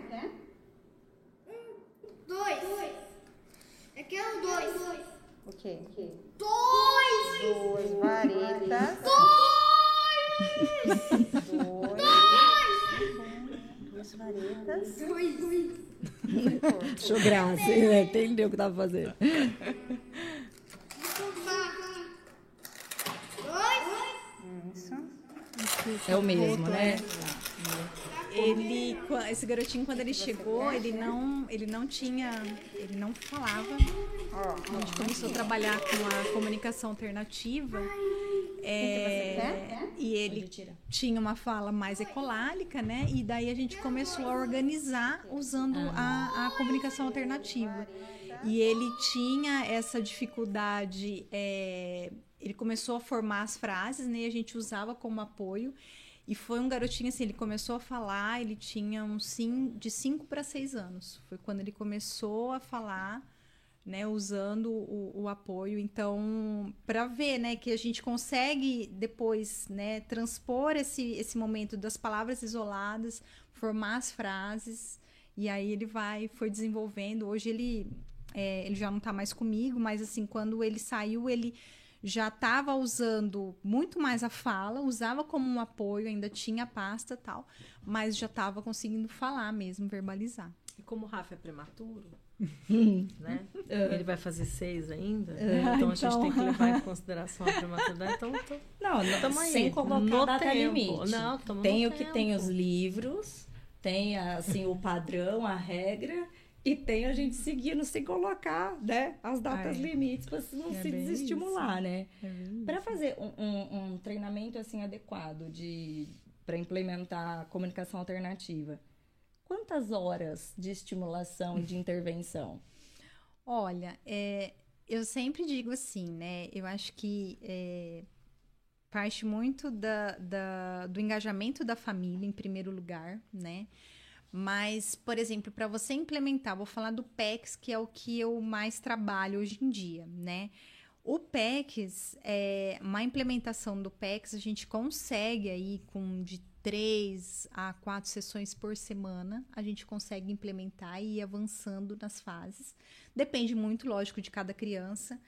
Dois. Eu quero dois. O quê? Dois. Duas varetas. Dois. Dois. Duas varetas. Dois. Achou graça? Entendeu o que tava fazendo. Dois. Isso. É o mesmo, né? Ele, qua- esse garotinho quando ele chegou, ele não, ele não tinha, ele não falava. A gente começou a trabalhar com a comunicação alternativa. é, quer? e ele tinha uma fala mais ecolálica, né? E daí a gente começou a organizar usando a, a comunicação alternativa. E ele tinha essa dificuldade, é, ele começou a formar as frases, né? E a gente usava como apoio. E foi um garotinho assim, ele começou a falar, ele tinha uns cin, de 5 para 6 anos. Foi quando ele começou a falar, né, usando o, o apoio. Então, para ver, né, que a gente consegue depois, né, transpor esse, esse momento das palavras isoladas, formar as frases, e aí ele vai, foi desenvolvendo. Hoje ele, é, ele já não está mais comigo, mas assim, quando ele saiu, ele já estava usando muito mais a fala, usava como um apoio, ainda tinha pasta e tal, mas já estava conseguindo falar mesmo, verbalizar. E como o Rafa é prematuro, (laughs) né? Ele vai fazer seis ainda. então a gente então- tem que levar em (laughs) consideração a prematuridade. Então, tô, Não, não tamo aí. sem colocar no data tempo. limite. Não, tamo tem o que tem tempo. os livros, tem assim o padrão, a regra e tem a gente seguindo sem colocar, né, as datas Ai. limites para não É se desestimular, né? Para fazer um, um- um treinamento assim adequado de para implementar a comunicação alternativa, quantas horas de estimulação e de (laughs) intervenção? Olha, é, eu sempre digo assim, né? Eu acho que é, parte muito da, da- do engajamento da família, em primeiro lugar, né? Mas, por exemplo, para você implementar, vou falar do PEX, que é o que eu mais trabalho hoje em dia, né? O PEX, é, uma implementação do PEX, a gente consegue aí com de três a quatro sessões por semana, a gente consegue implementar e ir avançando nas fases. Depende muito, lógico, de cada criança,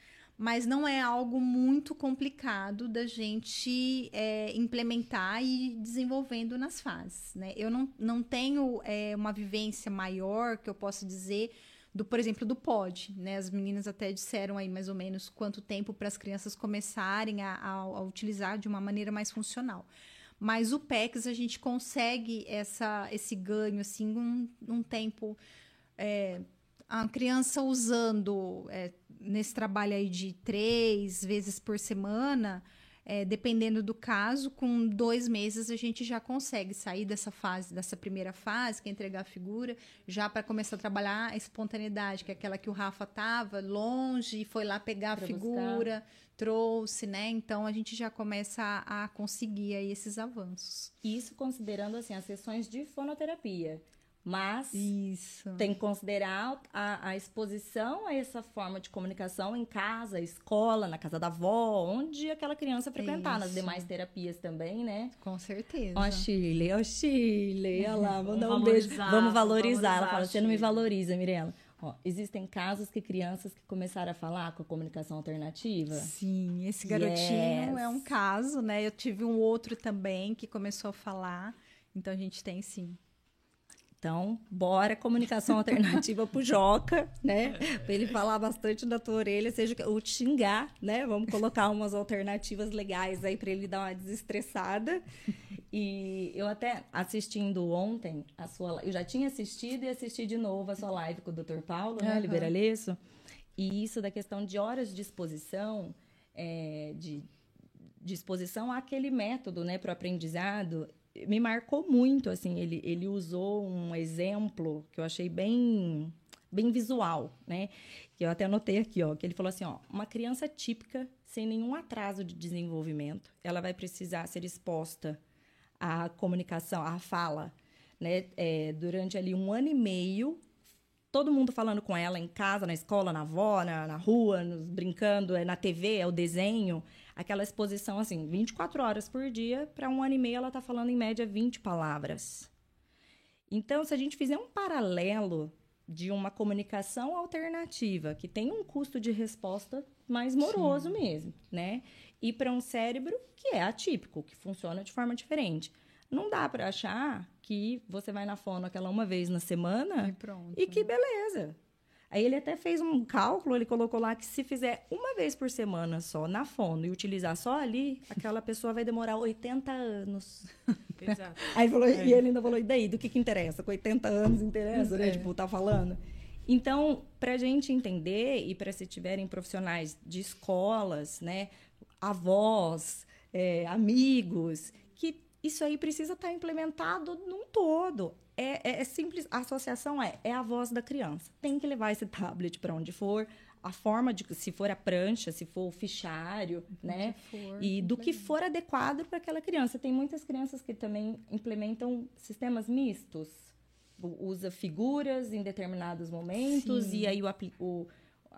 mas não é algo muito complicado da gente é, implementar e desenvolvendo nas fases. Né? Eu não, não tenho é, uma vivência maior que eu possa dizer do, por exemplo, do pod, né? As meninas até disseram aí mais ou menos quanto tempo para as crianças começarem a, a, a, utilizar de uma maneira mais funcional. Mas o PEX a gente consegue essa, esse ganho assim um, um tempo é, a criança usando é, nesse trabalho aí de três vezes por semana é, dependendo do caso, com dois meses a gente já consegue sair dessa fase, dessa primeira fase, que é entregar a figura, já para começar a trabalhar a espontaneidade, que é aquela que o Rafa estava longe e foi lá pegar pra a figura, buscar. trouxe, né? Então a gente já começa a, a conseguir aí esses avanços. Isso considerando assim as sessões de fonoterapia. Mas Isso. tem que considerar a, a, exposição a essa forma de comunicação em casa, escola, na casa da avó, onde aquela criança frequentar, Isso. nas demais terapias também, né? Com certeza. Ó, Chile, ó, Chile, olha lá, vamos dar um beijo. Vamos valorizar. Ela fala, você não me valoriza, Mirella. Ó, existem casos que crianças que começaram a falar com a comunicação alternativa? Sim, esse garotinho yes. é um caso, né? Eu tive um outro também que começou a falar. Então a gente tem sim. Então, bora comunicação alternativa pro Joca, né? Para ele falar bastante da tua orelha, seja o xingar, né? Vamos colocar umas alternativas legais aí para ele dar uma desestressada. E eu até assistindo ontem a sua, eu já tinha assistido e assisti de novo a sua live com o Dr. Paulo, né, uhum. Liberalesso. E isso da questão de horas de exposição, é, de, exposição àquele método, né, para o aprendizado, me marcou muito, assim, ele, ele usou um exemplo que eu achei bem bem visual, né? Que eu até anotei aqui, ó, que ele falou assim, ó, uma criança típica sem nenhum atraso de desenvolvimento, ela vai precisar ser exposta à comunicação, à fala, né? É, durante ali um ano e meio, todo mundo falando com ela em casa, na escola, na avó, na, na rua, nos, brincando, é na TV, é o desenho aquela exposição assim, 24 horas por dia, para um ano e meio ela está falando em média 20 palavras. Então, se a gente fizer um paralelo de uma comunicação alternativa que tem um custo de resposta mais moroso Sim. mesmo, né? E para um cérebro que é atípico, que funciona de forma diferente. Não dá para achar que você vai na fono aquela uma vez na semana e, pronto. e que beleza. Aí ele até fez um cálculo, ele colocou lá que se fizer uma vez por semana só na fono e utilizar só ali, aquela pessoa vai demorar 80 anos. (laughs) Exato. Aí falou, é. e ele ainda falou, e daí, do que que interessa? Com 80 anos interessa, né? é. Tipo, tá falando. Então, para a gente entender e para se tiverem profissionais de escolas, né, avós, é, amigos, que isso aí precisa estar tá implementado num todo é, é, é, simples. A associação é, é a voz da criança. Tem que levar esse tablet para onde for. A forma de, se for a prancha, se for o fichário, né? For, e do que for adequado para aquela criança. Tem muitas crianças que também implementam sistemas mistos. Usa figuras em determinados momentos Sim. e aí o, o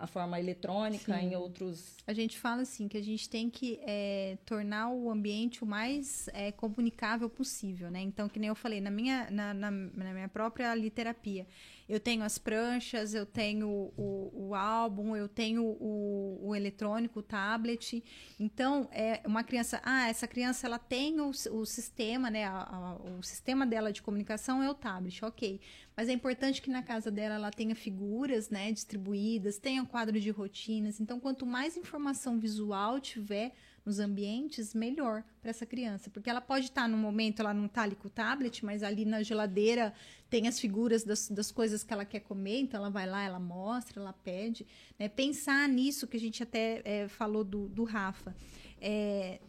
a forma eletrônica Sim. em outros. A gente fala assim que a gente tem que é, tornar o ambiente o mais é, comunicável possível, né? Então, que nem eu falei, na minha, na, na, na minha própria literapia, eu tenho as pranchas, eu tenho o, o álbum, eu tenho o, o eletrônico, o tablet. Então, é uma criança, ah, essa criança ela tem o, o sistema, né? A, a, o sistema dela de comunicação é o tablet, ok. Mas é importante que na casa dela ela tenha figuras, né, distribuídas, tenha um quadro de rotinas. Então, quanto mais informação visual tiver, nos ambientes, melhor para essa criança. Porque ela pode estar tá, no momento, ela não está ali com o tablet, mas ali na geladeira tem as figuras das, das coisas que ela quer comer, então ela vai lá, ela mostra, ela pede. Né? Pensar nisso que a gente até é, falou do, do Rafa. É,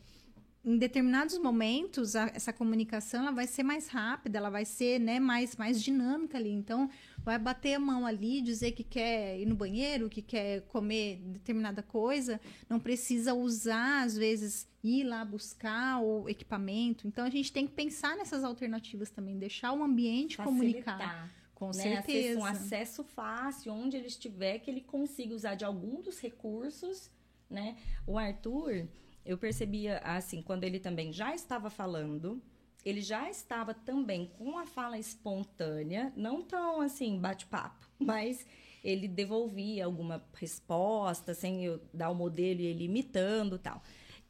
em determinados momentos a, essa comunicação ela vai ser mais rápida, ela vai ser né, mais, mais dinâmica ali. Então, vai bater a mão ali, dizer que quer ir no banheiro, que quer comer determinada coisa, não precisa usar, às vezes, ir lá buscar o equipamento. Então, a gente tem que pensar nessas alternativas também, deixar o ambiente comunicar. Facilitar. Com né? certeza. Acesso- Um acesso fácil, onde ele estiver, que ele consiga usar de algum dos recursos, né? O Arthur, eu percebia, assim, quando ele também já estava falando, ele já estava também com a fala espontânea, não tão, assim, bate-papo, (laughs) mas ele devolvia alguma resposta, sem eu dar o modelo e ele imitando tal.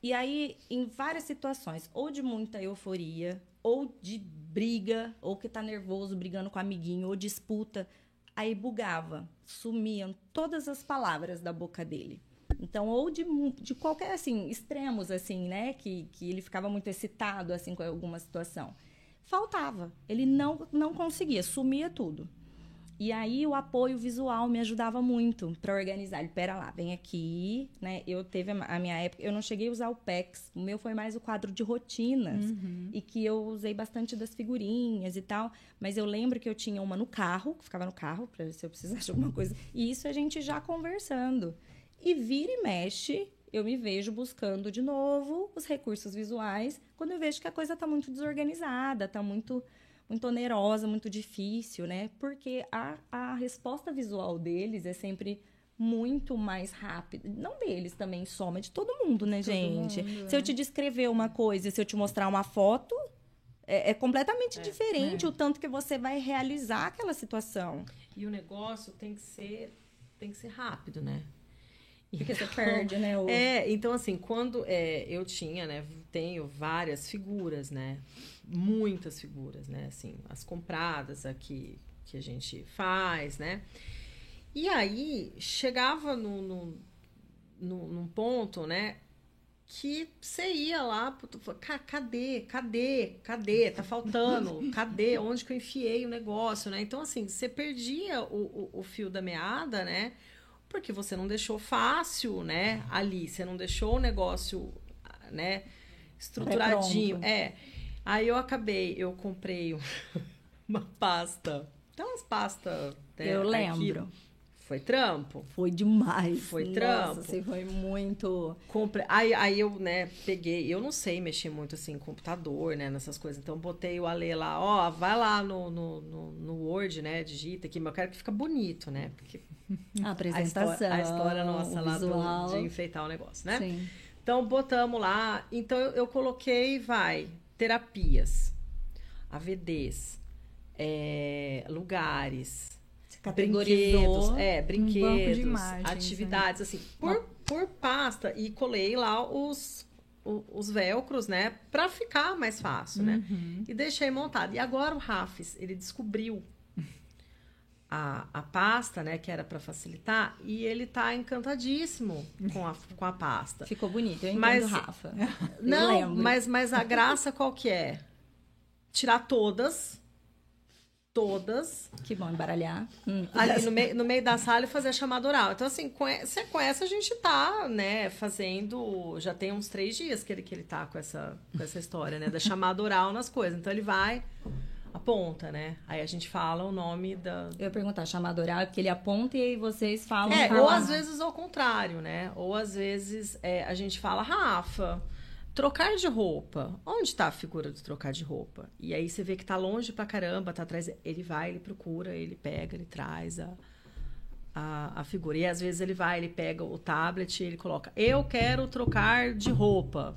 E aí, em várias situações, ou de muita euforia, ou de briga, ou que tá nervoso, brigando com o amiguinho, ou disputa, aí bugava, sumiam todas as palavras da boca dele. Então, ou de, de qualquer, assim, extremos, assim, né, que, que ele ficava muito excitado, assim, com alguma situação. Faltava, ele não, não conseguia, sumia tudo. E aí o apoio visual me ajudava muito para organizar. Ele, pera lá, vem aqui, né? Eu teve a minha época, eu não cheguei a usar o PEX, o meu foi mais o quadro de rotinas e que eu usei bastante das figurinhas e tal, mas eu lembro que eu tinha uma no carro, que ficava no carro para se eu precisasse de alguma coisa. E isso a gente já conversando. E vira e mexe, eu me vejo buscando de novo os recursos visuais quando eu vejo que a coisa tá muito desorganizada, tá muito muito onerosa, muito difícil, né? Porque a, a resposta visual deles é sempre muito mais rápida. Não deles também só, mas de todo mundo, né, gente? mundo, se eu te descrever uma coisa, se eu te mostrar uma foto, é, é completamente diferente o tanto que você vai realizar aquela situação. E o negócio tem que ser, tem que ser rápido, né? Porque você perde, né? O... É, então assim, quando é, eu tinha, né, tenho várias figuras, né, muitas figuras, né, assim, as compradas aqui que a gente faz, né, e aí chegava no, no, no- num ponto, né, que você ia lá, puto, fala, "Ca- cadê, cadê, cadê, tá faltando, cadê, onde que eu enfiei o negócio, né, então assim, você perdia o, o, o fio da meada, né, porque você não deixou fácil, né, ali, você não deixou o negócio, né, estruturadinho, é, aí eu acabei, eu comprei um- (laughs) uma pasta, tem umas pastas, né, eu lembro. Foi trampo, Foi demais. Foi Nossa, trampo. Você foi muito. Compre... Aí, aí eu, né, peguei. Eu não sei mexer muito assim em computador, né, nessas coisas. Então botei o Ale lá, ó, vai lá no, no, no, no Word, né, digita aqui, mas eu quero que fica bonito, né? Porque (laughs) A a apresentação. história, a história nossa lá do- de enfeitar o negócio, né? Sim. Então botamos lá. Então eu, eu coloquei, vai, terapias, AVDs, é, lugares, Você brinquedos, é, brinquedos, imagens, atividades, assim, por, por pasta e colei lá os, os velcros, né, pra ficar mais fácil, né, Uhum. e deixei montado. E agora o Rafis, ele descobriu a, a pasta, né, que era pra facilitar, e ele tá encantadíssimo com a, com a pasta. Ficou bonito, eu entendo, Mas- Rafa. Não, mas, mas a graça qual que é? Tirar todas, todas, Que bom embaralhar. Hum. ali no, meio no meio da sala e fazer a chamada oral. Então, assim, com essa, com essa a gente tá, né, fazendo. Já tem uns três dias que ele, que ele tá com essa, com essa história, né, da chamada oral nas coisas. Então, ele vai, aponta, né? Aí a gente fala o nome da. Eu ia perguntar, chamada oral, é porque ele aponta e aí vocês falam. É, ou às vezes ao contrário, né? Ou às vezes é, a gente fala, Rafa, trocar de roupa. Onde tá a figura do trocar de roupa? E aí você vê que tá longe pra caramba, tá atrás. Ele vai, ele procura, ele pega, ele traz a, a, a figura. E às vezes ele vai, ele pega o tablet e ele coloca, eu quero trocar de roupa.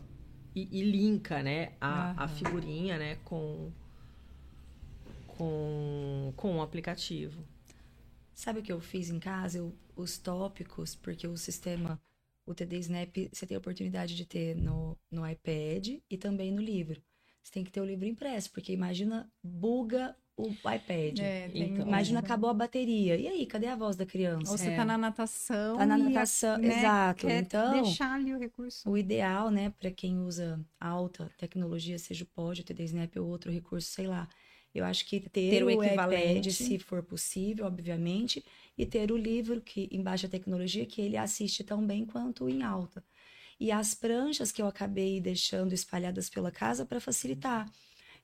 E, e linka, né, a, a figurinha, né, com, com, com o aplicativo. Sabe o que eu fiz em casa? Eu, os tópicos, porque o sistema, o TD Snap, você tem a oportunidade de ter no, no iPad e também no livro. Você tem que ter o livro impresso, porque imagina, buga o iPad. É, Então, Imagina, acabou a bateria. E aí, cadê a voz da criança? Ou você É. tá na natação. Tá na e natação, né, exato. quer Então, deixar ali o recurso. o ideal, né, para quem usa alta tecnologia, seja o POD, o TD Snap ou outro recurso, sei lá. Eu acho que ter, Ter o o equivalente. iPad, se for possível, obviamente, e ter o livro que em baixa tecnologia que ele assiste tão bem quanto em alta. E as pranchas que eu acabei deixando espalhadas pela casa para facilitar.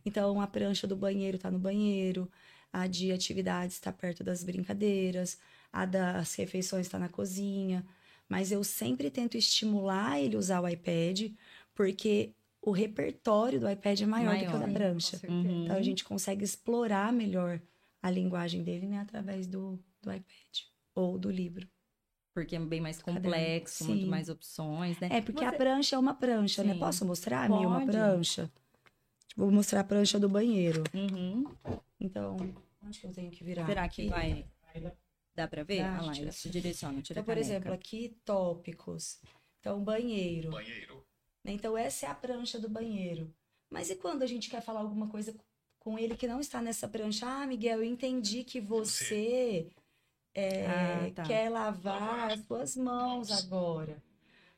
Então, a prancha do banheiro tá no banheiro, a de atividades está perto das brincadeiras, a das refeições está na cozinha. Mas eu sempre tento estimular ele a usar o iPad, porque o repertório do iPad é maior, do que o da Maior. prancha. Uhum. Então a gente consegue explorar melhor a linguagem dele, né, através do, do iPad ou do livro. Porque é bem mais Caderno. complexo, muito Sim. mais opções, né? É, porque a Você- prancha é uma prancha, né? Sim. Posso mostrar, Mi, uma Pode. prancha? Vou mostrar a prancha do banheiro. Uhum. Então, onde que eu tenho que virar? Será que Aqui. vai... Dá pra ver? Dá, Olha lá, tira ele se assim. direciona, tira Então, a por caneca. exemplo, aqui, tópicos. Então, banheiro. Banheiro. Né? Então, essa é a prancha do banheiro. Mas e quando a gente quer falar alguma coisa com ele que não está nessa prancha? Ah, Miguel, eu entendi que você é, Ah, tá. quer lavar as suas mãos agora.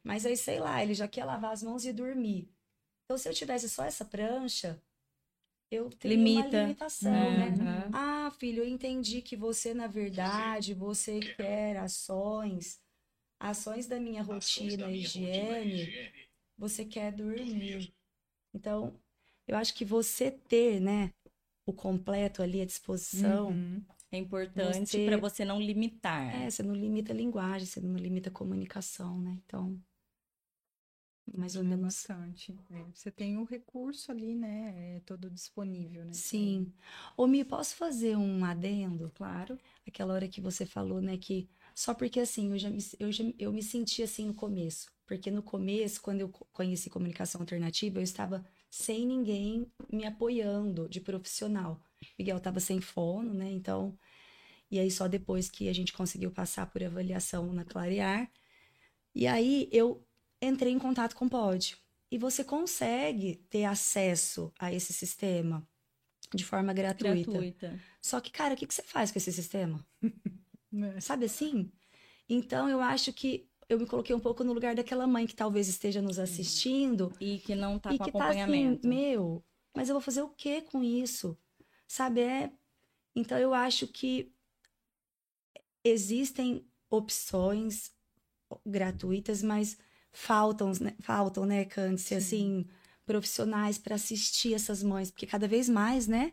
Mas aí, sei lá, ele já quer lavar as mãos e dormir. Então, se eu tivesse só essa prancha, eu teria uma Limita. limitação, É, né? aham. Ah, filho, eu entendi que você, na verdade, você quer ações, ações da minha Ações rotina, da minha rotina, higiene, higiene. Você quer dormir. Então, eu acho que você ter, né, o completo ali à disposição, Uhum. É importante Você- pra você não limitar. é, você não limita a linguagem, você não limita a comunicação, né? Então, mais ou Ajuda menos. bastante. É, Você tem o recurso ali, né? É todo disponível, né? Sim. Ô, Mi, posso fazer um adendo? Claro. Aquela hora que você falou, né, que só porque assim, eu já me, eu já, eu me senti assim no começo. Porque no começo, quando eu co- conheci comunicação alternativa, eu estava sem ninguém me apoiando de profissional. Miguel estava sem fono, né? Então, e aí só depois que a gente conseguiu passar por avaliação na Clarear, e aí eu entrei em contato com o Pod. E você consegue ter acesso a esse sistema de forma gratuita. Gratuita. Só que, cara, o que, que você faz com esse sistema? (laughs) É. Sabe assim? Então, eu acho que eu me coloquei um pouco no lugar daquela mãe que talvez esteja nos assistindo E que não tá e com que tá assim, acompanhamento. meu, mas eu vou fazer o que com isso? Sabe? É... Então, eu acho que existem opções gratuitas, mas faltam, né, faltam, né, Cândice, assim, profissionais para assistir essas mães, porque cada vez mais, né?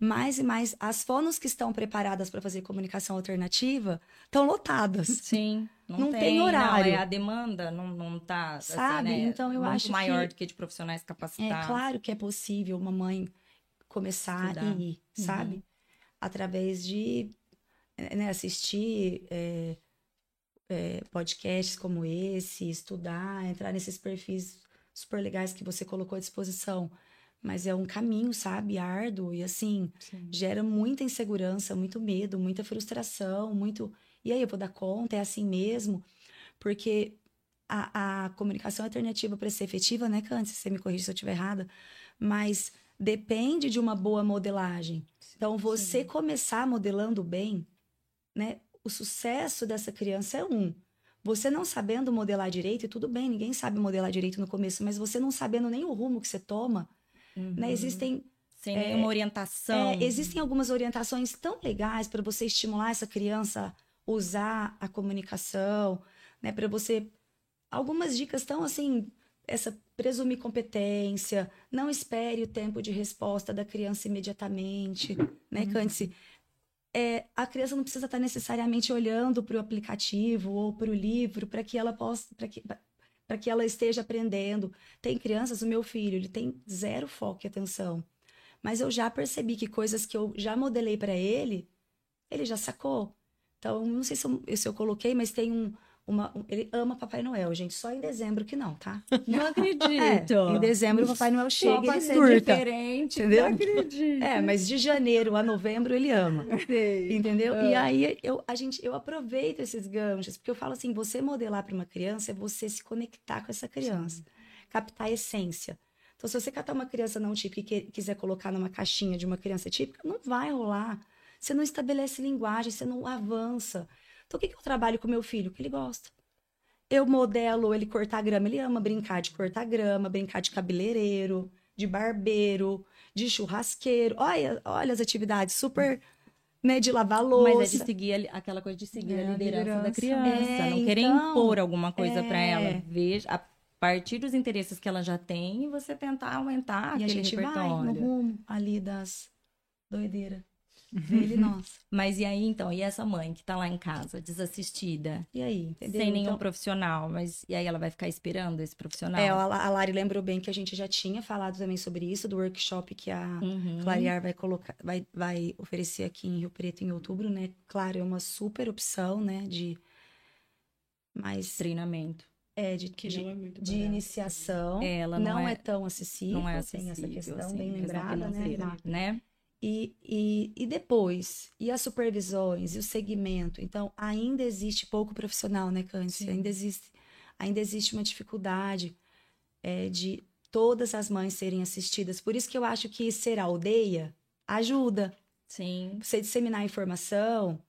Mais e mais as fonos que estão preparadas para fazer comunicação alternativa estão lotadas. Sim. Não, Não tem, tem horário. Não, é a demanda não, não tá, assim, Sabe? né, Então, eu muito acho maior que- do que de profissionais É capacitados. claro que é possível uma mãe começar Estudar. e ir, sabe? Através de eh, né, assistir eh, eh, podcasts como esse, estudar, entrar nesses perfis super legais que você colocou à disposição. Mas é um caminho, sabe? Árduo e assim, Sim. gera muita insegurança, muito medo, muita frustração, muito. E aí, eu vou dar conta? É assim mesmo? Porque a, a comunicação alternativa para ser efetiva, né, Cândice? Você me corrige se eu estiver errada, mas depende de uma boa modelagem. Então, você começar modelando bem, né? O sucesso dessa criança é um. Você não sabendo modelar direito, e tudo bem, ninguém sabe modelar direito no começo, mas você não sabendo nem o rumo que você toma, né? Existem Sem nenhuma orientação. é, existem algumas orientações tão legais para você estimular essa criança a usar a comunicação, né? Para você algumas dicas tão assim, essa presumir competência, não espere o tempo de resposta da criança imediatamente, né, Cândice? É, a criança não precisa estar necessariamente olhando para o aplicativo ou para o livro para que ela possa, para que, para que ela esteja aprendendo. Tem crianças, o meu filho, ele tem zero foco e atenção. Mas eu já percebi que coisas que eu já modelei para ele, ele já sacou. Então, não sei se eu, se eu coloquei, mas tem um, uma, um- ele ama Papai Noel, gente. Só em dezembro que não, tá? (laughs) Não acredito. É, em dezembro o Papai Noel chega e ele ser surta. diferente. Entendeu? Não acredito. É, mas de janeiro a novembro ele ama. Sei. Entendeu? É. E aí eu, a gente, eu aproveito esses ganchos, porque eu falo assim, você modelar para uma criança é você se conectar com essa criança, captar a essência. Então, se você catar uma criança não típica e que- quiser colocar numa caixinha de uma criança típica, não vai rolar. Você não estabelece linguagem, você não avança. Então, o que, que eu trabalho com meu filho? Que ele gosta. Eu modelo ele cortar grama. Ele ama brincar de cortar grama, brincar de cabeleireiro, de barbeiro, de churrasqueiro. Olha, olha as atividades super, né, de lavar louça. Mas é de seguir aquela coisa de seguir É, a a liderança, da liderança. criança. É, não querer então, impor alguma coisa é. ela. Veja, a partir dos interesses que ela já tem, você tentar aumentar E a aquele gente vai no repertório. rumo ali das doideiras. Ele, nossa. Mas e aí, então? E essa mãe que tá lá em casa, desassistida, E aí, entendeu? sem nenhum Então, profissional, mas e aí ela vai ficar esperando esse profissional? É, a La- a Lari lembrou bem que a gente já tinha falado também sobre isso, do workshop que a Uhum. Clarear vai colocar, vai, vai oferecer aqui em Rio Preto em outubro, né? Claro, é uma super opção, né? De mais Treinamento. é de, Que de, não é de barato. iniciação. Ela não, não é, é- tão acessível, Não é tem essa acessível, questão assim, bem lembrada, né? né? E, e, e depois, e as supervisões, e o segmento. Então, ainda existe pouco profissional, né, Cândice? Ainda existe, ainda existe uma dificuldade é, de todas as mães serem assistidas. Por isso que eu acho que ser aldeia ajuda Sim. você disseminar informação,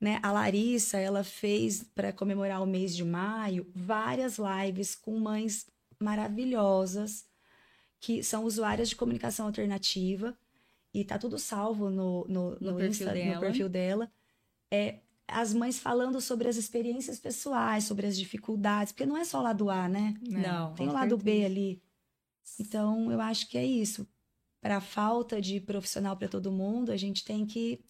né? A Larissa, ela fez para comemorar o mês de maio várias lives com mães maravilhosas que são usuárias de comunicação alternativa e tá tudo salvo no, no, No no, perfil Insta- dela. no perfil dela. É, as mães falando sobre as experiências pessoais, sobre as dificuldades, porque não é só o lado A, né? Não. Tem o lado B certeza. ali. Então, eu acho que é isso. Para falta de profissional para todo mundo, a gente tem que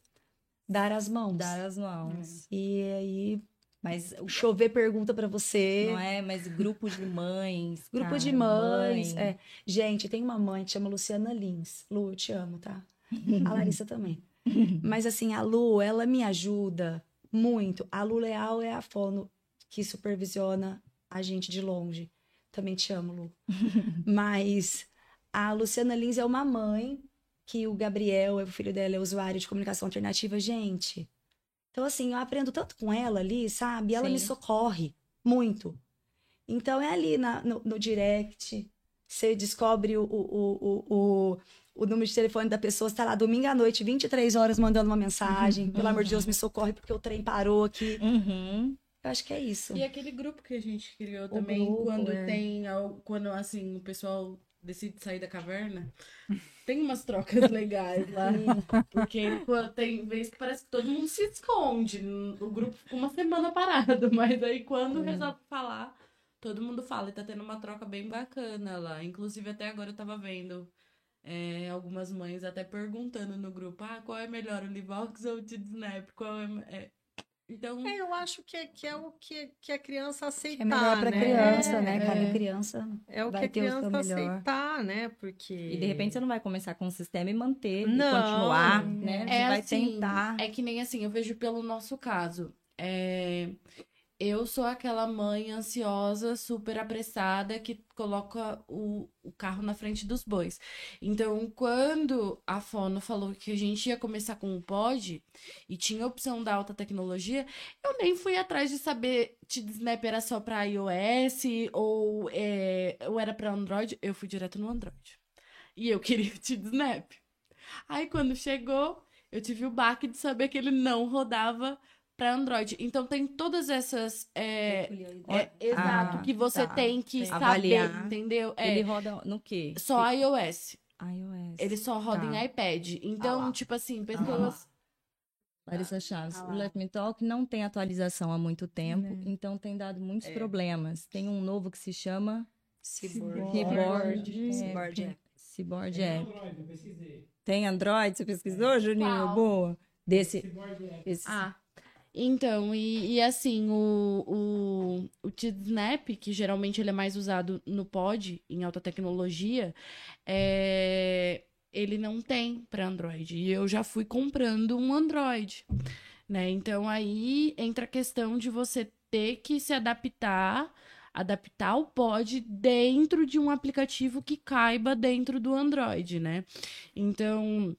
dar as mãos. Dar as mãos. E aí, Mas o chover pergunta para você. não é, mas grupo de mães. Grupo cara, de mães. mãe. é. Gente, tem uma mãe que chama Luciana Lins. Lu, eu te amo, tá? A Larissa também. (laughs) Mas assim, a Lu, ela me ajuda muito. A Lu Leal é a fono que supervisiona a gente de longe. Também te amo, Lu. (laughs) Mas a Luciana Lins é uma mãe que o Gabriel, o filho dela, é usuário de comunicação alternativa. Gente, então assim, eu aprendo tanto com ela ali, sabe? Ela me Sim. socorre muito. Então é ali na- no, no direct, você descobre o, o, o, o, o, o número de telefone da pessoa, está lá domingo à noite, 23 horas, mandando uma mensagem. Pelo amor de Deus, me socorre porque o trem parou aqui. Uhum. Eu acho que é isso. E aquele grupo que a gente criou também, grupo, quando é. tem, quando assim, o pessoal decide sair da caverna, (laughs) tem umas trocas (laughs) legais lá. Porque tem vez que parece que todo mundo se esconde. O grupo fica uma semana parado, (laughs) mas aí quando resolve falar, todo mundo fala. E tá tendo uma troca bem bacana lá. Inclusive, até agora eu tava vendo é, algumas mães até perguntando no grupo: ah, qual é melhor, o Livox ou o Snap? Qual é. é... Então. É, eu acho que, é- que é o que, que a criança aceitar, É melhor para né? criança, né? É. Cada criança. É o vai que a criança aceitar, né? Porque... E de repente você não vai começar com o sistema e manter, e Não. continuar, né? Você É vai assim, tentar. É que nem assim, eu vejo pelo nosso caso. É, Eu sou aquela mãe ansiosa, super apressada, que coloca o, o carro na frente dos bois. Então, quando a Fono falou que a gente ia começar com o pod e tinha opção da alta tecnologia, eu nem fui atrás de saber se Snap era só para iOS ou, é, ou era para Android. Eu fui direto no Android. E eu queria o (laughs) Snap. Aí, quando chegou, eu tive o baque de saber que ele não rodava para Android. Então tem todas essas. É, é, exato, Ah, que você tá. tem que Tem. saber, Avaliar. entendeu? É, Ele roda no quê? só iOS. iOS. Ele só roda Tá. em iPad. Então, lá. tipo assim, pessoas. Larissa Chaves, Ah o lá. Let Me Talk não tem atualização há muito tempo, Né. então tem dado muitos É. problemas. Tem um novo que se chama Cyborg. Keyboard. Cyborg é. Cyborg Tem App. Android, eu pesquisei. Tem Android? Você pesquisou, Juninho? Qual? Boa. Desse. Cyborg App. esse- Ah. Então, e, e assim, o, o, o Snap, que geralmente ele é mais usado no pod, em alta tecnologia, é, ele não tem para Android. E eu já fui comprando um Android, né? Então aí entra a questão de você ter que se adaptar, adaptar o pod dentro de um aplicativo que caiba dentro do Android, né? Então,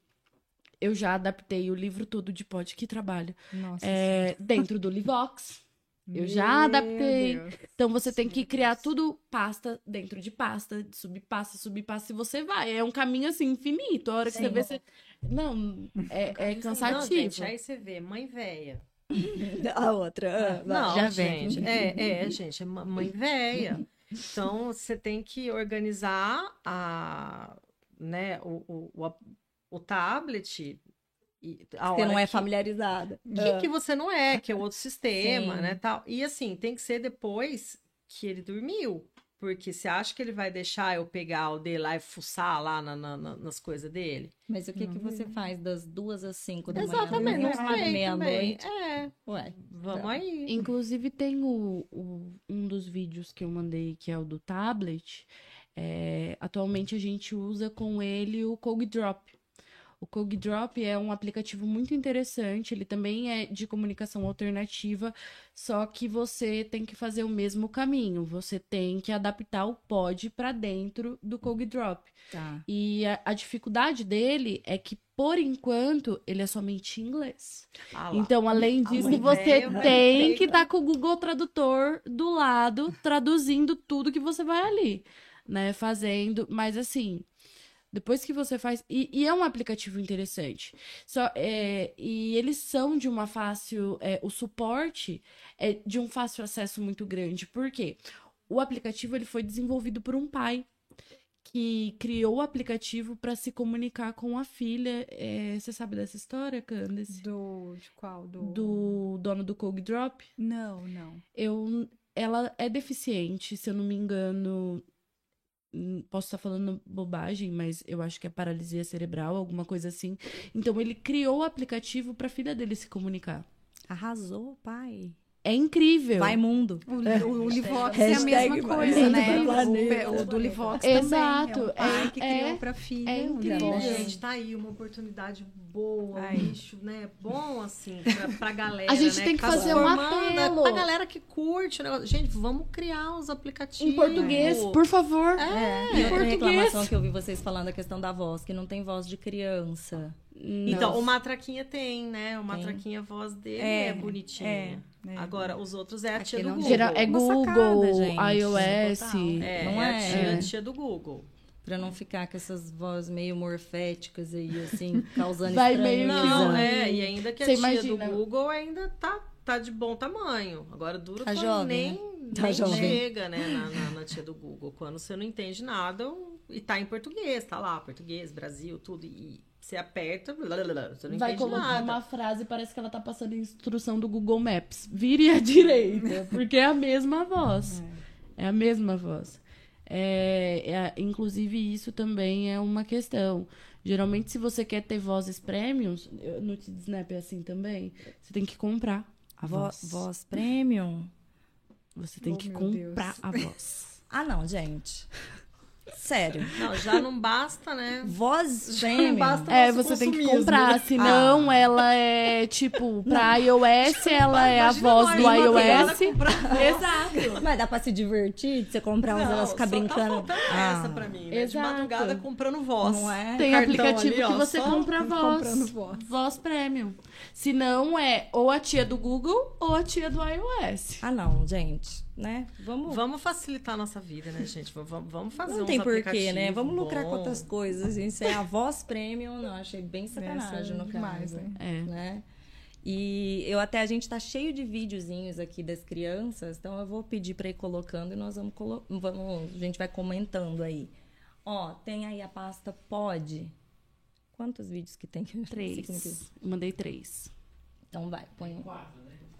eu já adaptei o livro todo de pod que trabalho Nossa. é, (laughs) dentro do Livox. Eu já adaptei. Deus. Então você tem que criar tudo pasta dentro de pasta, de subpasta, subpasta, e você vai. É um caminho assim infinito. A hora que você Sim. vê, você. Não, é, é Não, cansativo. gente, aí você vê, mãe velha. (laughs) A outra. ah. Não, já vem. gente, é, é, gente, é mãe velha. Então, você tem que organizar a, né, o, o, o, tablet. E Você não é que- familiarizada. que, que você não é, que é outro sistema, Sim. né, tal. E assim, tem que ser depois que ele dormiu. Porque você acha que ele vai deixar eu pegar o dele lá e fuçar lá na- na- na- nas coisas dele? Mas o que, que você faz das duas às cinco da manhã? Exatamente, sei também. meia-noite. É, Ué, vamos Tá. aí. Inclusive, tem o, o- um dos vídeos que eu mandei, que é o do tablet. É, atualmente a gente usa com ele o Cog Drop. O Cog Drop é um aplicativo muito interessante, ele também é de comunicação alternativa, só que você tem que fazer o mesmo caminho, você tem que adaptar o pod para dentro do Cog Drop. tá. E a, a dificuldade dele é que, por enquanto, ele é somente em inglês. Ah. Então, além disso, uma você uma tem que estar com o Google Tradutor do lado, traduzindo tudo que você vai ali, né? Fazendo. Mas assim, depois que você faz. E, e é um aplicativo interessante. Só, é, e eles são de uma fácil. é, o suporte é de um fácil acesso muito grande. Por quê? O aplicativo ele foi desenvolvido por um pai que criou o aplicativo para se comunicar com a filha. É, você sabe dessa história, Candace? Do. De qual? Do. do dono do Cog Drop, Não, não. eu, ela é deficiente, se eu não me engano. Posso estar falando bobagem, mas eu acho que é paralisia cerebral, alguma coisa assim. Então ele criou o aplicativo para a filha dele se comunicar. Arrasou, pai. É incrível. Vai mundo. O, o, o Livox é a mesma coisa, mundo né? do O, planeta. pe- o do Livox Exato, também. É um pai que é- criou pra filha. é um incrível. Livox. Gente, tá aí uma oportunidade boa, Ai. um nicho, né? Bom, assim, pra, pra (laughs) galera, A gente né? tem que tá fazer um formando, é apelo. Pra galera que curte o negócio. Gente, vamos criar os aplicativos. Em português, por favor. É, em e outra português. reclamação que eu vi vocês falando a questão da voz, que não tem voz de criança. Então, Não. o Matraquinha tem, né? O. Matraquinha, a voz dele é, É, bonitinha. é, é. Agora, os outros é a tia Aqui do não Google. Geral, é Uma Google, sacada, iOS. Total. É, Não é, é? a tia, a tia do Google. Pra não ficar com essas vozes meio morféticas aí, assim, (laughs) causando Vai meio. Não, é, e ainda que a Você tia imagina. do Google ainda tá, tá de bom tamanho. Agora dura Tá jovem, nem, né? Tá nem jovem. chega, né, na, na, na tia do Google. Quando você não entende nada e tá em português, tá lá, português, Brasil, tudo. E você aperta, blá, blá, blá, você não Vai entende colocar uma frase, parece que ela tá passando instrução do Google Maps. Vire à (laughs) direita, porque é a mesma voz. É a mesma voz. É, é- inclusive, isso também é uma questão. Geralmente, se você quer ter vozes premiums, no Snap é assim também, você tem que comprar a Vo- voz. voz premium? Você tem Oh, que comprar Deus. a voz. Ah, não, gente. Sério. Não, já não basta, né? Voz premium? basta- É, você tem que comprar, senão ela é tipo, pra iOS, ela é a voz do iOS. (laughs) Exato. Mas dá pra se divertir? de Você comprar uns, elas ficar só brincando. Tá Ah, essa pra mim, né? exato. De madrugada comprando voz. Não é? Tem Cartão aplicativo ali, ó, que você compra voz. comprando voz. Voz premium. Se não, é ou a tia do Google ou a tia do iOS. Ah, não, gente. Né? Vamos. Vamos facilitar a nossa vida, né, gente? Vamos, vamos fazer Não tem porquê, né? Vamos lucrar com outras coisas. Isso é a voz premium, não. Achei bem sacanagem Essa é no demais, caso. né? É. né? E eu até a gente tá cheio de videozinhos aqui das crianças, então eu vou pedir para ir colocando e nós vamos, colo vamos a gente vai comentando aí. Ó, tem aí a pasta pode. Quantos vídeos que tem? (laughs) Três. Eu mandei três. Então vai, põe.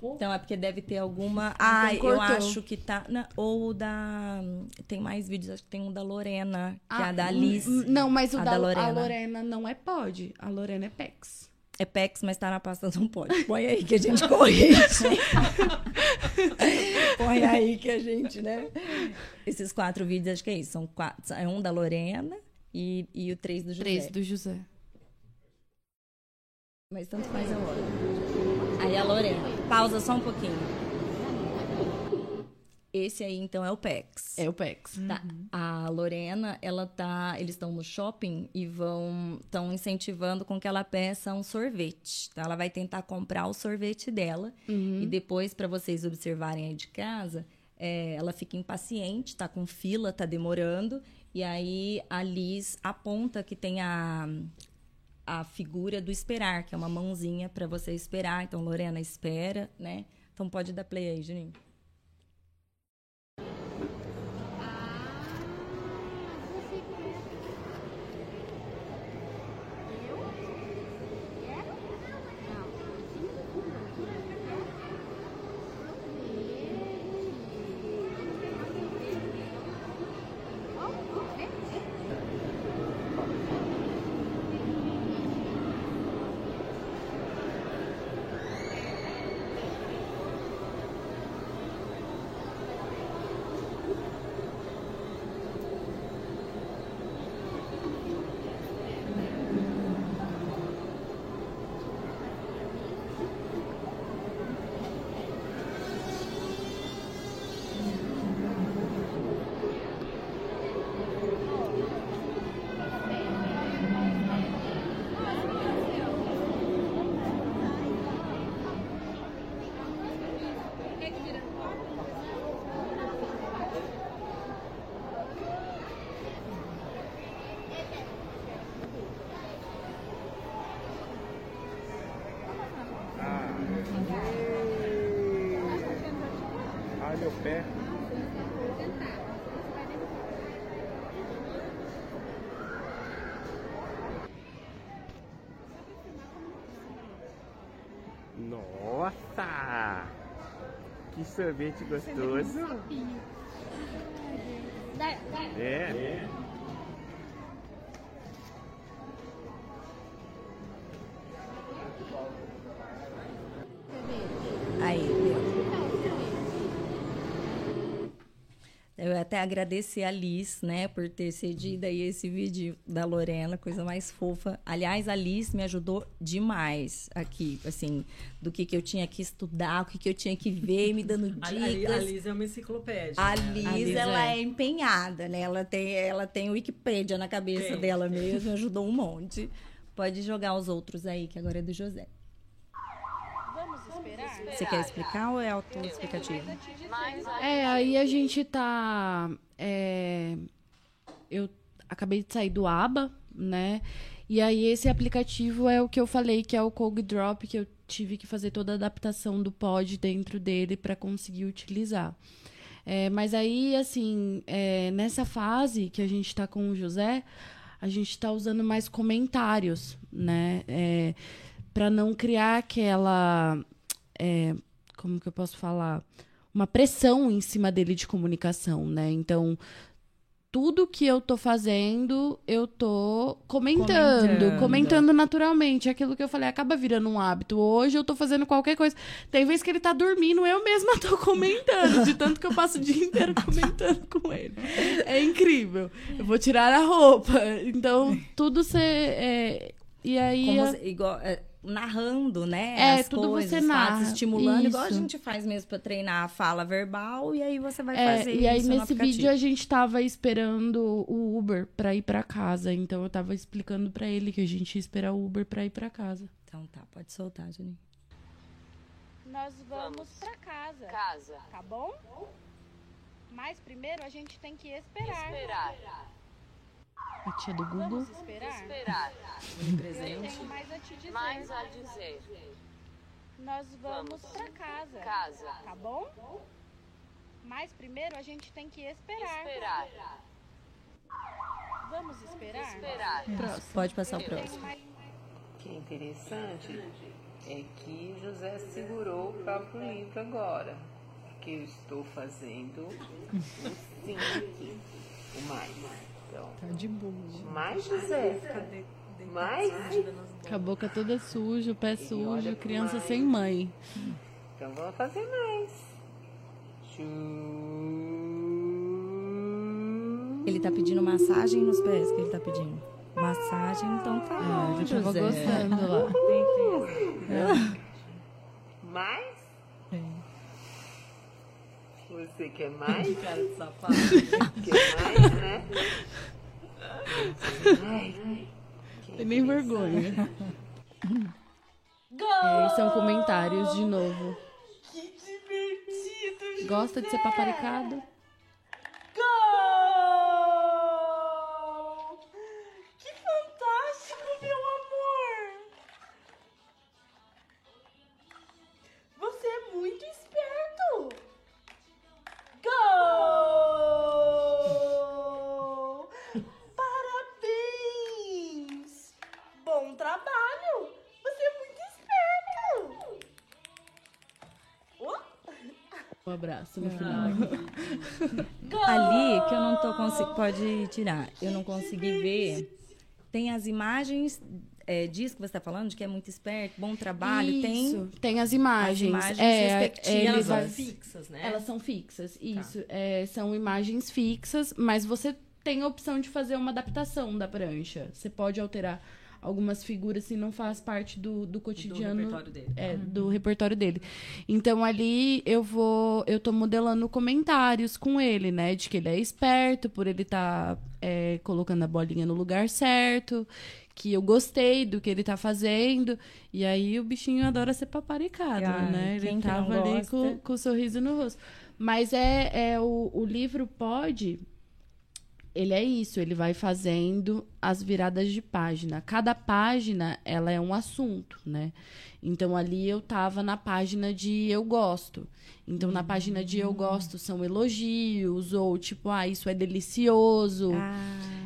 Então é porque deve ter alguma. Ah, eu cortou. acho que tá. na- Ou da. Tem mais vídeos, acho que tem um da Lorena, que é a da Alice. Não, mas o da, da Lorena. Lorena. a Lorena não é pod. A Lorena é PEX. É PEX, mas tá na pasta (laughs) não pode. Põe aí que a gente corrige. (laughs) Põe aí que a gente, né? Esses quatro vídeos, acho que é isso. São quatro. É um da Lorena e, e o três do José. Três do José. Mas tanto faz a hora. Aí a Lorena. Pausa só um pouquinho. Esse aí, então, é o PEX. É o PEX. Tá. A Lorena, ela tá. Eles estão no shopping e vão. estão incentivando com que ela peça um sorvete. Então, ela vai tentar comprar o sorvete dela. E depois, para vocês observarem aí de casa, é, ela fica impaciente, tá com fila, tá demorando. E aí a Liz aponta que tem a, a figura do esperar, que é uma mãozinha para você esperar. Então, Lorena espera, né? Então pode dar play aí, Juninho. pé. Nossa! Que sorvete gostoso! É. Eu até agradecer a Liz, né, por ter cedido aí esse vídeo da Lorena, coisa mais fofa. Aliás, a Liz me ajudou demais aqui, assim, do que, que eu tinha que estudar, o que, que eu tinha que ver, me dando (laughs) A, dicas. a, a Liz é uma enciclopédia. A né? Liz, A Liz ela é. é. empenhada, né? Ela tem, ela tem o Wikipédia na cabeça Tem. dela mesmo, ajudou um monte. Pode jogar os outros aí, que agora é do José. Você quer explicar ou é autoexplicativo? É, aí a gente tá. é, eu acabei de sair do ABA, né? E aí esse aplicativo é o que eu falei, que é o Cog Drop, que eu tive que fazer toda a adaptação do pod dentro dele para conseguir utilizar. É, mas aí, assim, é, nessa fase que a gente tá com o José, a gente tá usando mais comentários, né? É, para não criar aquela. É, como que eu posso falar? Uma pressão em cima dele de comunicação, né? Então, tudo que eu tô fazendo, eu tô comentando, Comentando. comentando, naturalmente. Aquilo que eu falei, acaba virando um hábito. Hoje eu tô fazendo qualquer coisa. Tem vezes que ele tá dormindo, eu mesma tô (laughs) comentando, de tanto que eu passo o dia inteiro (laughs) comentando com ele. É incrível. Eu vou tirar a roupa. Então, tudo você. é, e aí. Como igual, é, narrando, né? É, as tudo coisas, você fatos, narra. estimulando, igual a Isso. gente faz mesmo pra treinar a fala verbal, e aí você vai É, fazer e aí isso no nesse aplicativo. vídeo a gente tava esperando o Uber pra ir pra casa. Então eu tava explicando pra ele que a gente ia esperar o Uber pra ir pra casa. Então tá, pode soltar, Juninho. Nós vamos pra casa. Casa. Tá bom? Mas primeiro a gente tem que esperar. Esperar. A tia do Google. Vamos esperar? Esperar. Eu Presente. tenho mais a te dizer. Mais a dizer. Nós vamos pra casa. Casa. Tá bom? Mas primeiro a gente tem que esperar. Esperar. Vamos esperar? Esperar. Pode passar o próximo. O que é interessante é que José segurou o próprio livro agora. Porque eu estou fazendo o sim aqui. O mais. Então, Tá de boa. mais José. Mais. Com a boca toda suja, o pé olha sujo, criança mais. sem mãe. Então vamos fazer mais. Ele tá pedindo massagem nos pés, que ele tá pedindo. Massagem, então tá Ah, ele tava José. gostando lá. Mais? Você quer mais? (laughs) Cara de sapato. Quer mais, né? Ai, Tem nem vergonha. É, são comentários de novo. Que divertido, Gosta de ser paparicado? Final. (laughs) Ali, que eu não tô conseguindo. Pode tirar. Eu não consegui ver. Tem as imagens é, disso que você tá falando, de que é muito esperto, bom trabalho. Tem. Isso, tem as imagens. As imagens é, respectivas. ele Elas são fixas, né? Elas são fixas, isso. É, são imagens fixas, mas você tem a opção de fazer uma adaptação da prancha. Você pode alterar algumas figuras se não faz parte do, do cotidiano. repertório dele. É, do repertório dele. Então ali eu vou. Eu tô modelando comentários com ele, né? De que ele é esperto, por ele tá é, colocando a bolinha no lugar certo. Que eu gostei do que ele tá fazendo. E aí o bichinho adora ser paparicado, Ai, né? Ele tava ali com, com o sorriso no rosto. Mas é, é o, o livro pode. ele é isso, ele vai fazendo as viradas de página. Cada página, ela é um assunto, né? Então ali eu tava na página de eu gosto. Então na página de eu gosto são elogios ou tipo, ah, isso é delicioso.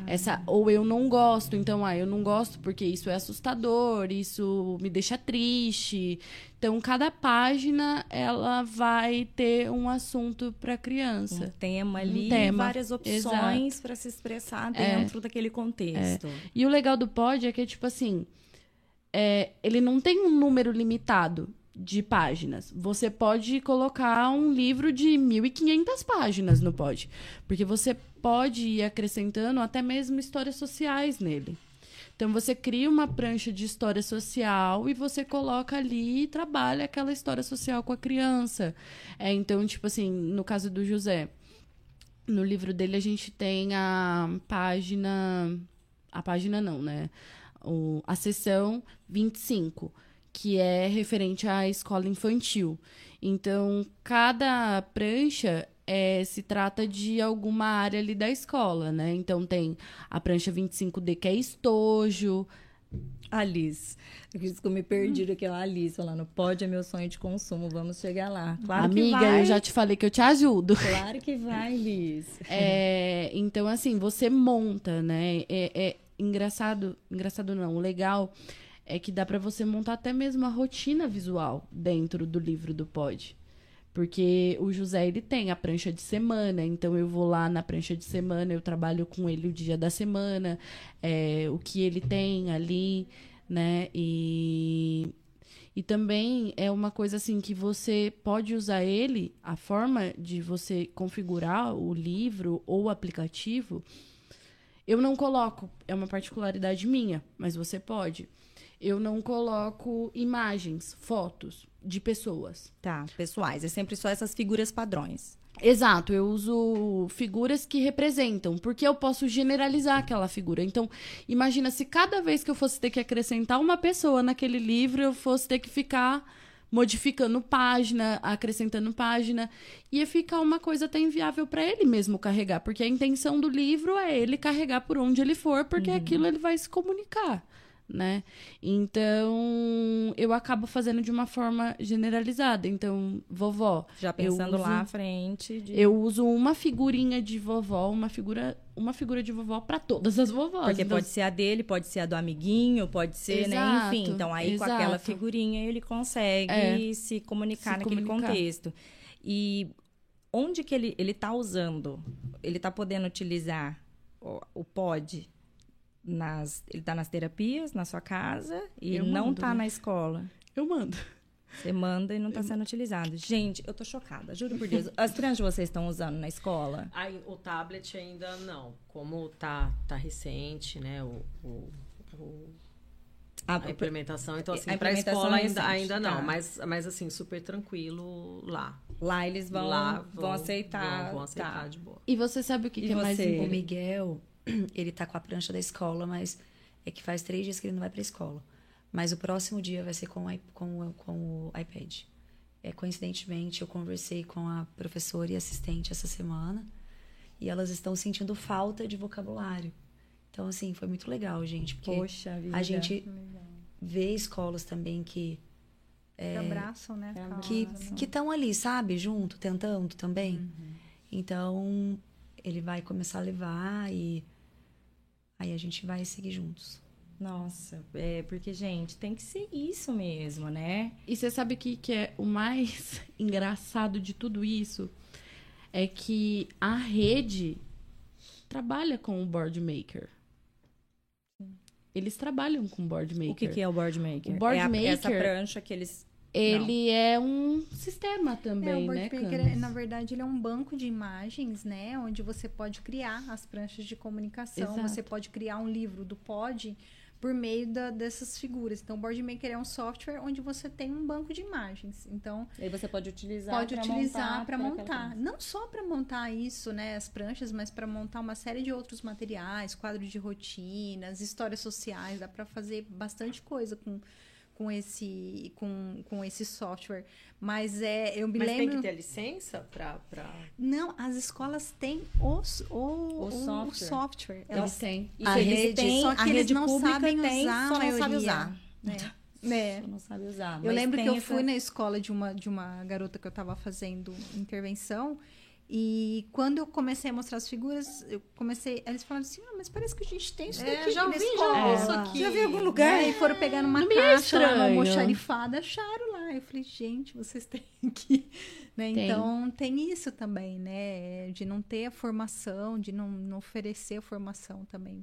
Essa ou eu não gosto, então ah, eu não gosto porque isso é assustador, isso me deixa triste. Então cada página ela vai ter um assunto para criança. Um tema ali, Um tema. várias opções para se expressar É. dentro daquele contexto. E o legal do pod é que, tipo assim, é, ele não tem um número limitado de páginas. Você pode colocar um livro de 1.500 páginas no pod. Porque você pode ir acrescentando até mesmo histórias sociais nele. Então você cria uma prancha de história social e você coloca ali e trabalha aquela história social com a criança. É, então, tipo assim, no caso do José, no livro dele a gente tem a página. A página não, né? O, a seção 25, que é referente à escola infantil. Então, cada prancha é, se trata de alguma área ali da escola, né? Então tem a prancha 25D, que é estojo. Alice. Eu disse que eu me perdi daquela Alice falando, pode é meu sonho de consumo, vamos chegar lá. Claro que Amiga, vai. eu já te falei que eu te ajudo. Claro que vai, Liz. É, então, assim, você monta, né? É, é engraçado, engraçado não, legal é que dá pra você montar até mesmo a rotina visual dentro do livro do Pod. Porque o José, ele tem a prancha de semana, então eu vou lá na prancha de semana, eu trabalho com ele o dia da semana, é, o que ele tem ali, né? E, e também é uma coisa assim que você pode usar ele, a forma de você configurar o livro ou o aplicativo. Eu não coloco, é uma particularidade minha, mas você pode. Eu não coloco imagens, fotos de pessoas. Tá, pessoais. É sempre só essas figuras padrões. Exato, eu uso figuras que representam, porque eu posso generalizar aquela figura. Então, imagina se cada vez que eu fosse ter que acrescentar uma pessoa naquele livro, eu fosse ter que ficar modificando página, acrescentando página, ia ficar uma coisa até inviável para ele mesmo carregar, porque a intenção do livro é ele carregar por onde ele for, porque aquilo ele vai se comunicar, né? Então, eu acabo fazendo de uma forma generalizada. Então, vovó, Já pensando uso- lá à frente. De... eu uso uma figurinha de vovó, uma figura, uma figura de vovó para todas as vovós. Porque Então, pode ser a dele, pode ser a do amiguinho, pode ser, né? Exato, Enfim, então aí com exato. aquela figurinha ele consegue É. se comunicar Se naquele comunicar. contexto. E onde que ele, ele tá usando? Ele tá podendo utilizar o, o pod nas... Ele tá nas terapias, na sua casa, e Eu não mando, tá né? na escola. Eu mando. Você manda e não tá sendo utilizado. Gente, eu tô chocada, juro por Deus. As crianças de vocês estão usando na escola? Aí, o tablet ainda não. Como tá, tá recente, né? O, o- o- A- a implementação. Então, a assim, pra implementação escola é ainda, ainda não. tá. Mas, mas, assim, super tranquilo lá. Lá eles vão, Lá vão, aceitar. Vão, vão aceitar tá. de boa. E você sabe o que, que é mais você? O? Miguel, (clears throat) ele tá com a prancha da escola, mas é que faz três dias que ele não vai pra escola. Mas o próximo dia vai ser com com, o- com o iPad. É, coincidentemente, eu conversei com a professora e assistente essa semana e elas estão sentindo falta de vocabulário. Então, assim, foi muito legal, gente, porque Poxa vida. a gente vê escolas também que Que abraçam, né? a que estão ali, sabe, junto, tentando também. Então, ele vai começar a levar e aí a gente vai seguir juntos. Nossa, é porque, gente, tem que ser isso mesmo, né? E você sabe o que, que é o mais (laughs) engraçado de tudo isso? É que a rede trabalha com o board maker. Eles trabalham com board maker. O que, que é o board maker? O board é a- maker, essa prancha que eles. Ele é um sistema É, também, o Board né, é, na verdade, ele é um banco de imagens, né? Onde você pode criar as pranchas de comunicação. Exato. Você pode criar um livro do Pod por meio da- dessas figuras. Então, o Board Maker é um software onde você tem um banco de imagens. Então, Aí você pode utilizar. pode pra utilizar montar para montar. aquela- Não só para montar isso, né, as pranchas, mas para montar uma série de outros materiais, quadros de rotinas, histórias sociais. Dá para fazer bastante coisa com, com esse com, com esse software. Mas é, eu me Mas lembro tem que ter licença pra. pra... Não, as escolas têm os, o, O o, software. software. Eles Elas têm. A rede, têm, só que a eles rede não sabem tem, usar a só não sabe usar. É. Só não sabe usar. Eu mas lembro que eu essa- fui na escola de uma, de uma garota que eu estava fazendo intervenção. E quando eu comecei a mostrar as figuras, eu comecei. Eles falaram assim: ah, mas parece que a gente tem isso É, daqui já na vi, já vi isso aqui. Já vi em algum lugar? E foram pegar numa é caixa, lá, uma estranho. almoxarifada, acharam lá. Eu falei, gente, vocês (laughs) têm que. Né? Tem. Então tem isso também, né? De não ter a formação, de não, não oferecer a formação também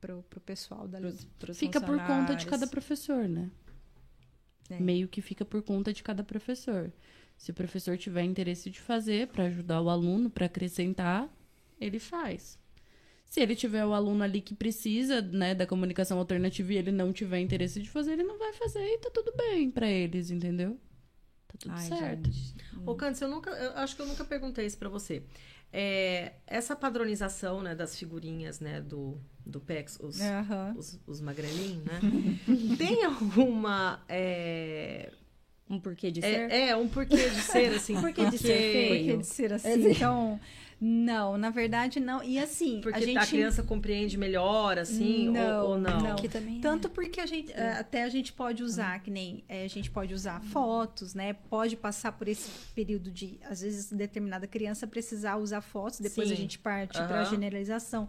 pro, pro pessoal. Pros- pros Fica por conta de cada professor, né? É. Meio que fica por conta de cada professor. Se o professor tiver interesse de fazer para ajudar o aluno, para acrescentar, ele faz. Se ele tiver o aluno ali que precisa, né, da comunicação alternativa e ele não tiver interesse de fazer, ele não vai fazer e tá tudo bem para eles, entendeu? Tá tudo Ai, certo. gente. Ô, Candice, eu nunca. Eu acho que eu nunca perguntei isso pra você. É, essa padronização né, das figurinhas né, do, do PEX, os, Aham. os, os magrelinhos, né? (laughs) tem alguma. É, Um porquê de ser? é, é, um porquê de ser, assim. (laughs) Porquê de ser feio? Porque de ser assim. Então, não, na verdade não. E assim, Porque a gente a criança compreende melhor, assim, ou- Não, ou, não? não. Que também Tanto porque a gente eh, até a gente pode usar, que nem eh, a gente pode usar fotos, né? Pode passar por esse período de, às vezes, determinada criança precisar usar fotos, depois Sim. a gente parte para a generalização.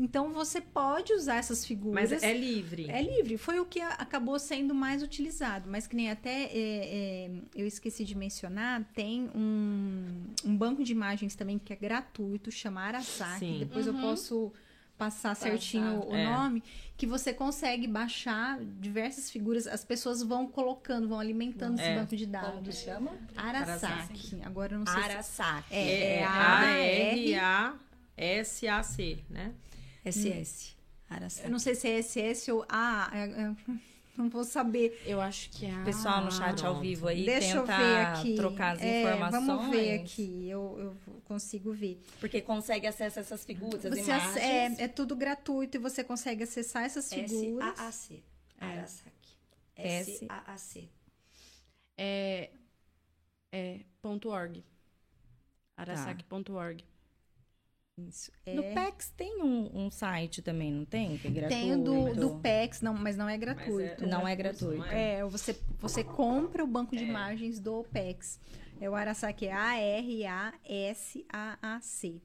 Então você pode usar essas figuras. Mas é livre. É livre, foi o que acabou sendo mais utilizado, mas que nem até é, é, eu esqueci de mencionar, tem um, um banco de imagens também que é gratuito, chama Arasaki, Sim. depois eu posso passar certinho o é. nome, que você consegue baixar diversas figuras, as pessoas vão colocando, vão alimentando esse É. banco de Como que dados. chama? Arasaki, agora eu não sei se... Arasaki. É, é A-R-A-S-A-C, né? SS. Arasaki. Eu não sei se é SS ou A, é- é- (laughs) não vou saber. Eu acho que é a... Pessoal no chat ao vivo aí, Deixa eu tenta ver aqui. trocar as É, informações. Vamos ver aqui, eu, eu consigo ver. Porque consegue acesso a essas figuras, as Você imagens. ac- é, é tudo gratuito e você consegue acessar essas figuras. S-A-A-C. Arasaki. S- S-A-A-C. É, é ponto .org. Arasaki.org. Isso. No É. PEX tem um, um site também, não tem? Que é gratuito. Tem o do, do PEX, não, mas não é gratuito. Não é gratuito. É, você, você compra o banco de imagens do PEX. É o Arasaki, é A-R-A-S-A-A-C.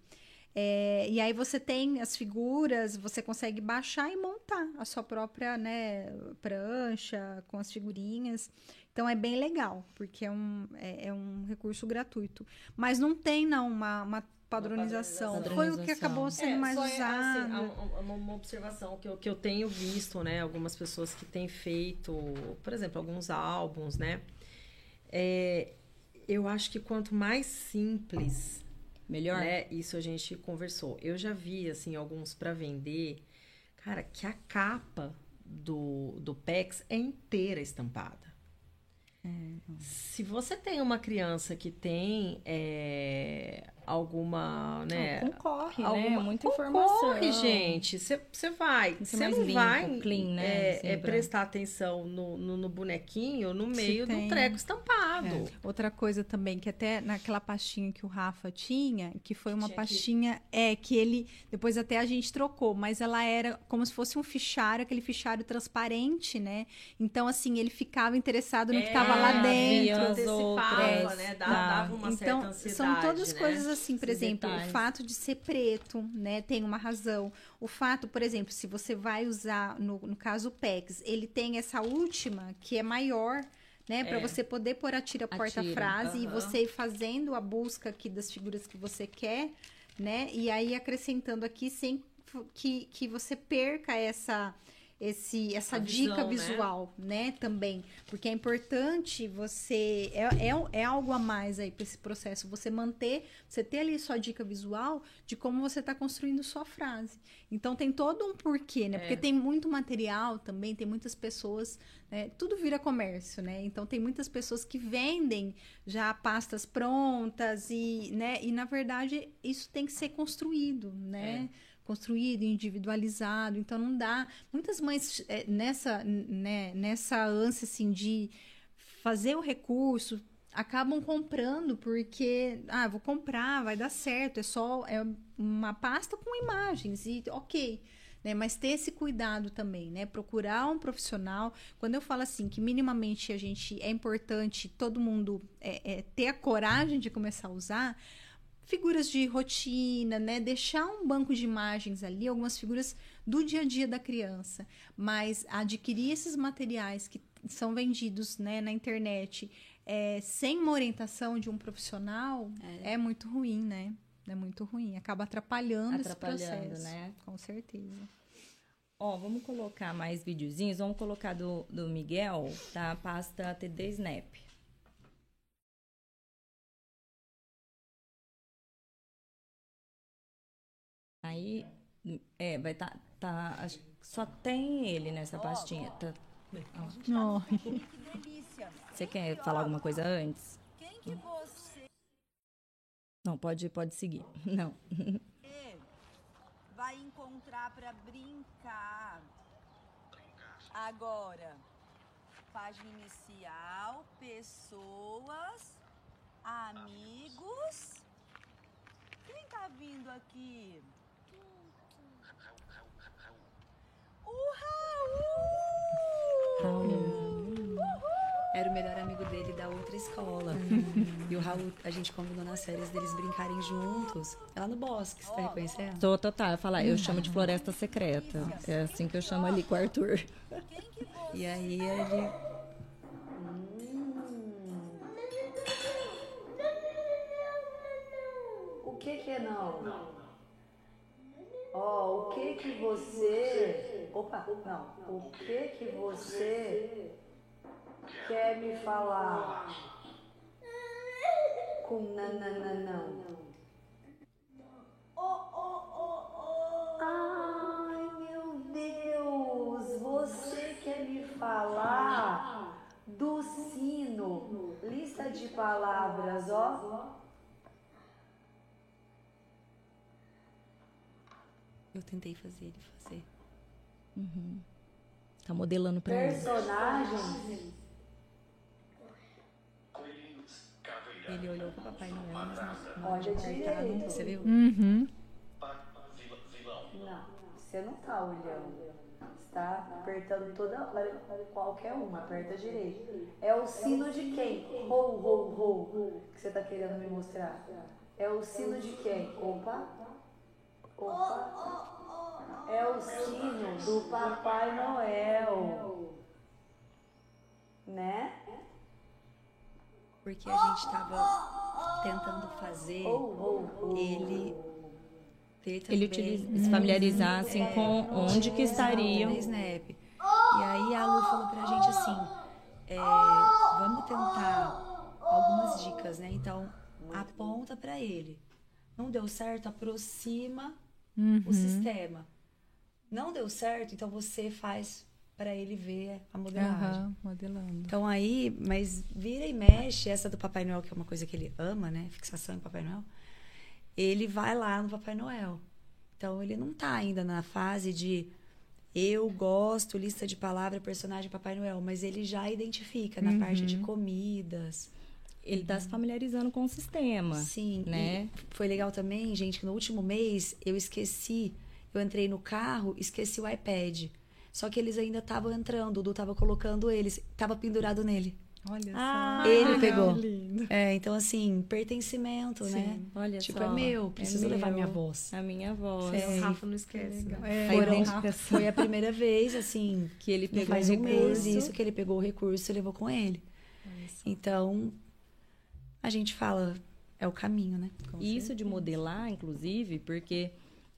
É, e aí você tem as figuras, você consegue baixar e montar a sua própria né, prancha com as figurinhas. Então é bem legal, porque é um, é, é um recurso gratuito. Mas não tem, não, uma, uma padronização. Foi o que acabou sendo É, mais só é, assim, usado. há um- uma, uma observação que eu, que eu tenho visto, né? Algumas pessoas que têm feito, por exemplo, alguns álbuns, né? É, eu acho que quanto mais simples, Melhor? né? Isso a gente conversou. Eu já vi, assim, alguns para vender, cara, que a capa do, do PEX é inteira estampada. Se você tem uma criança que tem é, alguma, né? Não, concorre, né? alguma- Muita concorre, informação. gente. Você vai, que você não limpo, vai clean, né, é, é, prestar atenção no, no, no bonequinho no meio do treco estampado. É. Outra coisa também, que até naquela pastinha que o Rafa tinha, que foi uma tinha pastinha, é, que ele, depois até a gente trocou, mas ela era como se fosse um fichário, aquele fichário transparente, né? Então, assim, ele ficava interessado no que estava lá dentro. antecipava, outras, né? Dava, dava uma então, certa ansiedade, são todas né? coisas assim, por Esses exemplo, detalhes. o fato de ser preto, né, tem uma razão. O fato, por exemplo, se você vai usar, no, no caso o PEX, ele tem essa última que é maior, né, para É. você poder pôr a tira porta-frase e aham. você ir fazendo a busca aqui das figuras que você quer, né, e aí acrescentando aqui sem que, que você perca essa esse essa A dica visão, né? visual, né, também, porque é importante você é, é, é algo a mais aí para esse processo, você manter, você ter ali sua dica visual de como você está construindo sua frase. Então tem todo um porquê, né? É. Porque tem muito material também, tem muitas pessoas, né? Tudo vira comércio, né? Então tem muitas pessoas que vendem já pastas prontas e, né? E na verdade isso tem que ser construído, né? Construído, individualizado. Então não dá. Muitas mães é, nessa, né, nessa ânsia assim de fazer o recurso acabam comprando porque ah vou comprar vai dar certo é só é uma pasta com imagens e ok né? Mas ter esse cuidado também, né? Procurar um profissional. Quando eu falo assim que minimamente a gente é importante todo mundo é, é, ter a coragem de começar a usar figuras de rotina, né? Deixar um banco de imagens ali, algumas figuras do dia a dia da criança, mas adquirir esses materiais que são vendidos né, na internet é, sem uma orientação de um profissional é. é muito ruim, né? É muito ruim, acaba atrapalhando, atrapalhando esse processo. né? Com certeza. Ó, vamos colocar mais videozinhos. Vamos colocar do, do Miguel, da pasta TD Snap. Aí, é, vai tá, tá, só tem ele nessa pastinha. Tá, ó. Você quer falar alguma coisa antes? Quem que você Não, pode, pode seguir. (laughs) Não. vai encontrar para brincar? Agora, página inicial, pessoas, amigos. Quem tá vindo aqui? O Raul! Era o melhor amigo dele da outra escola. E o Raul, a gente combinou nas férias deles brincarem juntos. Lá no bosque, você tá reconhecendo? Tô total. Eu falar, eu chamo de floresta secreta. É assim que eu chamo ali com o Arthur. E aí ele. O que que é não? Ó, oh, o que que você. Opa, não. O que que você quer me falar com nananã? Ai, meu Deus, você quer me falar do sino? Lista de palavras, ó. Eu tentei fazer ele fazer. Uhum. Tá modelando pra ele. Personagens. Ele olhou pro Papai Noel, mas não, Olha direito. Você viu? Uhum. Não, você não tá olhando. Você tá apertando toda qualquer uma, aperta direito. É o sino de quem? Rou, rou, rou. Que você tá querendo me mostrar. É o sino de quem? Opa. Opa. É o sino do Papai Noel. Né? Porque a gente tava tentando fazer ele ele utiliza, se familiarizar assim é, com onde que estariam. Snap. E aí a Lu falou pra gente assim, é, vamos tentar algumas dicas, né? Então, aponta para ele. Não deu certo, aproxima uhum. o sistema. Não deu certo, então você faz para ele ver a modelagem. Uhum, modelando. Então aí, mas vira e mexe, essa do Papai Noel, que é uma coisa que ele ama, né? Fixação em Papai Noel. Ele vai lá no Papai Noel. Então ele não tá ainda na fase de eu gosto, lista de palavra, personagem Papai Noel, mas ele já identifica na Uhum. parte de comidas. Ele tá se familiarizando com o sistema. Sim, né? Foi legal também, gente, que no último mês eu esqueci, eu entrei no carro, esqueci o iPad. Só que eles ainda estavam entrando, o Du tava colocando eles, tava pendurado nele. Olha Ah, só. ele pegou. lindo. É, então assim, pertencimento, né? Olha Tipo, só. é meu, preciso levar minha voz. A minha voz. É. O Rafa não esquece. né? É, Foram- (laughs) foi a primeira vez, assim, Que ele pegou faz o um mês recurso. isso, que ele pegou o recurso e levou com ele. Então, a gente fala, é o caminho, né? Com E Isso de modelar, inclusive, porque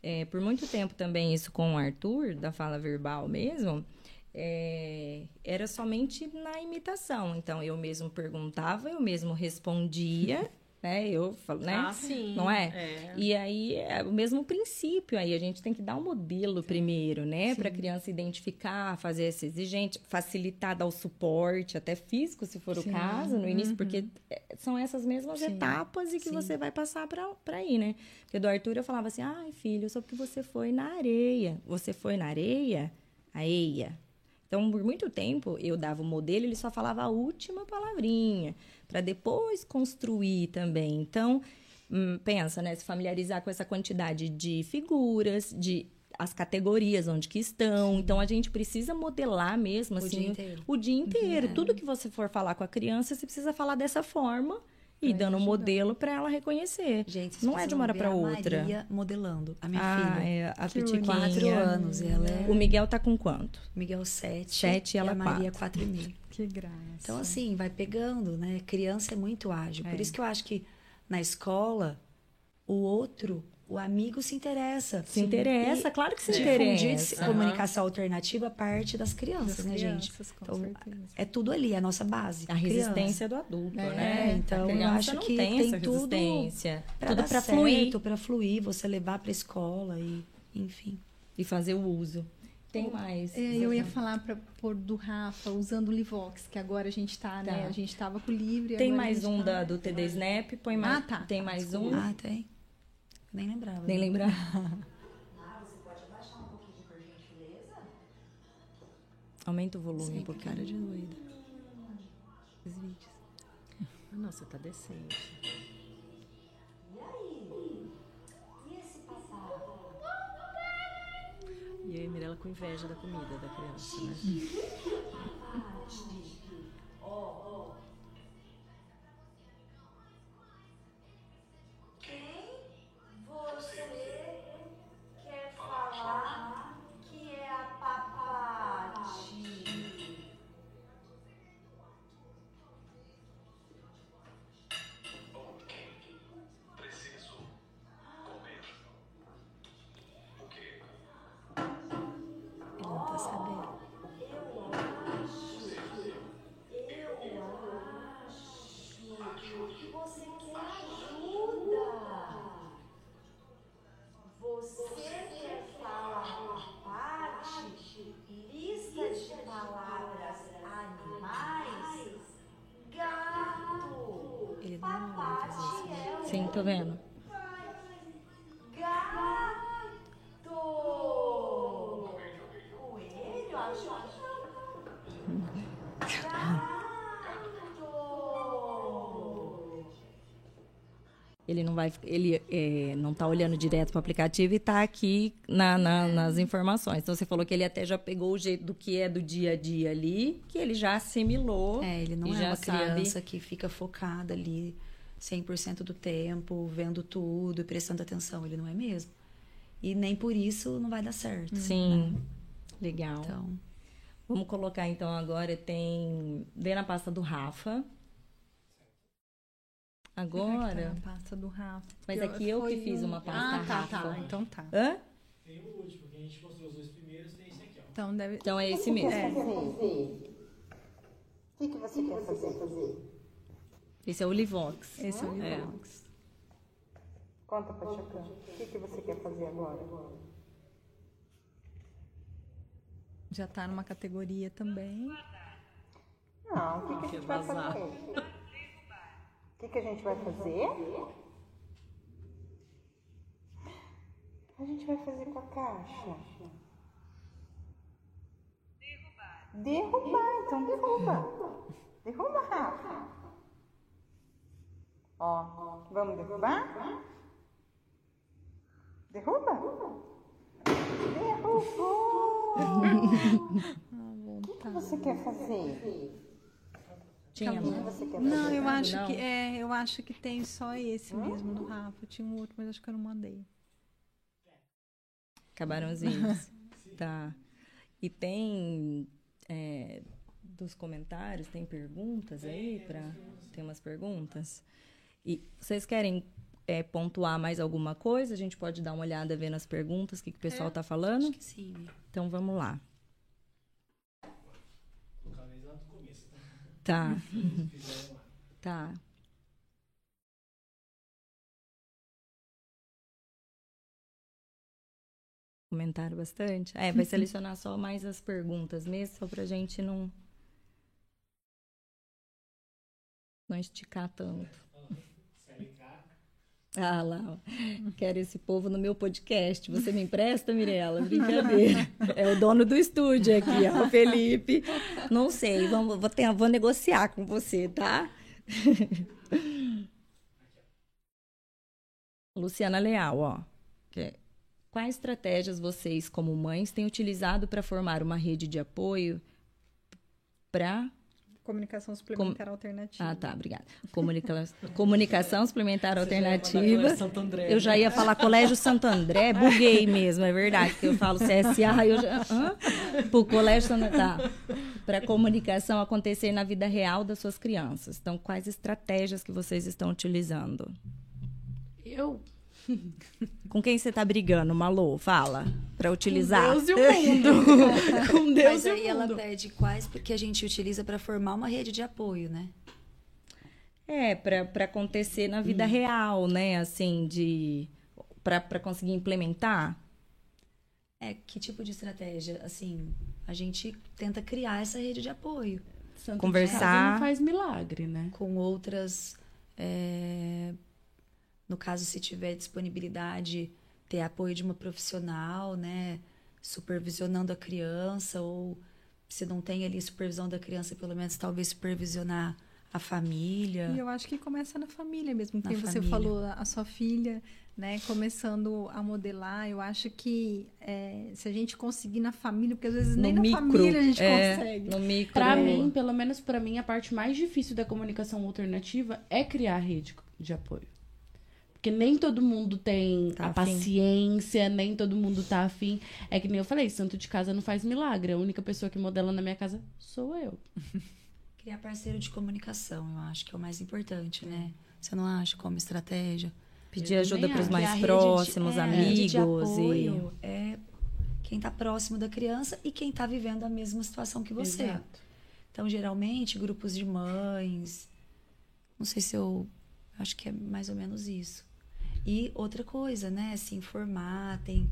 é, por muito tempo também isso com o Arthur, da fala verbal mesmo, é, era somente na imitação. Então, eu mesmo perguntava, eu mesmo respondia né? Eu falo, né? Ah, sim. Não é? É. E aí é o mesmo princípio aí, a gente tem que dar um modelo primeiro, né, para a criança identificar, fazer essa exigente, facilitar, dar o suporte, até físico, se for Sim. o caso, no início, Uhum. porque é, são essas mesmas Sim. etapas e que Sim. você vai passar para para ir, né? Porque do Arthur eu falava assim: "Ai, filho, só porque você foi na areia. Você foi na areia? Areia. Então, por muito tempo, eu dava o modelo, ele só falava a última palavrinha, para depois construir também. Então, hum, pensa, né? Se familiarizar com essa quantidade de figuras, de as categorias onde que estão. Então, a gente precisa modelar mesmo, O assim, dia inteiro. o dia inteiro. É. Tudo que você for falar com a criança, você precisa falar dessa forma e dando um modelo para ela reconhecer. Gente, não é de uma hora para outra. Maria modelando, a minha ah, filha. É, a Pitiquinha. Quatro anos. e Ela é... O Miguel tá com quanto? Miguel sete. Sete e ela a Maria quatro. quatro e meio. Que graça. Então, assim, vai pegando, né? Criança é muito ágil. Por É. isso que eu acho que na escola, o outro, o amigo se interessa. Se interessa, claro que se difundir interessa. a comunicação alternativa parte das crianças, Das né, gente? crianças, com Então, certeza. é tudo ali, a nossa base. A resistência do adulto, É, né? então eu criança acho que tem, tem tudo. Pra tudo dar para fluir para fluir, você levar para escola e, enfim. e fazer o uso. Tem mais. É, eu ia falar para pôr do Rafa usando o Livox, que agora a gente tá, né? Tá. A gente tava com o livre. Tem mais um tá- da, do TD Snap, põe mais. Ah, tá, Tem mais desculpa. um. Ah, tem. Nem lembrava. Nem lembrar. (laughs) Aumenta o volume um Sempre pouquinho. cara de doida. Os vídeos. Ah, não, você tá decente. E aí, Mirella com inveja da comida da criança, né? Ele não vai, ele é, não tá olhando direto para o aplicativo e tá aqui na, na- nas informações. Então você falou que ele até já pegou o jeito do que é do dia a dia ali, que ele já assimilou. É, ele não é uma sabe- criança que fica focada ali 100% do tempo, vendo tudo e prestando atenção. Ele não é mesmo. E nem por isso não vai dar certo. Sim. né? Legal. Então, Vamos colocar então agora tem vem na pasta do Rafa. Agora, A pasta do Rafa. Mas aqui eu que foi fiz um- uma pasta Ah, tá, Rafa. tá. Então tá. hã? Tem o último, que a gente mostrou os dois primeiros, tem esse aqui, ó. Então deve. Então é esse mesmo. É. O que, que você quer fazer? Esse é o Livox. Esse é o É. Livox. Conta pra Chacã. O que, que você quer fazer agora? Já tá numa categoria também. Não, o que, que a gente vai fazer? O que, que a gente vai fazer? A gente vai fazer com a caixa. Derrubar, então derruba. Derruba, Rafa. Ó, vamos derrubar? Derruba? Derrubou! (laughs) O que, que você quer fazer? Tinha, Não, eu acho Não. que é, eu acho que tem só esse mesmo do Rafa. Tinha um outro, mas acho que eu não mandei. Acabaram os vídeos. (laughs) tá. E tem é, dos comentários, tem perguntas aí para tem umas perguntas. E vocês querem é, pontuar mais alguma coisa? A gente pode dar uma olhada vendo as perguntas, o que, que o pessoal tá falando? que sim. Então vamos lá. Tá. tá. Comentaram bastante. É, vai selecionar só mais as perguntas mesmo, só pra gente não. Não esticar tanto. Ah lá, quero esse povo no meu podcast. Você me empresta, Mirella? Brincadeira. (laughs) É o dono do estúdio aqui, ó, o Felipe. Não sei, vamos, vou, ter- vou negociar com você, tá? (laughs) Luciana Leal, ó. é, Quais estratégias vocês, como mães, têm utilizado para formar uma rede de apoio para Comunicação suplementar alternativa. ah, tá, obrigada. Comunica... (laughs) Comunicação suplementar Você já ia mandar alternativa. Colégio Santo André, eu já né? ia falar Colégio Santo André, (laughs) buguei mesmo, é verdade, porque eu falo CSA, eu já. Hã? Pro Colégio Santo André. Tá. Para comunicação acontecer na vida real das suas crianças. Então, quais estratégias que vocês estão utilizando? Eu. (laughs) Com quem você tá brigando, Malu? Fala. Para utilizar. Deus e o (laughs) mundo. (laughs) Com Deus Mas e o aí ela mundo. pede quais porque a gente utiliza para formar uma rede de apoio, né? É, para acontecer na vida real, né? Assim, de. Para conseguir implementar. É, que tipo de estratégia? Assim, a gente tenta criar essa rede de apoio. Santo Conversar. de não faz milagre, né? Com outras. é, no caso, se tiver disponibilidade, ter apoio de uma profissional, né? Supervisionando a criança, ou se não tem ali supervisão da criança, pelo menos talvez supervisionar a família. E eu acho que começa na família mesmo. Na Porque você família. falou a sua filha, né, começando a modelar. Eu acho que é, se a gente conseguir na família, porque às vezes No nem na micro, família a gente é, consegue. no micro. Pra mim, pelo menos pra mim, a parte mais difícil da comunicação alternativa é criar rede de apoio. Porque nem todo mundo tem Tá a afim. paciência, nem todo mundo tá afim. É que nem eu falei, santo de casa não faz milagre. A única pessoa que modela na minha casa sou eu. (laughs) Criar parceiro de comunicação, eu acho que é o mais importante, né? Você não acha como estratégia? Pedir Eu ajuda para os mais a rede de- próximos, é, a rede de amigos. apoio é quem está próximo da criança e quem está vivendo a mesma situação que você. Exato. Então, geralmente, grupos de mães. Não sei se eu. Acho que é mais ou menos isso. E outra coisa, né? Se informar, tem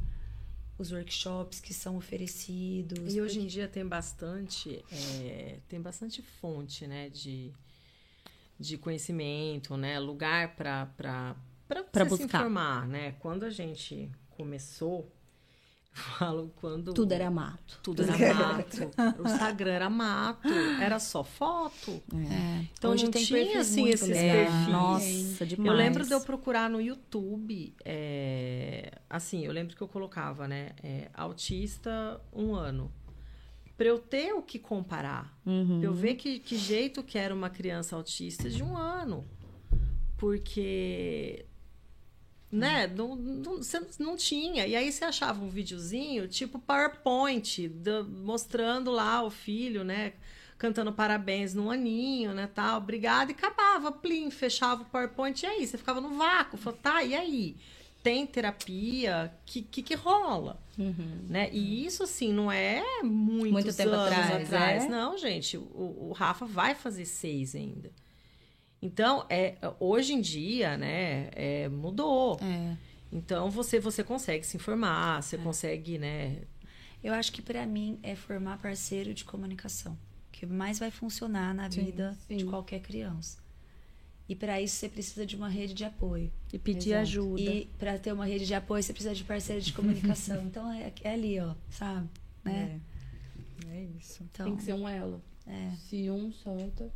os workshops que são oferecidos. E hoje em dia tem bastante, é, tem bastante fonte, né, de, de conhecimento, né, lugar para para para se buscar. informar, né? Quando a gente começou, falo quando Tudo era mato. tudo era (laughs) mato, o Instagram era mato, era só foto. É. Então Hoje não tem tinha assim esses legais. perfis. Nossa, demais. Eu lembro de eu procurar no YouTube, é, assim, eu lembro que eu colocava, né, é, autista um ano. Pra eu ter o que comparar. Uhum. Pra eu ver que, que jeito que era uma criança autista de um ano. Porque, né, não, não, você não tinha. E aí você achava um videozinho, tipo PowerPoint, da- mostrando lá o filho, né, cantando parabéns no aninho, né, tal, obrigado, e acabava, plim, fechava o PowerPoint, e aí? Você ficava no vácuo, falava, tá, e aí? Tem terapia? Que que, que rola? Né? E isso, assim, não é muitos Muito tempo anos atrás, atrás. é? Não, gente, o, o Rafa vai fazer seis ainda. Então, é, hoje em dia, né, é, mudou. É. Então, você, você consegue se informar, você consegue, né... Eu acho que para mim é formar parceiro de comunicação, que mais vai funcionar na Sim, vida de sim. qualquer criança. E para isso você precisa de uma rede de apoio. E pedir Exato. ajuda. E para ter uma rede de apoio você precisa de parceiro de comunicação. (laughs) então é, é ali, ó, sabe? Né? É isso. Então, Tem que ser um elo. é. Se um solta.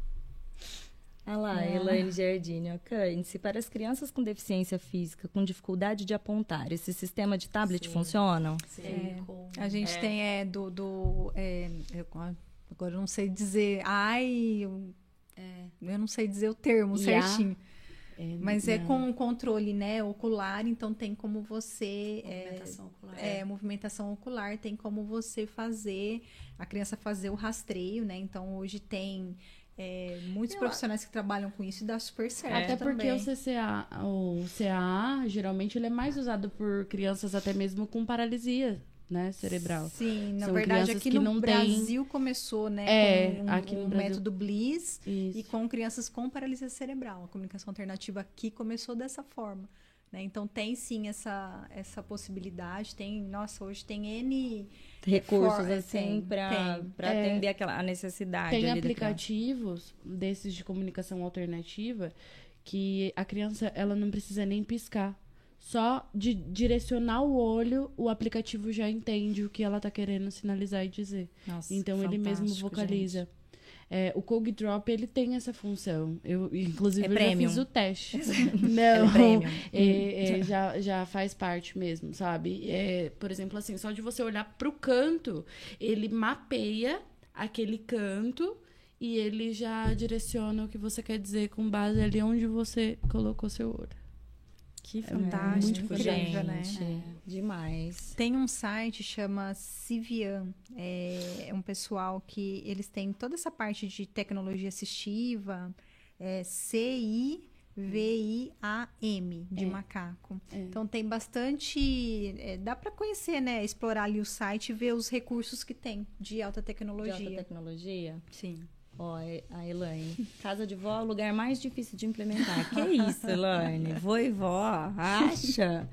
Olha lá, É. Elaine Giardini. ó, Cândice, para as crianças com deficiência física, com dificuldade de apontar, esse sistema de tablet funciona? Tem como- A gente É. tem é, do. do é, eu, agora eu não sei dizer. Ai, eu, eu não sei dizer o termo certinho. É, Mas é não. com controle, né, ocular, então tem como você é, Movimentação ocular. é, movimentação ocular, tem como você fazer a criança fazer o rastreio, né? Então hoje tem é, muitos Eu- profissionais que trabalham com isso e dá super certo. Até porque também. o CCA, o CAA, geralmente ele é mais usado por crianças até mesmo com paralisia, né, cerebral. Sim, na São verdade aqui que no não Brasil começou, né, É, com um, aqui no um Brasil. método Bliss Isso. e com crianças com paralisia cerebral. A comunicação alternativa aqui começou dessa forma. Né? Então tem sim essa, essa possibilidade. Tem, nossa, hoje tem N Recursos, for- assim, pra É. atender aquela, a necessidade Tem aplicativos desses de comunicação alternativa que a criança ela não precisa nem piscar. Só de direcionar o olho, o aplicativo já entende o que ela tá querendo sinalizar e dizer. Nossa, então ele mesmo vocaliza. É, o Cog Drop ele tem essa função. Eu, inclusive, É eu já fiz o teste. Ele (laughs) Não, é é, é, já, já faz parte mesmo, sabe? É, por exemplo, assim, só de você olhar pro canto, ele mapeia aquele canto e ele já direciona o que você quer dizer com base ali onde você colocou seu olho. Que É fantástico, muito incrível, né? gente. Demais. Tem um site chama Civian. É, é um pessoal que eles têm toda essa parte de tecnologia assistiva, é C-I-V-I-A-M, de É. macaco. É. Então tem bastante. é, dá para conhecer, né? Explorar ali o site e ver os recursos que tem de alta De tecnologia. alta tecnologia? Sim. Ó, é- a Elaine. Casa de vó é o lugar mais difícil de implementar. Que isso, Elaine? Vô e vó, acha?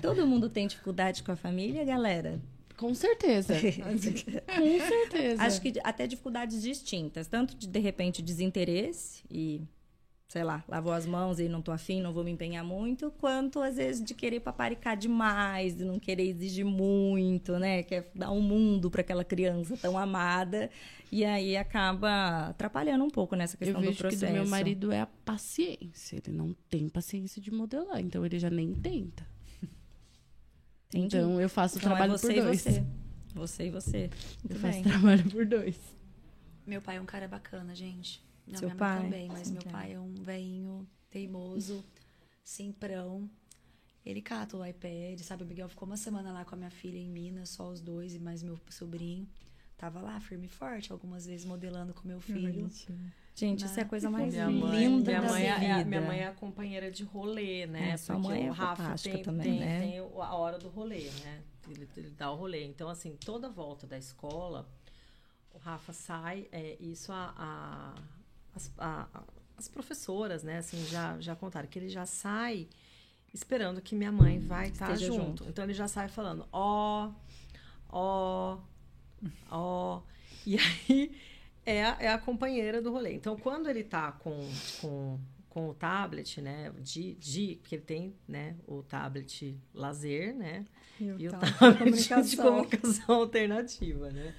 Todo mundo tem dificuldade com a família, galera? Com certeza. (laughs) Com certeza. Acho que até dificuldades distintas. Tanto de, de repente, desinteresse e, sei lá, lavou as mãos e não tô afim, não vou me empenhar muito, quanto às vezes de querer paparicar demais, de não querer exigir muito, né? Quer dar um mundo para aquela criança tão amada. E aí acaba atrapalhando um pouco nessa Eu questão do vejo que processo. do meu marido é a paciência. Ele não tem paciência de modelar, então ele já nem tenta. Entendi. Então eu faço o Então é trabalho você por e dois. você. Você e você. Muito Eu faço bem. trabalho por dois. Meu pai é um cara bacana, gente. Não, Seu minha pai? mãe também, mas meu Então. pai é um velhinho teimoso, simprão. Ele cata o iPad, sabe? O Miguel ficou uma semana lá com a minha filha em Minas, só os dois e mais meu sobrinho. Tava lá, firme e forte, algumas vezes modelando com meu filho. Gente, isso é a coisa mais Minha mãe, linda minha da mãe é, vida. é- minha mãe é a companheira de rolê, né? É, sua Porque mãe é o Rafa fantástica tem, também, tem, né? tem a hora do rolê, né? Ele, ele dá o rolê. Então, assim, toda volta da escola, o Rafa sai, é, isso a, a- as, a- as professoras, né, assim, já, já contaram, que ele já sai esperando que minha mãe vai estar Esteja junto. junto. Então ele já sai falando, ó, ó, ó. E (laughs) aí é a, é a companheira do rolê. Então, quando ele tá com, com, com o tablet, né, de, de, porque ele tem, né, o tablet lazer, né, E o e o tablet de tablet de comunicação. (laughs) comunicação alternativa, né.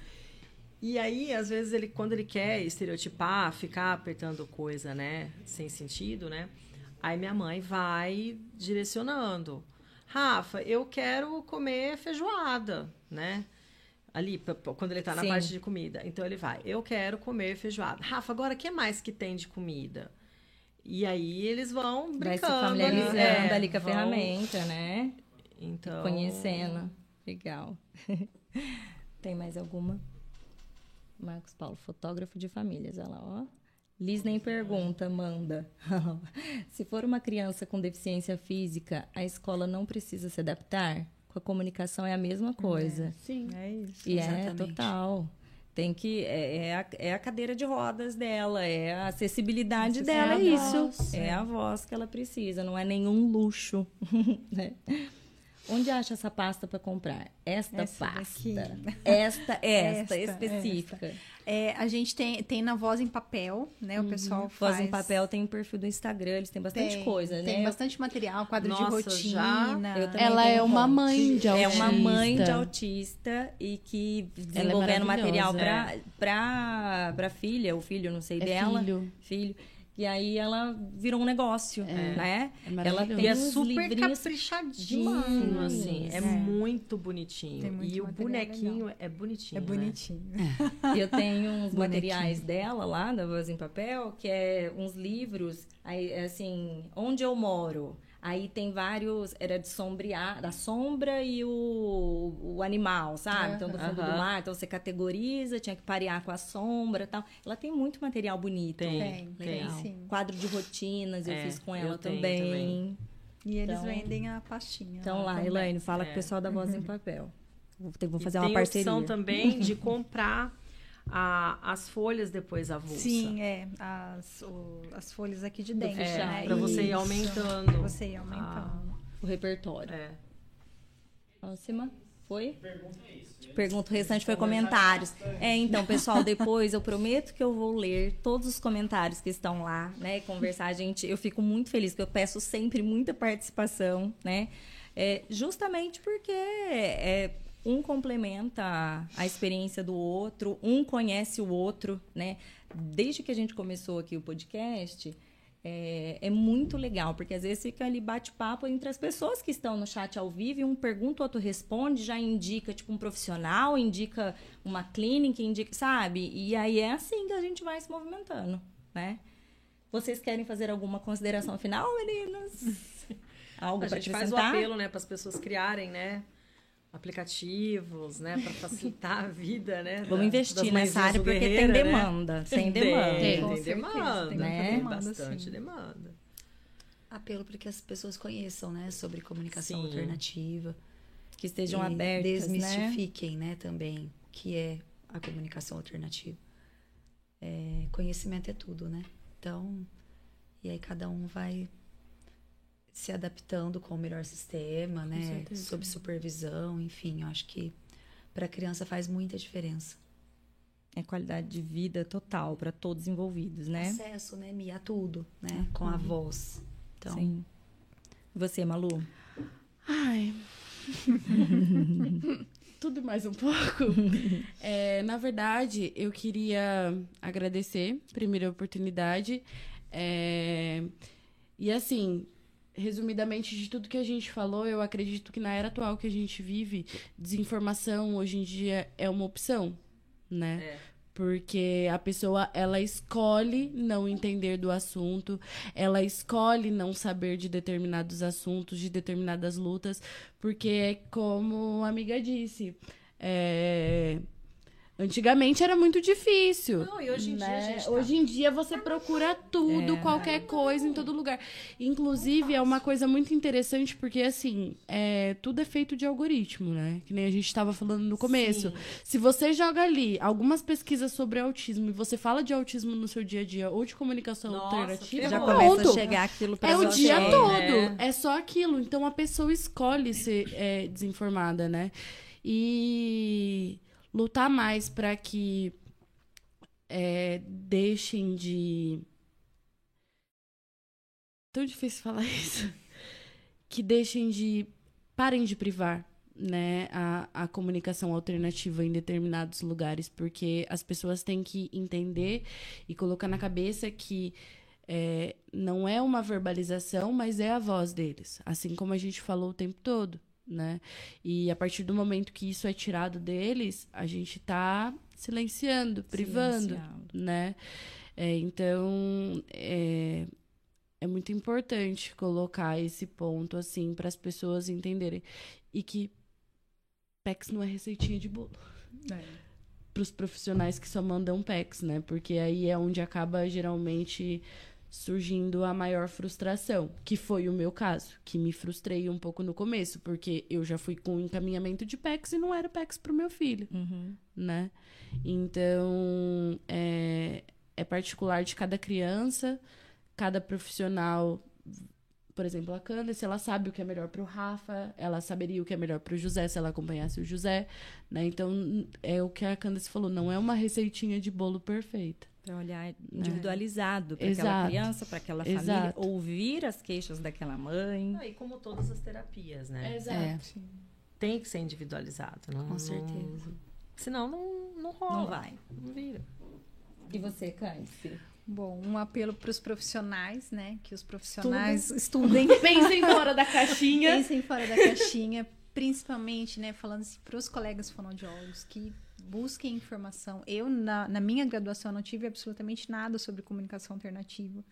E aí, às vezes, ele, quando ele quer estereotipar, ficar apertando coisa, né, sem sentido, né, aí minha mãe vai direcionando. Rafa, eu quero comer feijoada, né? Ali, quando ele tá na Sim. parte de comida. Então ele vai, eu quero comer feijoada. Rafa, agora o que mais que tem de comida? E aí eles vão Vai brincando. se familiarizando é, ali com a vão- ferramenta, né? Então. Conhecendo. Legal. (laughs) Tem mais alguma? Marcos Paulo, fotógrafo de famílias. Olha lá, ó. Liz nem pergunta, manda. (laughs) se for uma criança com deficiência física, a escola não precisa se adaptar? Com a comunicação é a mesma coisa. Sim. É isso. E é Exatamente. total. Tem que. É, é a, é a cadeira de rodas dela, é a acessibilidade dela, é É a isso. voz, é é. a voz que ela precisa, não é nenhum luxo. (laughs) né? Onde acha essa pasta para comprar? Esta Essa daqui. pasta. (laughs) Esta, esta, Esta, específica. É, a gente tem, tem na voz em papel, né? O pessoal faz. Voz em papel tem um perfil do Instagram, eles têm bastante Tem, coisa, Tem né? bastante material, quadro Nossa, de já- rotina. Eu também Ela é um uma monte. mãe de É uma mãe de autista. autista e que é desenvolvendo material maravilhosa. pra, pra, pra filha, o filho, não sei É dela. filho. Filho. E aí ela virou um negócio, né? É ela tem E é super caprichadinho, demais. assim. É, É. muito bonitinho. Muito e o bonequinho legal. é bonitinho. É né? bonitinho. E (laughs) eu tenho uns Bonequinho. materiais dela lá, da Voz em Papel, que é uns livros, aí, é assim, onde eu moro. Aí tem vários, era de sombrear, da sombra e o, o animal, sabe? Então, do fundo do mar. Então, você categoriza, tinha que parear com a sombra e tal. Ela tem muito material bonito. Tem, Tem, tem, tem. sim. Quadro de rotinas eu É, fiz com ela também. também. E eles Então- vendem a pastinha. Então lá. Elaine, fala com É. o pessoal da Voz em (laughs) Papel. Vou, vou E fazer tem uma parceria. opção também de comprar a- as folhas depois avulsa. Sim, é. As, o- as folhas aqui de dentro, É, né? pra você ir Isso. aumentando. Pra você ir aumentando. a- o repertório. É. Próxima. Foi? Pergunta, o restante foi comentários. É, então, pessoal, depois eu prometo que eu vou ler todos os comentários que estão lá, né? Conversar, a gente, eu fico muito feliz, porque eu peço sempre muita participação, né? É, justamente porque é, um complementa a experiência do outro, um conhece o outro, né? Desde que a gente começou aqui o podcast, é, é muito legal, porque às vezes fica ali bate-papo entre as pessoas que estão no chat ao vivo, e um pergunta, o outro responde, já indica tipo um profissional, indica uma clínica, indica, sabe? E aí é assim que a gente vai se movimentando, né? Vocês querem fazer alguma consideração final, meninas? (laughs) Algo a gente faz o apelo, né, para as pessoas criarem, né, aplicativos, né, para facilitar a vida, né. Vamos da- investir nessa área porque tem né? demanda, tem demanda. Tem, Com tem certeza, demanda, tem né? demanda, bastante sim. demanda. Apelo para que as pessoas conheçam, né, sobre comunicação Sim. alternativa. Que estejam E abertas, né? Desmistifiquem, né, também, o que é a comunicação alternativa. É, conhecimento é tudo, né? Então, e aí cada um vai se adaptando com o melhor sistema, né? certeza. Sob supervisão, enfim, eu acho que para a criança faz muita diferença. É qualidade de vida total para todos envolvidos, né? Acesso, né, Mia, a tudo, né? Com a Uhum. voz. Então, Sim. Você, Malu? Ai. (laughs) Tudo mais um pouco. (laughs) É, na verdade, eu queria agradecer, primeira oportunidade. É, e assim, resumidamente de tudo que a gente falou, eu acredito que na era atual que a gente vive, desinformação hoje em dia é uma opção, né? Porque a pessoa, ela escolhe não entender do assunto, ela escolhe não saber de determinados assuntos, de determinadas lutas, porque é como a amiga disse, é, Antigamente era muito difícil. Não, e hoje em dia né? a gente tá- Hoje em dia você procura tudo, É. qualquer coisa, em todo lugar. Inclusive, é uma coisa muito interessante, porque assim, é, tudo é feito de algoritmo, né? Que nem a gente estava falando no começo. Sim. Se você joga ali algumas pesquisas sobre autismo e você fala de autismo no seu dia a dia ou de comunicação Nossa, alternativa, Já pronto. começa a chegar aquilo pra É o dia né? todo. É só aquilo. Então a pessoa escolhe ser é, desinformada, né? E lutar mais para que é, deixem de. Tão difícil falar (laughs) isso. Que deixem de. Parem de privar né, a, a comunicação alternativa em determinados lugares, porque as pessoas têm que entender e colocar na cabeça que é, não é uma verbalização, mas é a voz deles, assim como a gente falou o tempo todo, né? E a partir do momento que isso é tirado deles, a gente tá silenciando, privando, Silenciando. né? É, então, é, é muito importante colocar esse ponto assim para as pessoas entenderem e que PEX não é receitinha de bolo. Para os profissionais que só mandam PEX, né? Porque aí é onde acaba geralmente surgindo a maior frustração, que foi o meu caso, que me frustrei um pouco no começo, porque eu já fui com encaminhamento de PEX e não era PEX pro meu filho, Uhum. né? Então, é, é particular de cada criança, cada profissional. Por exemplo, a Candace, ela sabe o que é melhor pro Rafa, ela saberia o que é melhor pro José se ela acompanhasse o José, né? Então, é o que a Candace falou, não é uma receitinha de bolo perfeita. Para olhar individualizado para aquela criança, para aquela família, Exato. ouvir as queixas daquela mãe. Ah, e como todas as terapias, né? Exato. É. Tem que ser individualizado. Não, Com não- certeza. Senão não, não rola. Não vai. Não vira. E você, Cândice? Bom, um apelo para os profissionais, né? Que os profissionais estudem. (laughs) Pensem fora da caixinha. Pensem fora da caixinha, principalmente, né? Falando assim, para os colegas fonoaudiólogos que busquem informação. Eu, na, na minha graduação, não tive absolutamente nada sobre comunicação alternativa,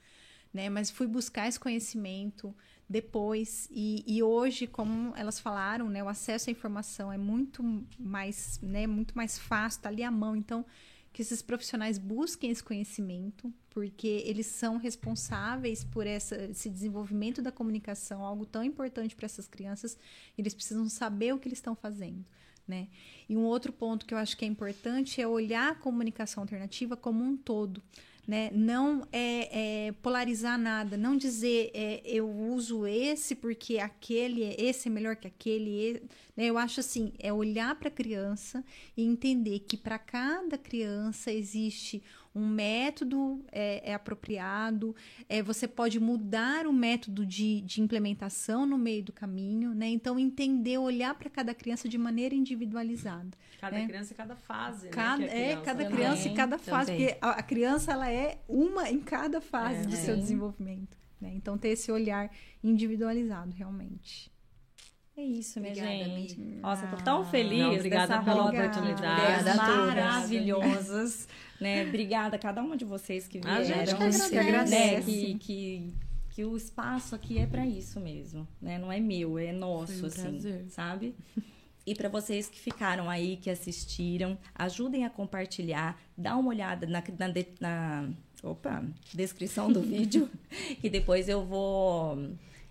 né? Mas fui buscar esse conhecimento depois. E, e hoje, como elas falaram, né? O acesso à informação é muito mais, né? Muito mais fácil, tá ali à mão. Então, que esses profissionais busquem esse conhecimento, porque eles são responsáveis por essa, esse desenvolvimento da comunicação, algo tão importante para essas crianças, eles precisam saber o que eles estão fazendo. Né? E um outro ponto que eu acho que é importante é olhar a comunicação alternativa como um todo. né? Não é, é, polarizar nada, não dizer é, eu uso esse porque aquele, é- esse é melhor que aquele. né? Eu acho assim, é olhar para a criança e entender que para cada criança existe um método é, é apropriado, é, você pode mudar o método de, de implementação no meio do caminho, né? Então, entender, olhar para cada criança de maneira individualizada. Cada né? criança e cada fase, né? Cada, que a é, criança cada tá. criança e cada fase, também. porque a, a criança ela é uma em cada fase É, do seu desenvolvimento. Né? Então, ter esse olhar individualizado, realmente. É isso, minha Obrigada, gente. amiga. Nossa, tô tão feliz não, obrigada dessa pela roda oportunidade. de ideias Obrigada a todas. maravilhosas, né? Obrigada a cada uma de vocês que A vieram, gente que né? agradece. Que, que, que o espaço aqui é para isso mesmo, né? Não é meu, é nosso, um assim, prazer. sabe? E para vocês que ficaram aí, que assistiram, ajudem a compartilhar, dá uma olhada na, na, na- opa, descrição do vídeo, (laughs) que depois eu vou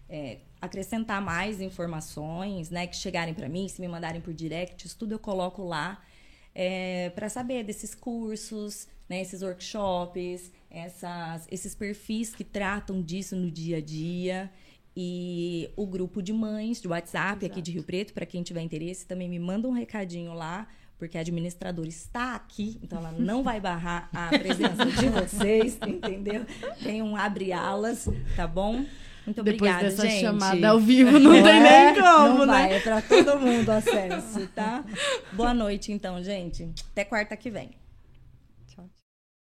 é, acrescentar mais informações, né, que chegarem para mim, se me mandarem por direct, tudo eu coloco lá para saber desses cursos, né, esses workshops, essas, esses perfis que tratam disso no dia a dia. E o grupo de mães de WhatsApp aqui de Rio Preto, para quem tiver interesse, também me manda um recadinho lá, porque a administradora está aqui, então ela não vai barrar a presença de (laughs) vocês, entendeu? Tem um abre alas, tá bom? Muito Depois obrigada, dessa gente. chamada ao vivo, não tem é? nem como, não né? Vai, é para todo mundo acesso, tá? Boa noite, então, gente. Até quarta que vem.